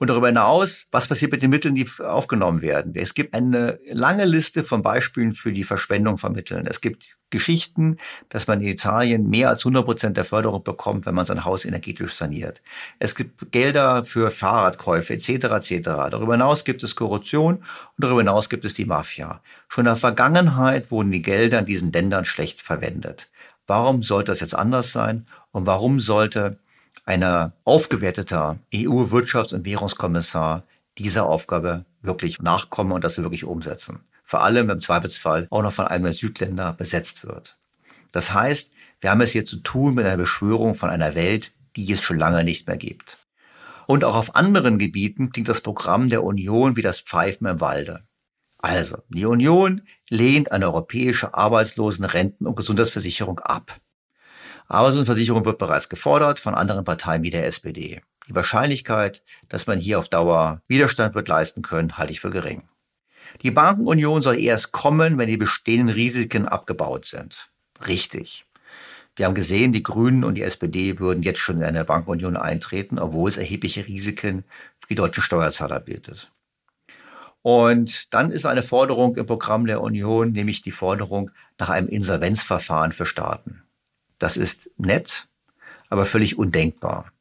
Und darüber hinaus, was passiert mit den Mitteln, die aufgenommen werden? Es gibt eine lange Liste von Beispielen für die Verschwendung von Mitteln. Es gibt Geschichten, dass man in Italien mehr als 100 Prozent der Förderung bekommt, wenn man sein Haus energetisch saniert. Es gibt Gelder für Fahrradkäufe etc. etc. Darüber hinaus gibt es Korruption und darüber hinaus gibt es die Mafia. Schon in der Vergangenheit wurden die Gelder in diesen Ländern schlecht verwendet. Warum sollte das jetzt anders sein? Und warum sollte ein aufgewerteter EU-Wirtschafts- und Währungskommissar dieser Aufgabe wirklich nachkommen und das wirklich umsetzen. Vor allem im Zweifelsfall auch noch von einem der Südländer besetzt wird. Das heißt, wir haben es hier zu tun mit einer Beschwörung von einer Welt, die es schon lange nicht mehr gibt. Und auch auf anderen Gebieten klingt das Programm der Union wie das Pfeifen im Walde. Also, die Union lehnt eine europäische Arbeitslosen-, Renten- und Gesundheitsversicherung ab. Arbeitslosenversicherung wird bereits gefordert von anderen Parteien wie der SPD. Die Wahrscheinlichkeit, dass man hier auf Dauer Widerstand wird leisten können, halte ich für gering. Die Bankenunion soll erst kommen, wenn die bestehenden Risiken abgebaut sind. Richtig. Wir haben gesehen, die Grünen und die SPD würden jetzt schon in eine Bankenunion eintreten, obwohl es erhebliche Risiken für die deutschen Steuerzahler bietet. Und dann ist eine Forderung im Programm der Union, nämlich die Forderung nach einem Insolvenzverfahren für Staaten. Das ist nett, aber völlig undenkbar.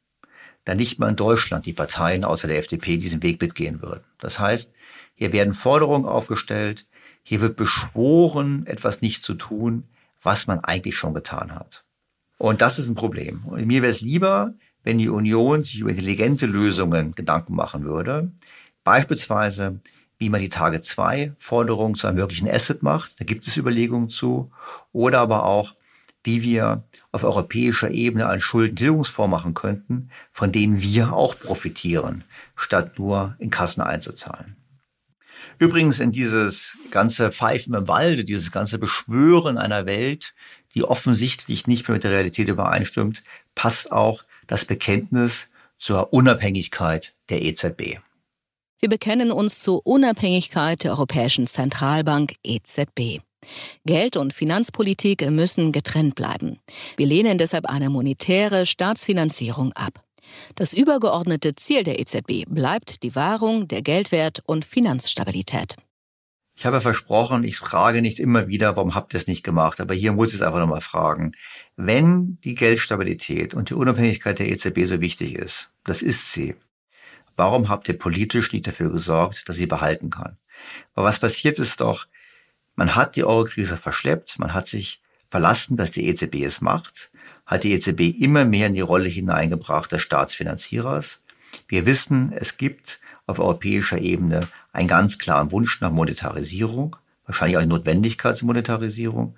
Da nicht mal in Deutschland die Parteien außer der FDP diesen Weg mitgehen würden. Das heißt, hier werden Forderungen aufgestellt, hier wird beschworen, etwas nicht zu tun, was man eigentlich schon getan hat. Und das ist ein Problem. Und mir wäre es lieber, wenn die Union sich über intelligente Lösungen Gedanken machen würde. Beispielsweise, wie man die Tage 2 Forderung zu einem wirklichen Asset macht. Da gibt es Überlegungen zu. Oder aber auch, wie wir auf europäischer Ebene einen Schuldentilgungsfonds machen könnten, von dem wir auch profitieren, statt nur in Kassen einzuzahlen. Übrigens in dieses ganze Pfeifen im Walde, dieses ganze Beschwören einer Welt, die offensichtlich nicht mehr mit der Realität übereinstimmt, passt auch das Bekenntnis zur Unabhängigkeit der EZB. Wir bekennen uns zur Unabhängigkeit der Europäischen Zentralbank EZB. Geld- und Finanzpolitik müssen getrennt bleiben. Wir lehnen deshalb eine monetäre Staatsfinanzierung ab. Das übergeordnete Ziel der EZB bleibt die Wahrung der Geldwert- und Finanzstabilität. Ich habe versprochen, ich frage nicht immer wieder, warum habt ihr es nicht gemacht, aber hier muss ich es einfach nochmal fragen. Wenn die Geldstabilität und die Unabhängigkeit der EZB so wichtig ist, das ist sie, warum habt ihr politisch nicht dafür gesorgt, dass sie behalten kann? Aber was passiert ist doch, man hat die Eurokrise verschleppt, man hat sich verlassen, dass die EZB es macht, hat die EZB immer mehr in die Rolle hineingebracht des Staatsfinanzierers. Wir wissen, es gibt auf europäischer Ebene einen ganz klaren Wunsch nach Monetarisierung wahrscheinlich auch eine Notwendigkeit zur Monetarisierung.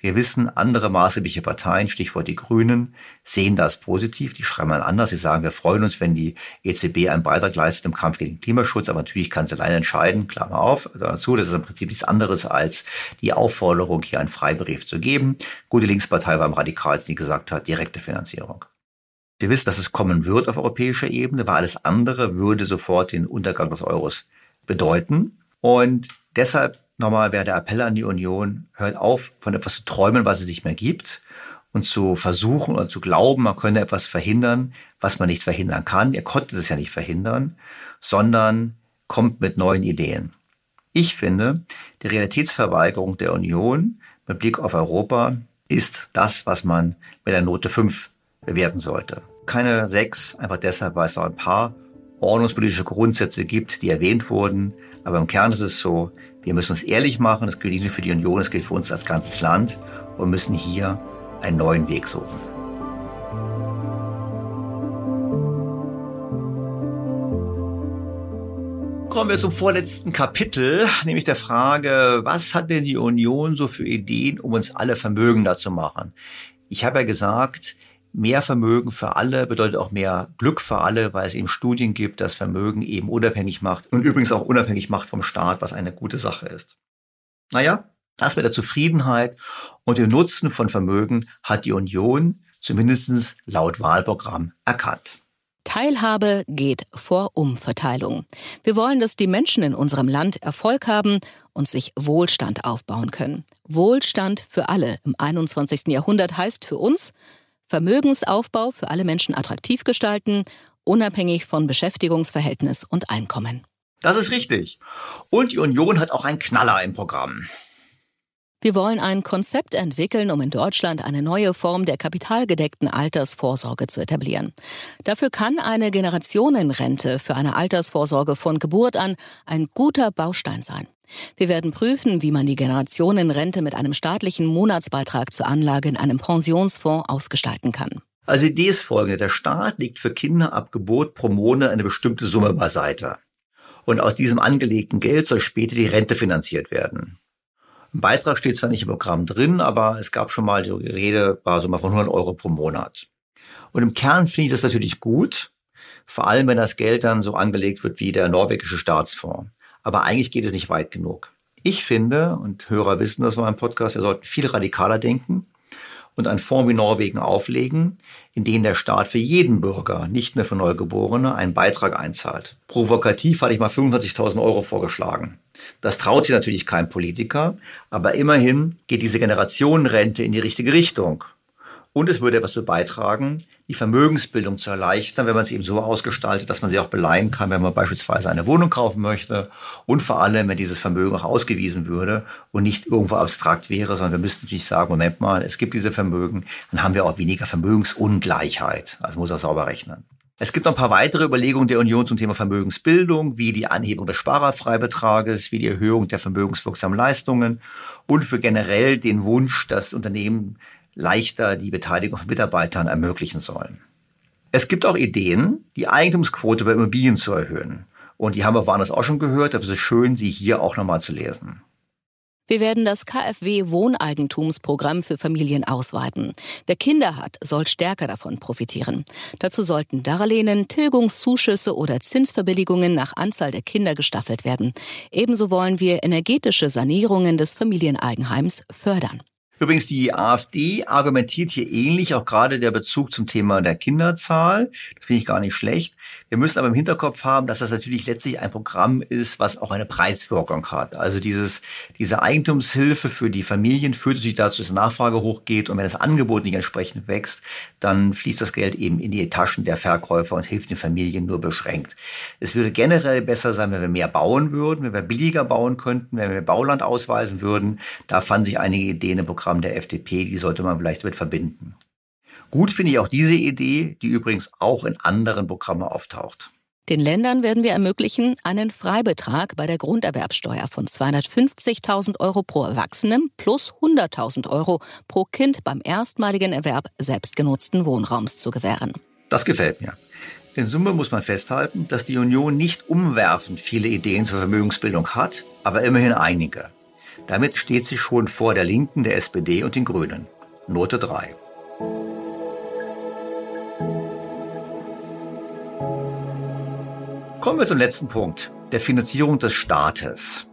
Wir wissen, andere maßgebliche Parteien, Stichwort die Grünen, sehen das positiv. Die schreiben mal anders. Sie sagen, wir freuen uns, wenn die EZB einen Beitrag leistet im Kampf gegen den Klimaschutz. Aber natürlich kann sie alleine entscheiden. Klammer auf. Dazu, das ist im Prinzip nichts anderes als die Aufforderung, hier einen Freibrief zu geben. Gute Linkspartei war am radikalsten, die gesagt hat, direkte Finanzierung. Wir wissen, dass es kommen wird auf europäischer Ebene, weil alles andere würde sofort den Untergang des Euros bedeuten. Und deshalb Nochmal wäre der Appell an die Union, hört auf, von etwas zu träumen, was es nicht mehr gibt und zu versuchen oder zu glauben, man könne etwas verhindern, was man nicht verhindern kann. Ihr konntet es ja nicht verhindern, sondern kommt mit neuen Ideen. Ich finde, die Realitätsverweigerung der Union mit Blick auf Europa ist das, was man mit der Note 5 bewerten sollte. Keine 6, einfach deshalb, weil es noch ein paar ordnungspolitische Grundsätze gibt, die erwähnt wurden. Aber im Kern ist es so, wir müssen uns ehrlich machen, das gilt nicht nur für die Union, das gilt für uns als ganzes Land und müssen hier einen neuen Weg suchen. Kommen wir zum vorletzten Kapitel, nämlich der Frage, was hat denn die Union so für Ideen, um uns alle vermögender zu machen? Ich habe ja gesagt, Mehr Vermögen für alle bedeutet auch mehr Glück für alle, weil es eben Studien gibt, dass Vermögen eben unabhängig macht und übrigens auch unabhängig macht vom Staat, was eine gute Sache ist. Naja, das mit der Zufriedenheit und dem Nutzen von Vermögen hat die Union zumindest laut Wahlprogramm erkannt. Teilhabe geht vor Umverteilung. Wir wollen, dass die Menschen in unserem Land Erfolg haben und sich Wohlstand aufbauen können. Wohlstand für alle im 21. Jahrhundert heißt für uns, Vermögensaufbau für alle Menschen attraktiv gestalten, unabhängig von Beschäftigungsverhältnis und Einkommen. Das ist richtig. Und die Union hat auch einen Knaller im Programm. Wir wollen ein Konzept entwickeln, um in Deutschland eine neue Form der kapitalgedeckten Altersvorsorge zu etablieren. Dafür kann eine Generationenrente für eine Altersvorsorge von Geburt an ein guter Baustein sein. Wir werden prüfen, wie man die Generationenrente mit einem staatlichen Monatsbeitrag zur Anlage in einem Pensionsfonds ausgestalten kann. Also die Idee ist folgende. Der Staat legt für Kinder ab Geburt pro Monat eine bestimmte Summe beiseite. Und aus diesem angelegten Geld soll später die Rente finanziert werden. Ein Beitrag steht zwar nicht im Programm drin, aber es gab schon mal die Rede, war so mal von 100 Euro pro Monat. Und im Kern finde ich das natürlich gut, vor allem wenn das Geld dann so angelegt wird wie der norwegische Staatsfonds. Aber eigentlich geht es nicht weit genug. Ich finde, und Hörer wissen das war ein Podcast, wir sollten viel radikaler denken und einen Fonds wie Norwegen auflegen, in den der Staat für jeden Bürger, nicht nur für Neugeborene, einen Beitrag einzahlt. Provokativ hatte ich mal 25.000 Euro vorgeschlagen. Das traut sich natürlich kein Politiker, aber immerhin geht diese Generationenrente in die richtige Richtung. Und es würde etwas dazu beitragen, die Vermögensbildung zu erleichtern, wenn man es eben so ausgestaltet, dass man sie auch beleihen kann, wenn man beispielsweise eine Wohnung kaufen möchte. Und vor allem, wenn dieses Vermögen auch ausgewiesen würde und nicht irgendwo abstrakt wäre, sondern wir müssten natürlich sagen, Moment mal, es gibt diese Vermögen, dann haben wir auch weniger Vermögensungleichheit. Also muss er sauber rechnen. Es gibt noch ein paar weitere Überlegungen der Union zum Thema Vermögensbildung, wie die Anhebung des Sparerfreibetrages, wie die Erhöhung der vermögenswirksamen Leistungen und für generell den Wunsch, dass Unternehmen leichter die Beteiligung von Mitarbeitern ermöglichen sollen. Es gibt auch Ideen, die Eigentumsquote bei Immobilien zu erhöhen. Und die haben wir woanders auch schon gehört, aber es ist schön, sie hier auch nochmal zu lesen. Wir werden das KfW Wohneigentumsprogramm für Familien ausweiten. Wer Kinder hat, soll stärker davon profitieren. Dazu sollten Darlehen, Tilgungszuschüsse oder Zinsverbilligungen nach Anzahl der Kinder gestaffelt werden. Ebenso wollen wir energetische Sanierungen des Familieneigenheims fördern. Übrigens, die AfD argumentiert hier ähnlich, auch gerade der Bezug zum Thema der Kinderzahl. Das finde ich gar nicht schlecht. Wir müssen aber im Hinterkopf haben, dass das natürlich letztlich ein Programm ist, was auch eine Preiswirkung hat. Also dieses, diese Eigentumshilfe für die Familien führt natürlich dazu, dass die Nachfrage hochgeht und wenn das Angebot nicht entsprechend wächst, dann fließt das Geld eben in die Taschen der Verkäufer und hilft den Familien nur beschränkt. Es würde generell besser sein, wenn wir mehr bauen würden, wenn wir billiger bauen könnten, wenn wir Bauland ausweisen würden. Da fanden sich einige Ideen im Programm der FDP, die sollte man vielleicht damit verbinden. Gut finde ich auch diese Idee, die übrigens auch in anderen Programmen auftaucht. Den Ländern werden wir ermöglichen, einen Freibetrag bei der Grunderwerbsteuer von 250.000 Euro pro Erwachsenen plus 100.000 Euro pro Kind beim erstmaligen Erwerb selbstgenutzten Wohnraums zu gewähren. Das gefällt mir. In Summe muss man festhalten, dass die Union nicht umwerfend viele Ideen zur Vermögensbildung hat, aber immerhin einige. Damit steht sie schon vor der Linken, der SPD und den Grünen. Note 3. Kommen wir zum letzten Punkt, der Finanzierung des Staates.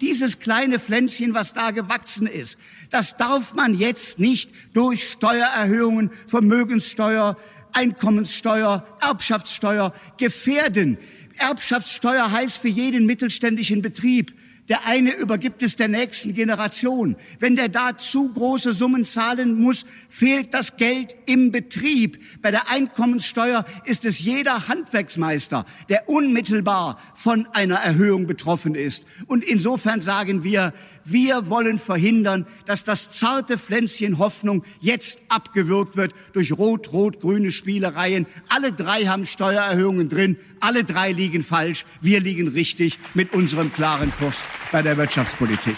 Dieses kleine Pflänzchen, was da gewachsen ist, das darf man jetzt nicht durch Steuererhöhungen, Vermögenssteuer, Einkommenssteuer, Erbschaftssteuer gefährden. Erbschaftssteuer heißt für jeden mittelständischen Betrieb, der eine übergibt es der nächsten Generation. Wenn der da zu große Summen zahlen muss, fehlt das Geld im Betrieb. Bei der Einkommenssteuer ist es jeder Handwerksmeister, der unmittelbar von einer Erhöhung betroffen ist. Und insofern sagen wir, wir wollen verhindern, dass das zarte Pflänzchen Hoffnung jetzt abgewürgt wird durch rot-rot-grüne Spielereien. Alle drei haben Steuererhöhungen drin, alle drei liegen falsch, wir liegen richtig mit unserem klaren Kurs bei der Wirtschaftspolitik.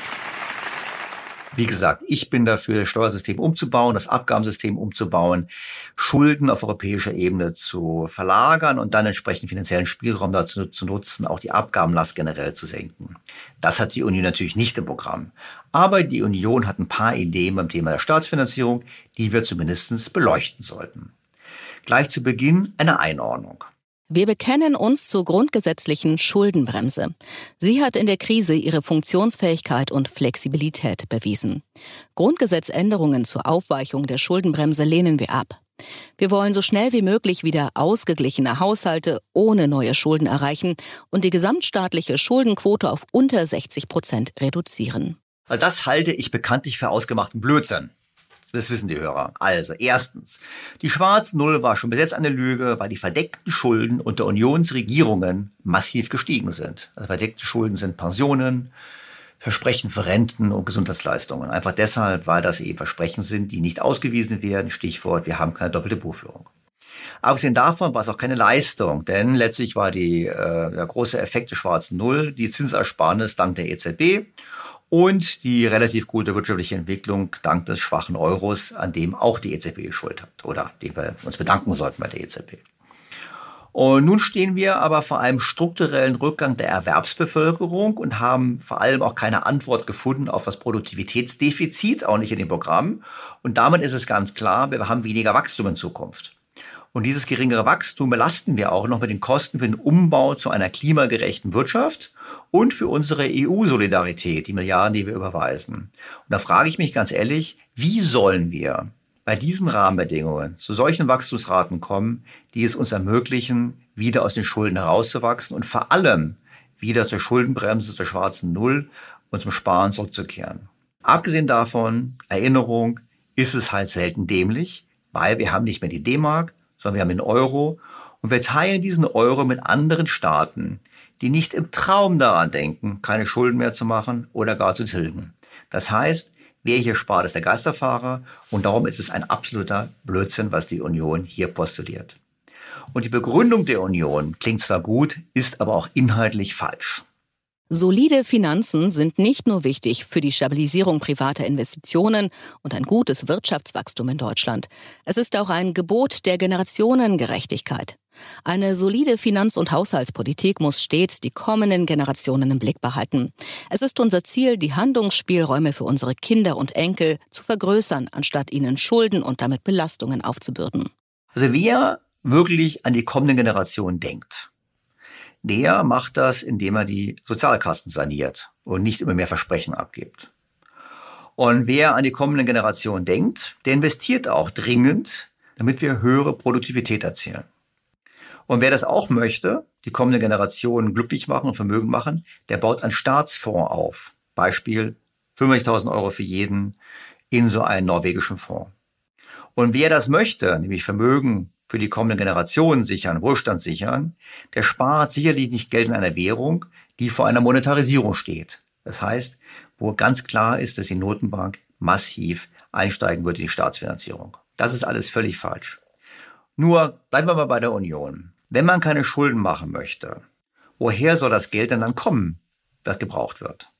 Wie gesagt, ich bin dafür, das Steuersystem umzubauen, das Abgabensystem umzubauen, Schulden auf europäischer Ebene zu verlagern und dann entsprechend finanziellen Spielraum dazu zu nutzen, auch die Abgabenlast generell zu senken. Das hat die Union natürlich nicht im Programm. Aber die Union hat ein paar Ideen beim Thema der Staatsfinanzierung, die wir zumindest beleuchten sollten. Gleich zu Beginn eine Einordnung. Wir bekennen uns zur grundgesetzlichen Schuldenbremse. Sie hat in der Krise ihre Funktionsfähigkeit und Flexibilität bewiesen. Grundgesetzänderungen zur Aufweichung der Schuldenbremse lehnen wir ab. Wir wollen so schnell wie möglich wieder ausgeglichene Haushalte ohne neue Schulden erreichen und die gesamtstaatliche Schuldenquote auf unter 60 Prozent reduzieren. Also das halte ich bekanntlich für ausgemachten Blödsinn. Das wissen die Hörer. Also, erstens. Die schwarze Null war schon bis jetzt eine Lüge, weil die verdeckten Schulden unter Unionsregierungen massiv gestiegen sind. Also verdeckte Schulden sind Pensionen, Versprechen für Renten und Gesundheitsleistungen. Einfach deshalb, weil das eben Versprechen sind, die nicht ausgewiesen werden. Stichwort, wir haben keine doppelte Buchführung. Abgesehen davon war es auch keine Leistung, denn letztlich war die, äh, der große Effekt der schwarzen Null die Zinsersparnis dank der EZB und die relativ gute wirtschaftliche Entwicklung dank des schwachen Euros, an dem auch die EZB Schuld hat oder dem wir uns bedanken sollten bei der EZB. Und nun stehen wir aber vor einem strukturellen Rückgang der Erwerbsbevölkerung und haben vor allem auch keine Antwort gefunden auf das Produktivitätsdefizit, auch nicht in dem Programm. Und damit ist es ganz klar, wir haben weniger Wachstum in Zukunft. Und dieses geringere Wachstum belasten wir auch noch mit den Kosten für den Umbau zu einer klimagerechten Wirtschaft und für unsere EU-Solidarität, die Milliarden, die wir überweisen. Und da frage ich mich ganz ehrlich, wie sollen wir bei diesen Rahmenbedingungen zu solchen Wachstumsraten kommen, die es uns ermöglichen, wieder aus den Schulden herauszuwachsen und vor allem wieder zur Schuldenbremse, zur schwarzen Null und zum Sparen zurückzukehren. Abgesehen davon, Erinnerung, ist es halt selten dämlich, weil wir haben nicht mehr die D-Mark, sondern wir haben den Euro und wir teilen diesen Euro mit anderen Staaten, die nicht im Traum daran denken, keine Schulden mehr zu machen oder gar zu tilgen. Das heißt, wer hier spart, ist der Geisterfahrer und darum ist es ein absoluter Blödsinn, was die Union hier postuliert. Und die Begründung der Union klingt zwar gut, ist aber auch inhaltlich falsch. Solide Finanzen sind nicht nur wichtig für die Stabilisierung privater Investitionen und ein gutes Wirtschaftswachstum in Deutschland. Es ist auch ein Gebot der Generationengerechtigkeit. Eine solide Finanz- und Haushaltspolitik muss stets die kommenden Generationen im Blick behalten. Es ist unser Ziel, die Handlungsspielräume für unsere Kinder und Enkel zu vergrößern, anstatt ihnen Schulden und damit Belastungen aufzubürden. Also wer wirklich an die kommenden Generationen denkt, der macht das, indem er die Sozialkassen saniert und nicht immer mehr Versprechen abgibt. Und wer an die kommende Generation denkt, der investiert auch dringend, damit wir höhere Produktivität erzielen. Und wer das auch möchte, die kommende Generation glücklich machen und Vermögen machen, der baut einen Staatsfonds auf. Beispiel 50.000 Euro für jeden in so einen norwegischen Fonds. Und wer das möchte, nämlich Vermögen für die kommende Generation sichern, Wohlstand sichern, der spart sicherlich nicht Geld in einer Währung, die vor einer Monetarisierung steht. Das heißt, wo ganz klar ist, dass die Notenbank massiv einsteigen wird in die Staatsfinanzierung. Das ist alles völlig falsch. Nur bleiben wir mal bei der Union. Wenn man keine Schulden machen möchte, woher soll das Geld denn dann kommen, das gebraucht wird?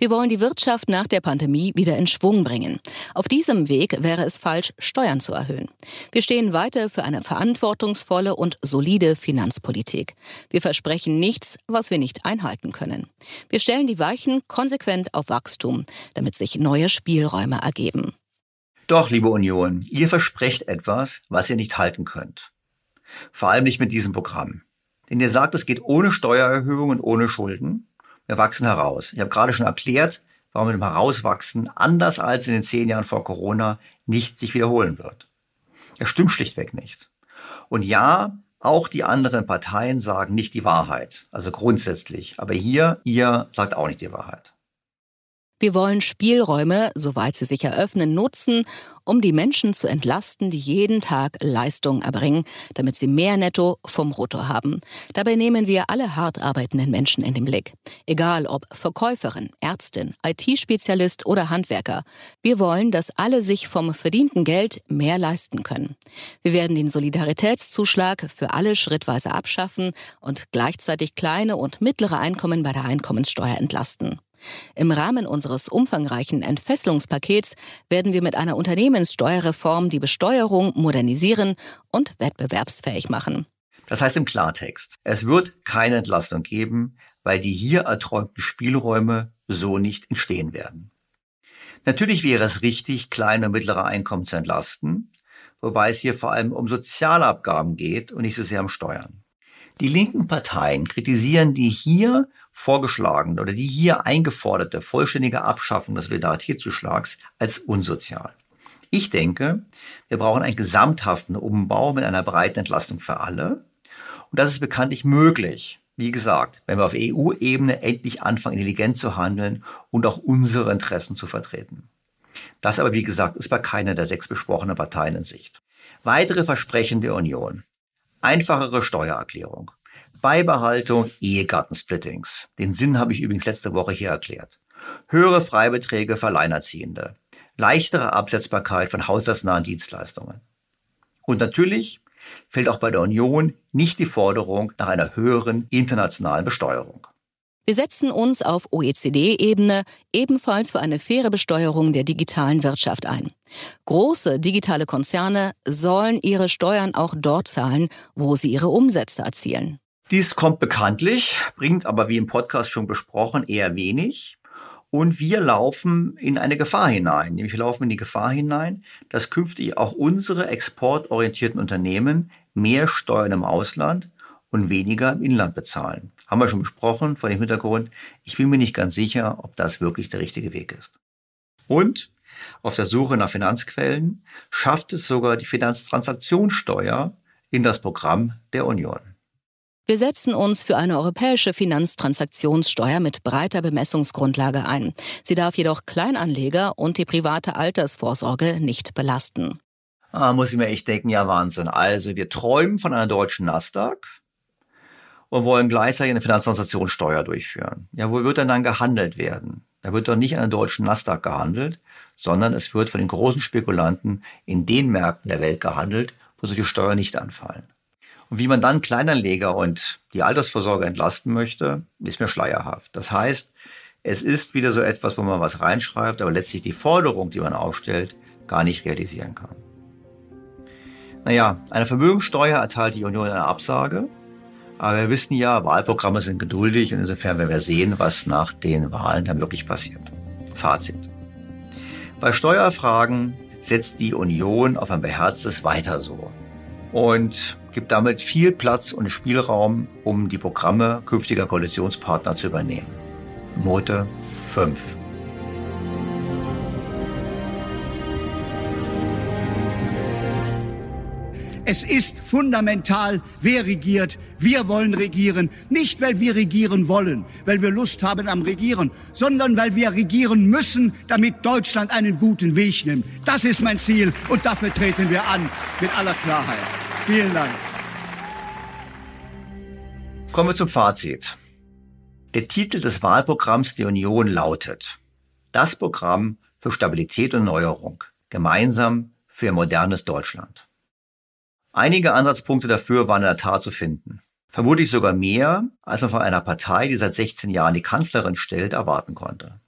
Wir wollen die Wirtschaft nach der Pandemie wieder in Schwung bringen. Auf diesem Weg wäre es falsch, Steuern zu erhöhen. Wir stehen weiter für eine verantwortungsvolle und solide Finanzpolitik. Wir versprechen nichts, was wir nicht einhalten können. Wir stellen die Weichen konsequent auf Wachstum, damit sich neue Spielräume ergeben. Doch, liebe Union, ihr versprecht etwas, was ihr nicht halten könnt. Vor allem nicht mit diesem Programm. Denn ihr sagt, es geht ohne Steuererhöhung und ohne Schulden. Wir wachsen heraus. Ich habe gerade schon erklärt, warum mit dem Herauswachsen, anders als in den zehn Jahren vor Corona, nicht sich wiederholen wird. Das stimmt schlichtweg nicht. Und ja, auch die anderen Parteien sagen nicht die Wahrheit, also grundsätzlich. Aber hier, ihr sagt auch nicht die Wahrheit. Wir wollen Spielräume, soweit sie sich eröffnen, nutzen, um die Menschen zu entlasten, die jeden Tag Leistung erbringen, damit sie mehr Netto vom Brutto haben. Dabei nehmen wir alle hart arbeitenden Menschen in den Blick. Egal ob Verkäuferin, Ärztin, IT-Spezialist oder Handwerker. Wir wollen, dass alle sich vom verdienten Geld mehr leisten können. Wir werden den Solidaritätszuschlag für alle schrittweise abschaffen und gleichzeitig kleine und mittlere Einkommen bei der Einkommenssteuer entlasten. Im Rahmen unseres umfangreichen Entfesselungspakets werden wir mit einer Unternehmenssteuerreform die Besteuerung modernisieren und wettbewerbsfähig machen. Das heißt im Klartext, es wird keine Entlastung geben, weil die hier erträumten Spielräume so nicht entstehen werden. Natürlich wäre es richtig, kleine und mittlere Einkommen zu entlasten, wobei es hier vor allem um Sozialabgaben geht und nicht so sehr um Steuern. Die linken Parteien kritisieren die hier vorgeschlagene oder die hier eingeforderte vollständige Abschaffung des Solidaritätszuschlags als unsozial. Ich denke, wir brauchen einen gesamthaften Umbau mit einer breiten Entlastung für alle. Und das ist bekanntlich möglich. Wie gesagt, wenn wir auf EU-Ebene endlich anfangen, intelligent zu handeln und auch unsere Interessen zu vertreten. Das aber, wie gesagt, ist bei keiner der sechs besprochenen Parteien in Sicht. Weitere Versprechen der Union. Einfachere Steuererklärung. Beibehaltung Ehegattensplittings. Den Sinn habe ich übrigens letzte Woche hier erklärt. Höhere Freibeträge für Alleinerziehende. Leichtere Absetzbarkeit von haushaltsnahen Dienstleistungen. Und natürlich fehlt auch bei der Union nicht die Forderung nach einer höheren internationalen Besteuerung. Wir setzen uns auf OECD-Ebene ebenfalls für eine faire Besteuerung der digitalen Wirtschaft ein. Große digitale Konzerne sollen ihre Steuern auch dort zahlen, wo sie ihre Umsätze erzielen. Dies kommt bekanntlich, bringt aber wie im Podcast schon besprochen eher wenig. Und wir laufen in eine Gefahr hinein, nämlich wir laufen in die Gefahr hinein, dass künftig auch unsere exportorientierten Unternehmen mehr Steuern im Ausland und weniger im Inland bezahlen. Haben wir schon besprochen vor dem Hintergrund. Ich bin mir nicht ganz sicher, ob das wirklich der richtige Weg ist. Und auf der Suche nach Finanzquellen schafft es sogar die Finanztransaktionssteuer in das Programm der Union. Wir setzen uns für eine europäische Finanztransaktionssteuer mit breiter Bemessungsgrundlage ein. Sie darf jedoch Kleinanleger und die private Altersvorsorge nicht belasten. Ah, muss ich mir echt denken, ja Wahnsinn. Also wir träumen von einer deutschen Nasdaq, und wollen gleichzeitig eine Finanztransaktionssteuer durchführen. Ja, wo wird denn dann gehandelt werden? Da wird doch nicht an der deutschen Nasdaq gehandelt, sondern es wird von den großen Spekulanten in den Märkten der Welt gehandelt, wo solche Steuern nicht anfallen. Und wie man dann Kleinanleger und die Altersvorsorge entlasten möchte, ist mir schleierhaft. Das heißt, es ist wieder so etwas, wo man was reinschreibt, aber letztlich die Forderung, die man aufstellt, gar nicht realisieren kann. Naja, eine Vermögensteuer erteilt die Union eine Absage. Aber wir wissen ja, Wahlprogramme sind geduldig und insofern werden wir sehen, was nach den Wahlen dann wirklich passiert. Fazit. Bei Steuerfragen setzt die Union auf ein beherztes Weiter so und gibt damit viel Platz und Spielraum, um die Programme künftiger Koalitionspartner zu übernehmen. Note 5. Es ist fundamental, wer regiert. Wir wollen regieren. Nicht, weil wir regieren wollen, weil wir Lust haben am Regieren, sondern weil wir regieren müssen, damit Deutschland einen guten Weg nimmt. Das ist mein Ziel und dafür treten wir an. Mit aller Klarheit. Vielen Dank. Kommen wir zum Fazit. Der Titel des Wahlprogramms der Union lautet Das Programm für Stabilität und Neuerung. Gemeinsam für ein modernes Deutschland. Einige Ansatzpunkte dafür waren in der Tat zu finden. Vermutlich sogar mehr, als man von einer Partei, die seit 16 Jahren die Kanzlerin stellt, erwarten konnte.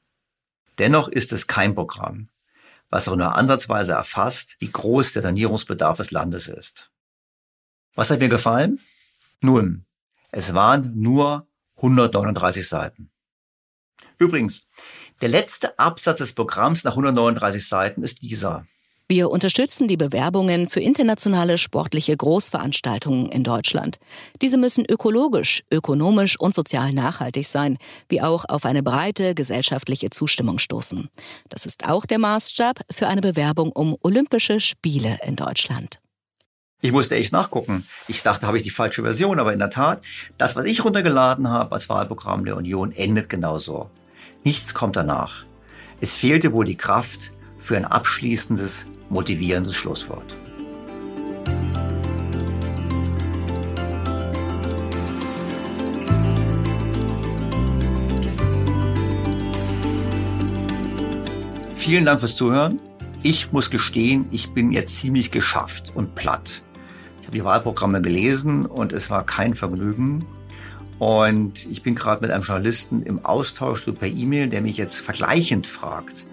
Dennoch ist es kein Programm, was auch nur ansatzweise erfasst, wie groß der Sanierungsbedarf des Landes ist. Was hat mir gefallen? Nun, es waren nur 139 Seiten. Übrigens, der letzte Absatz des Programms nach 139 Seiten ist dieser. Wir unterstützen die Bewerbungen für internationale sportliche Großveranstaltungen in Deutschland. Diese müssen ökologisch, ökonomisch und sozial nachhaltig sein, wie auch auf eine breite gesellschaftliche Zustimmung stoßen. Das ist auch der Maßstab für eine Bewerbung um Olympische Spiele in Deutschland. Ich musste echt nachgucken. Ich dachte, habe ich die falsche Version, aber in der Tat, das, was ich runtergeladen habe als Wahlprogramm der Union, endet genauso. Nichts kommt danach. Es fehlte wohl die Kraft für ein abschließendes motivierendes Schlusswort. Vielen Dank fürs Zuhören. Ich muss gestehen, ich bin jetzt ziemlich geschafft und platt. Die Wahlprogramme gelesen und es war kein Vergnügen. Und ich bin gerade mit einem Journalisten im Austausch so per E-Mail, der mich jetzt vergleichend fragt,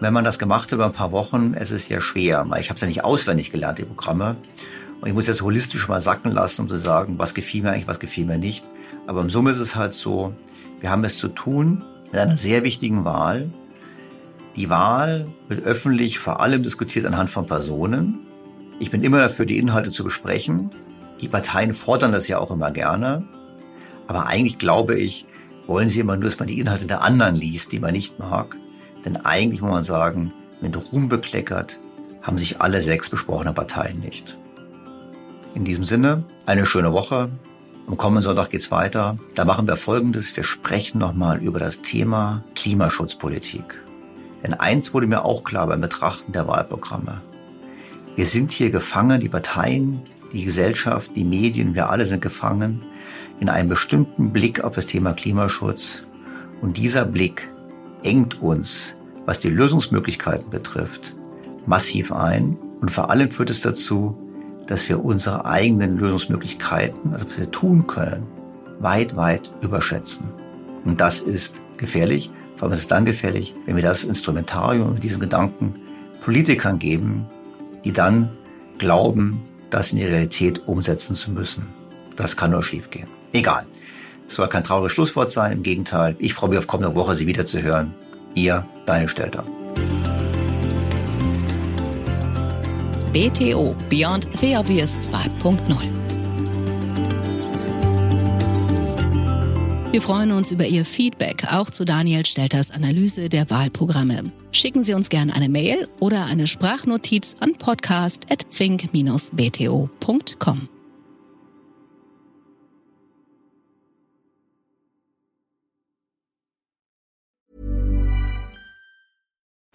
wenn man das gemacht hat über ein paar Wochen, es ist ja schwer, weil ich habe es ja nicht auswendig gelernt, die Programme. Und ich muss jetzt holistisch mal sacken lassen, um zu sagen, was gefiel mir eigentlich, was gefiel mir nicht. Aber im Summe ist es halt so, wir haben es zu tun mit einer sehr wichtigen Wahl. Die Wahl wird öffentlich vor allem diskutiert anhand von Personen. Ich bin immer dafür, die Inhalte zu besprechen. Die Parteien fordern das ja auch immer gerne. Aber eigentlich glaube ich, wollen sie immer nur, dass man die Inhalte der anderen liest, die man nicht mag. Denn eigentlich muss man sagen, mit Ruhm bekleckert haben sich alle sechs besprochenen Parteien nicht. In diesem Sinne, eine schöne Woche. Am kommenden Sonntag geht's weiter. Da machen wir Folgendes. Wir sprechen nochmal über das Thema Klimaschutzpolitik. Denn eins wurde mir auch klar beim Betrachten der Wahlprogramme. Wir sind hier gefangen, die Parteien, die Gesellschaft, die Medien, wir alle sind gefangen in einem bestimmten Blick auf das Thema Klimaschutz. Und dieser Blick engt uns, was die Lösungsmöglichkeiten betrifft, massiv ein und vor allem führt es dazu, dass wir unsere eigenen Lösungsmöglichkeiten, also was wir tun können, weit, weit überschätzen. Und das ist gefährlich. Vor allem ist es dann gefährlich, wenn wir das Instrumentarium mit diesem Gedanken Politikern geben, die dann glauben, das in die Realität umsetzen zu müssen. Das kann nur schiefgehen. Egal. Es soll kein trauriges Schlusswort sein, im Gegenteil. Ich freue mich auf kommende Woche, Sie wiederzuhören. Ihr, Daniel Stelter. BTO Beyond the Obvious 2.0 Wir freuen uns über Ihr Feedback, auch zu Daniel Stelters Analyse der Wahlprogramme. Schicken Sie uns gerne eine Mail oder eine Sprachnotiz an podcast.think-bto.com.